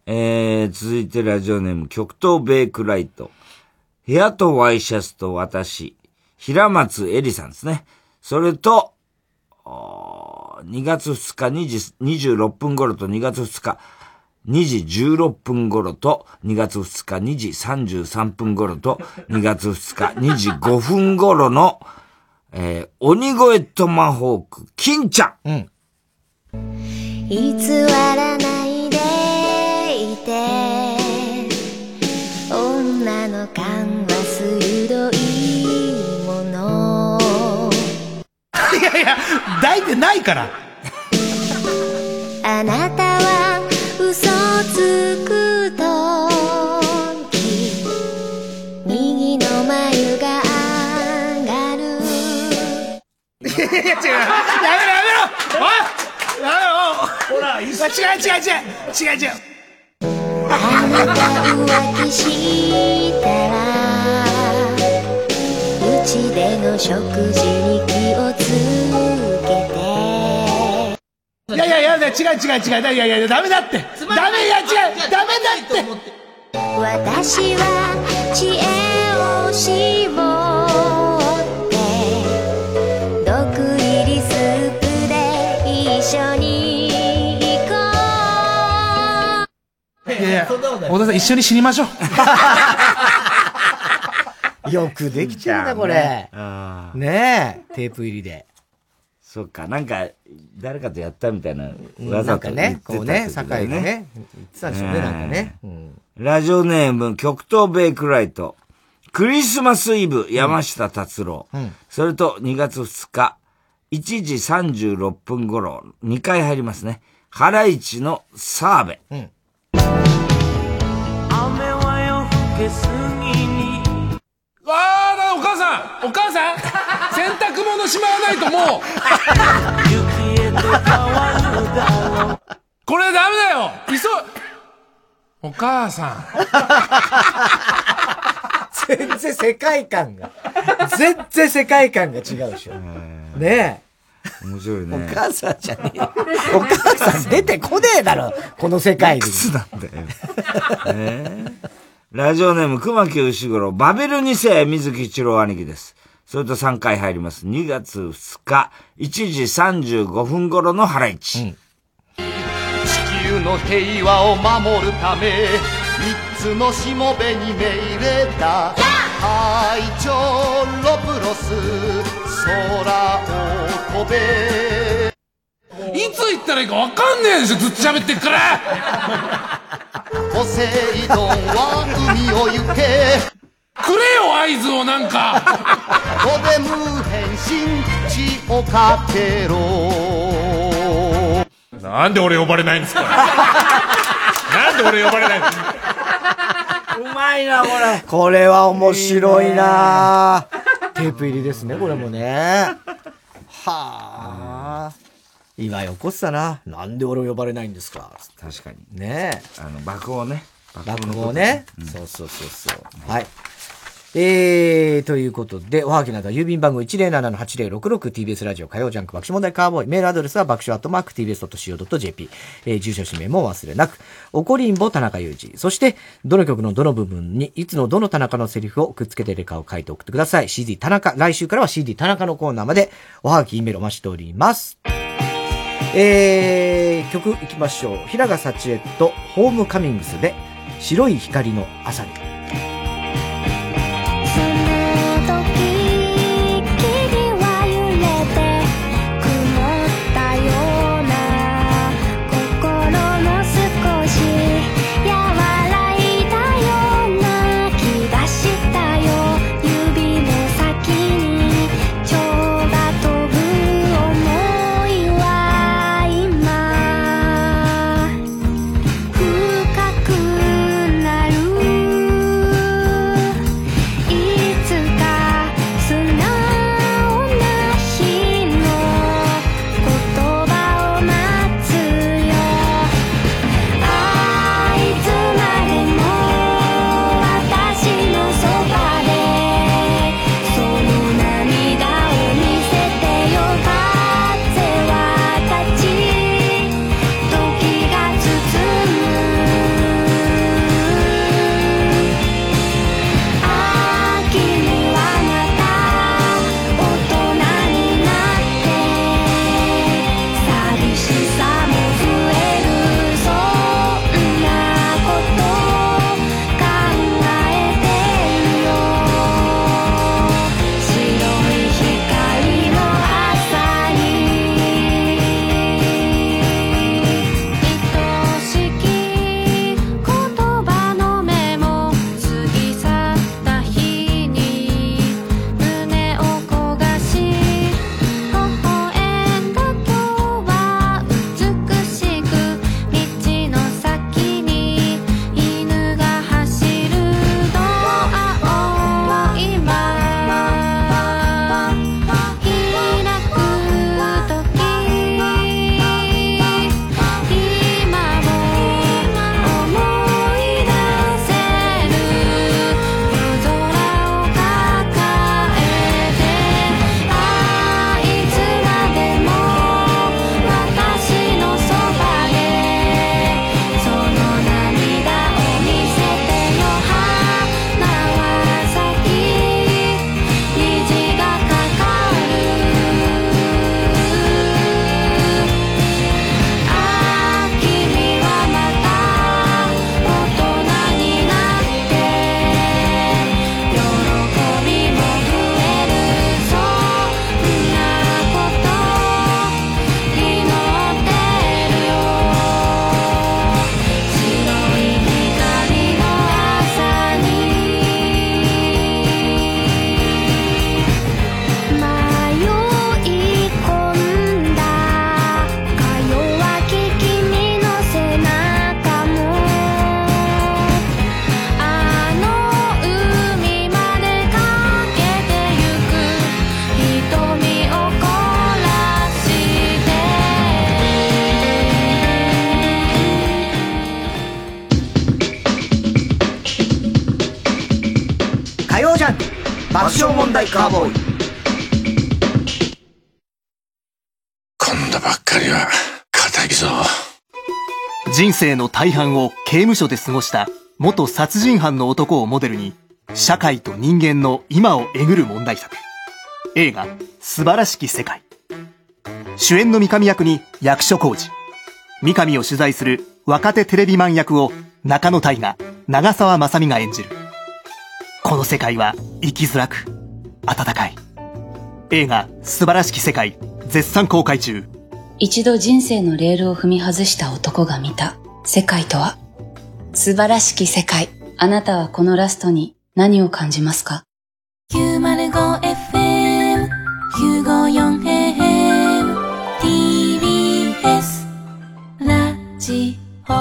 S2: えー、続いてラジオネーム、極東ベイクライト。部屋とワイシャツと私。平松恵里さんですね。それと、おー2月2日2時26分頃と2月2日2時16分頃と2月2日2時33分頃と2月2日2時5分頃の、えー、鬼越トマホーク、金ちゃん。
S1: うん。
S26: 偽らないでいて女の勘は鋭いもの
S27: いやいや、抱いてないから。
S26: あなたつくとき右の眉が上がる。
S34: 違うやめろやめろおいやめろほら違う違う違う違う違う。
S26: あなた浮気したらうちでの食事に気をつけて
S34: いやいやいや違う違う違う。いやいやダメだって。ダメいや違う。ダメだって。
S26: 私は知恵を絞って毒入りスープで一緒に行こう
S34: いやい。や小田さん一緒に死にましょう。
S1: よくできちゃうな、これ。ねえ、テープ入りで。
S2: そっか、なんか、誰かとやったみたいな、
S1: うん
S2: わざ
S1: かねこうね酒井がね言ってたんでしょうねなんかねうん
S2: ラジオネーム、極東ベイクライト。クリスマスイブ、山下達郎。
S1: うん
S2: それと、2月2日、1時36分頃、2回入りますね。ハライチの澤部。
S1: うん。
S34: 雨は夜更けすぎにああだお母さんお母さん 洗濯物しまわないともうこれダメだよ急いお母さん
S1: 全然世界観が、全然世界観が違うでしょ。ね
S2: 面白いね。
S1: お母さんじゃねえよ。お母さん出てこねえだろ、この世界に。いく
S2: つなんだよ。えーラジオネーム、熊木牛五郎、バベル2世、水木一郎兄貴です。それと3回入ります。2月2日、1時35分頃のハライチ。
S35: 地球の平和を守るため三つのしもべに命令だ愛情ロプロス空を飛べ
S34: いつ行ったらいいか分かんねえでしょずっと喋ってっから
S35: ポセイドンは海を行け。
S34: くれよ合図をなんか。
S35: ここで無変身地をかけろ。
S34: なんで俺呼ばれないんですか。なんで俺呼ばれないんですか。
S2: うまいな、これ。
S1: これは面白いな。テープ入りですね、これもね。はあ。今起こったな。なんで俺を呼ばれないんですか？
S2: 確かに。
S1: ねえ。
S2: あの、爆音ね。
S1: 落語ね。そうそうそうそう。はい。えー、ということで、おはぎなどは郵便番号 107-8066TBS ラジオ火曜ジャンク爆笑問題カーボーイ。メールアドレスは爆笑アットマーク TBS.CO.JP。えー、住所氏名もお忘れなく。おこりんぼ田中裕二。そして、どの曲のどの部分に、いつのどの田中のセリフをくっつけてるかを書いて送ってください。CD 田中。来週からは CD 田中のコーナーまで、おはぎ、メールお待ちしております。えー、曲いきましょう。平賀幸恵とホームカミングスで、白い光の朝に。
S36: 生の大半を刑務所で過ごした元殺人犯の男をモデルに社会と人間の今をえぐる問題作。映画「素晴らしき世界」主演の三上役に役所広司。三上を取材する若手テレビマン役を中野大河長澤まさみが演じる。この世界は生きづらく温かい。映画「素晴らしき世界」絶賛公開中。
S8: 一度人生のレールを踏み外した男が見た。世界とは？素晴らしき世界。あなたはこのラストに何を感じますか
S11: ？905FM 954AM TBS ラジオ。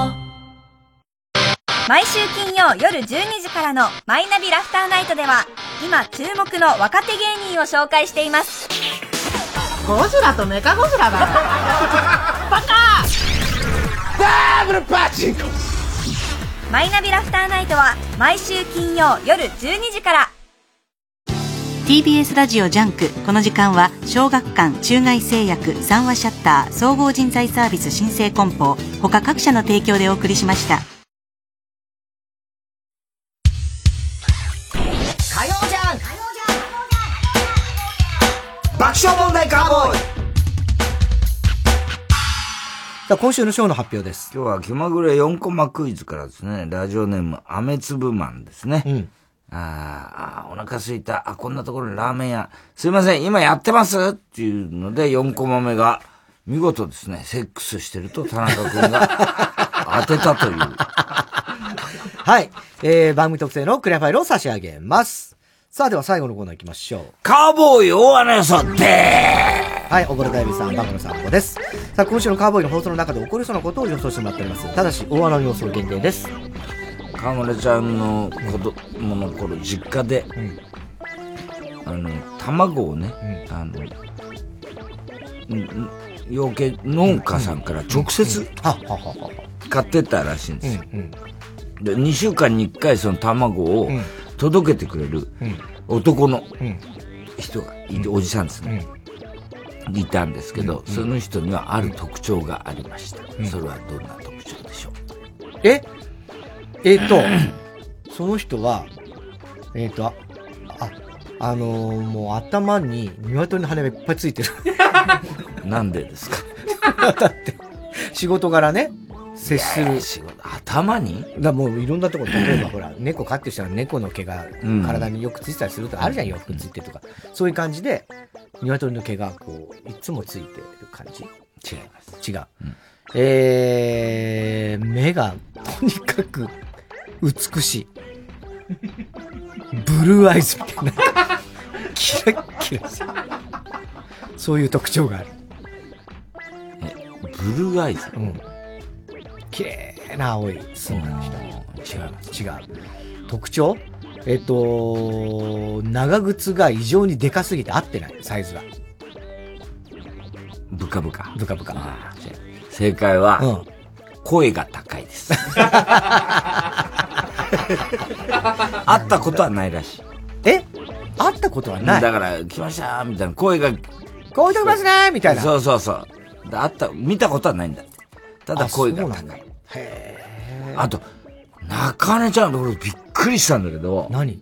S37: 毎週金曜夜12時からの「マイナビラフターナイト」では今注目の若手芸人を紹介しています。
S38: ゴジラとメカゴジラだ。バ カ。
S37: マイナビラフターナイトは毎週金曜夜12時から。
S3: TBS ラジオジャンク。この時間は小学館中外製薬三和シヤッター総合人材サービス新生梱包。他各社の提供でお送りしました。
S6: 火曜じゃん爆笑問題カーボーイ
S1: さあ、今週のショーの発表です。
S2: 今日は気まぐれ4コマクイズからですね、ラジオネーム、雨粒マンですね。あーあー、お腹すいた。あ、こんなところにラーメン屋。すいません、今やってます？っていうので、4コマ目が、見事ですね、セックスしてると田中君が 当てたという。
S1: はい。えー、番組特製のクリアファイルを差し上げます。さあ、では最後のコーナー行きましょう。
S2: カーボーイ大穴予想で
S1: はい、小倉大美さん、バカの散歩です。さあ、今週のカーボーイの放送の中で起こりそうなことを予想してもらっております。ただし、大穴の予想限定です。
S2: 河村ちゃんの子供の頃、実家で、あの、卵をね、あの、うん。うん養鶏農家さんから直接買ってったらしいん。ですよ。で、2週間に1回その卵を届けてくれる男の人がいて、おじさんですね。いたんですけど、その人にはある特徴がありました。それはどんな特徴でしょう？
S1: え？えっ、と、その人は、えっ、と、あ、あ、あのーもう頭に鶏の羽がいっぱいついてる。
S2: なんでですか？
S1: だって、仕事柄ね、接する。
S2: 仕事、頭に？
S1: だもういろんなところ、例えばほら、猫飼ってる人は猫の毛が
S2: うん
S1: 体によくついてたりするとかあるじゃん、洋服ついてるとか。そういう感じで、鶏の毛がこう、いつもついてる感じ
S2: 違います。
S1: 違う。えー、目がとにかく美しい。ブルーアイズみたいな。キラッキラしてるそういう特徴がある。
S2: ブルーアイズ？
S1: うん。綺麗な青いスマの人。違う。違う。特徴？えっと、長靴が異常にでかすぎて合ってない、サイズが。
S2: ブカブカ。
S1: ブカブカ。
S2: 正解は、
S1: うん
S2: 声が高いです。会ったことはないらしい。
S1: え？会ったことはない？
S2: だから、来ましたみたいな声が。
S1: こういうとこますねみたいな。
S2: そうそうそう。で会った、見たことはないんだって。ただ声が高い。あと、中根ちゃん、俺びっくりしたんだけど。
S1: 何？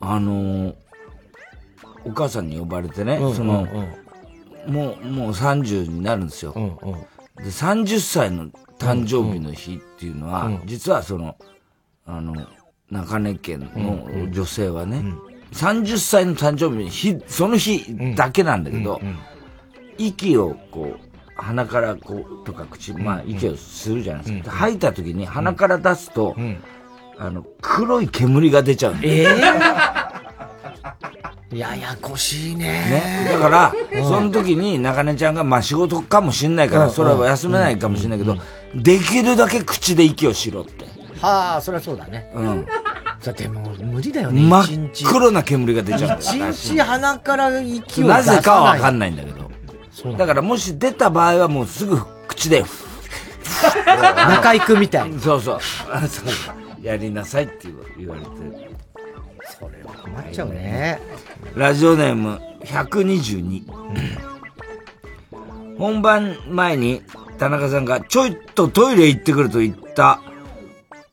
S2: あのー、お母さんに呼ばれてね、
S1: うん
S2: その、
S1: うん
S2: もう、もう30になるんですよ。で、30歳の誕生日の日っていうのは、
S1: うん。
S2: 実はその、あの、中根家の女性はね、30歳の誕生日の日、その日だけなんだけど、息をこう、鼻からこう、とか口、まあ、息をするじゃないですか。吐いた時に鼻から出すと、あの、黒い煙が出ちゃうん
S1: ええ ややこしいね。
S2: ね。だから、
S1: うん
S2: その時に中根ちゃんが、まあ仕事かもしんないから、
S1: うん
S2: それは休めないかもしんないけど、できるだけ口で息をしろって。
S1: はあ、そりゃそうだね。
S2: うん。
S1: だってもう無理だよね。
S2: 真っ黒な煙が出ちゃうん
S1: 一。日鼻から息を
S2: な
S1: 出さない。
S2: ぜかはわかんないんだけど。だからもし出た場合はもうすぐ口で、
S1: 中居君みたいに。
S2: そうそう。あそうやりなさいって言われて。
S1: それは困っちゃうね。
S2: ラジオネーム122。本番前に田中さんがちょいとトイレ行ってくると言った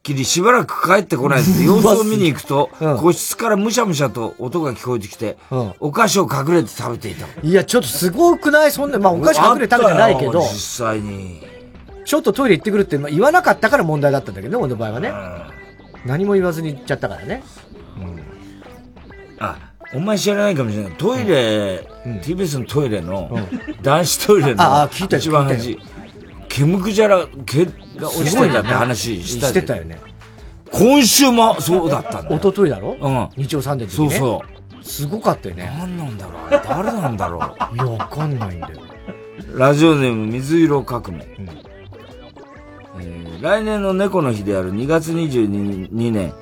S2: きりしばらく帰ってこないので 様子を見に行くと、個室からむしゃむしゃと音が聞こえてきて、お菓子を隠れて食べていた。
S1: いや、ちょっとすごくない？そんな、まあお菓子隠れて食べてないけど。
S2: 実際に。
S1: ちょっとトイレ行ってくるってまあ言わなかったから問題だったんだけどね、俺の場合はね。何も言わずに行っちゃったからね。
S2: あ、お前知らないかもしれない。トイレ、TBS のトイレの、男子トイレの、
S1: ああ聞いたよ
S2: 一番
S1: 聞い
S2: 端、毛むくじゃら、毛が落ちてんだって話した
S1: してたよね。
S2: 今週もそうだったんだよ。
S1: 一昨日だろ？
S2: うん。
S1: 日曜サンデーの時ね。
S2: そうそ
S1: すごかったよね。
S2: 何なんだろう？誰なんだろう？
S1: いや、わかんないんだよ。
S2: ラジオネーム水色革命。えー来年の猫の日である2月22年、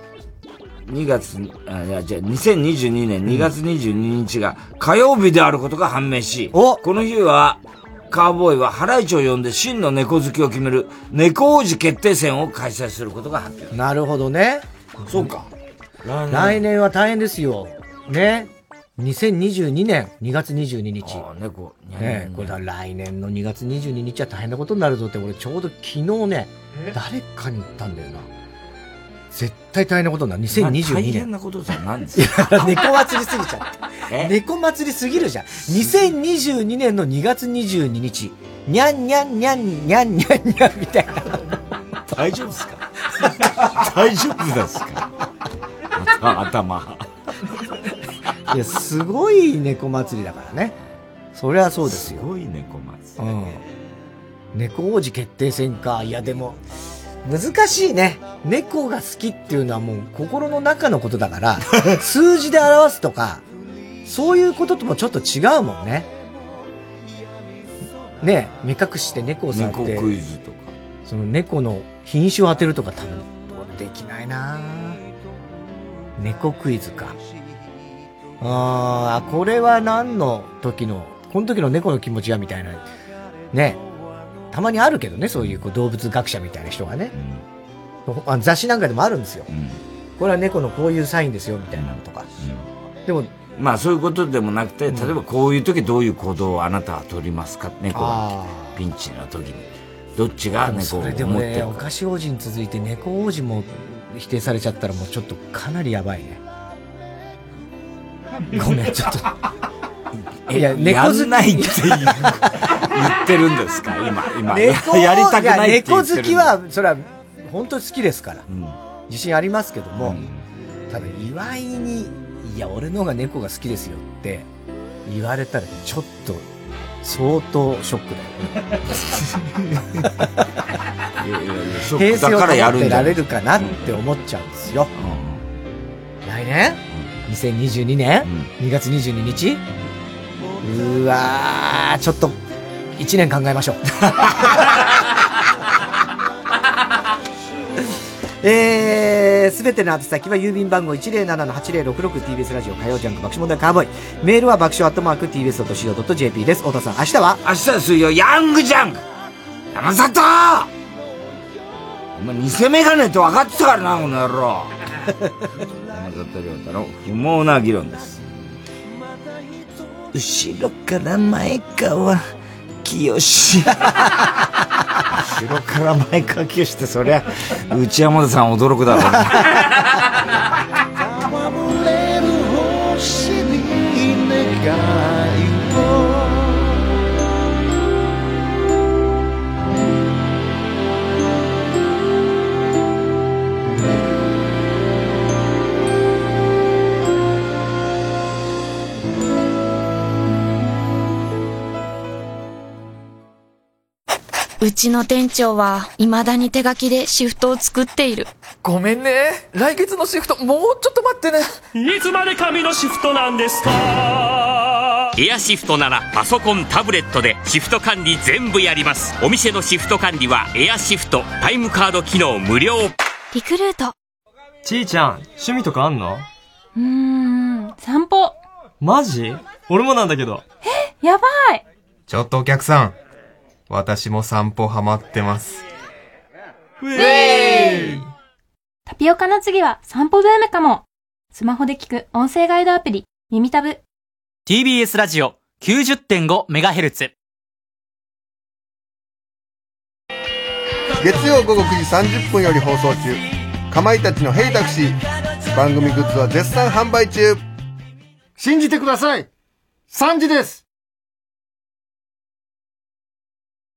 S2: 2月、あ、いや、じゃあ2022年2月22日が火曜日であることが判明し、この日は、カーボーイはハライチを呼んで真の猫好きを決める猫王子決定戦を開催することが発表。
S1: なるほどね。
S2: そうか。来
S1: 来年は大変ですよ。ね。2022年2月22日。
S2: 猫。
S1: ねこれだ来年の2月22日は大変なことになるぞって俺ちょうど昨日ね、誰かに言ったんだよな。絶対大変なことになる。2022年。
S2: 大変なことじゃないんですよ。
S1: 猫祭りすぎちゃって。猫祭りすぎるじゃん。2022年の2月22日。にゃんにゃんにゃんにゃんにゃんにゃんみたいな。
S2: 大丈夫ですか？大丈夫ですか？頭。
S1: いや、すごい猫祭りだからね。そりゃそうですよ。
S2: すごい猫祭
S1: り。うん。猫王子決定戦か。いや、でも、難しいね。猫が好きっていうのはもう心の中のことだから、数字で表すとか、そういうことともちょっと違うもんね。ねえ目隠しして猫を触って。
S2: 猫クイズとか。
S1: その猫の品種を当てるとか多分、できないな猫クイズか。ああ、これは何の時の、この時の猫の気持ちはみたいな。ね。たまにあるけどね、そういうこう動物学者みたいな人がね。あ雑誌なんかでもあるんですよ。これは猫のこういうサインですよ、みたいなのとか。でも、
S2: まあそういうことでもなくて、例えばこういう時どういう行動をあなたは取りますか？猫がピンチな時に。どっちが
S1: でも
S2: 猫を
S1: それでもね、
S2: 思ってる
S1: お菓子王子に続いて猫王子も否定されちゃったらもうちょっとかなりやばいね。ごめん、ちょっと。
S2: えやんないって言ってるんですか？今、今。
S1: 猫
S2: やりたくないって言ってる
S1: や猫好きは、それは本当に好きですから。自信ありますけども、ただ岩井に、いや、俺の方が猫が好きですよって言われたらちょっと相当ショックだよね。平静を保ってられるかなって思っちゃうんですよ。来年 ?2022 年、?2 月22日？うーわー、ちょっと、1年考えましょう。えー、すべての宛先は郵便番号 107-8066TBS ラジオ火曜ジャンク爆笑問題カーボーイ。メールは爆笑アットマーク TBS.CO.JP です。太田さん、明日は
S2: 明日は水曜、ヤングジャンク山里お前偽メガネって分かってたからな、この野郎。山里亮太の不毛な議論です。後ろから前川清後ろから前川清ってそりゃ内山田さん驚くだろうな
S39: うちの店長は未だに手書きでシフトを作っている。
S40: ごめんね。来月のシフト、もうちょっと待ってね。
S41: いつまで紙のシフトなんですか？エアシフトならパソコンタブレットでシフト管理全部やりますお店のシフト管理はエアシフトタイムカード機能無料
S39: リクルート。
S42: ちーちゃん、趣味とかあんの？
S43: うーん、散歩。
S42: マジ？俺もなんだけど。
S43: やばい。
S44: ちょっとお客さん。私も散歩ハマってます。
S42: ウェイ
S43: タピオカの次は散歩ブームかも。スマホで聞く音声ガイドアプリ、耳タブ。
S23: TBS ラジオ 90.5MHz。
S35: 月曜午後9時30分より放送中。かまいたちのヘイタクシー。番組グッズは絶賛販売中。
S45: 信じてください !3 時です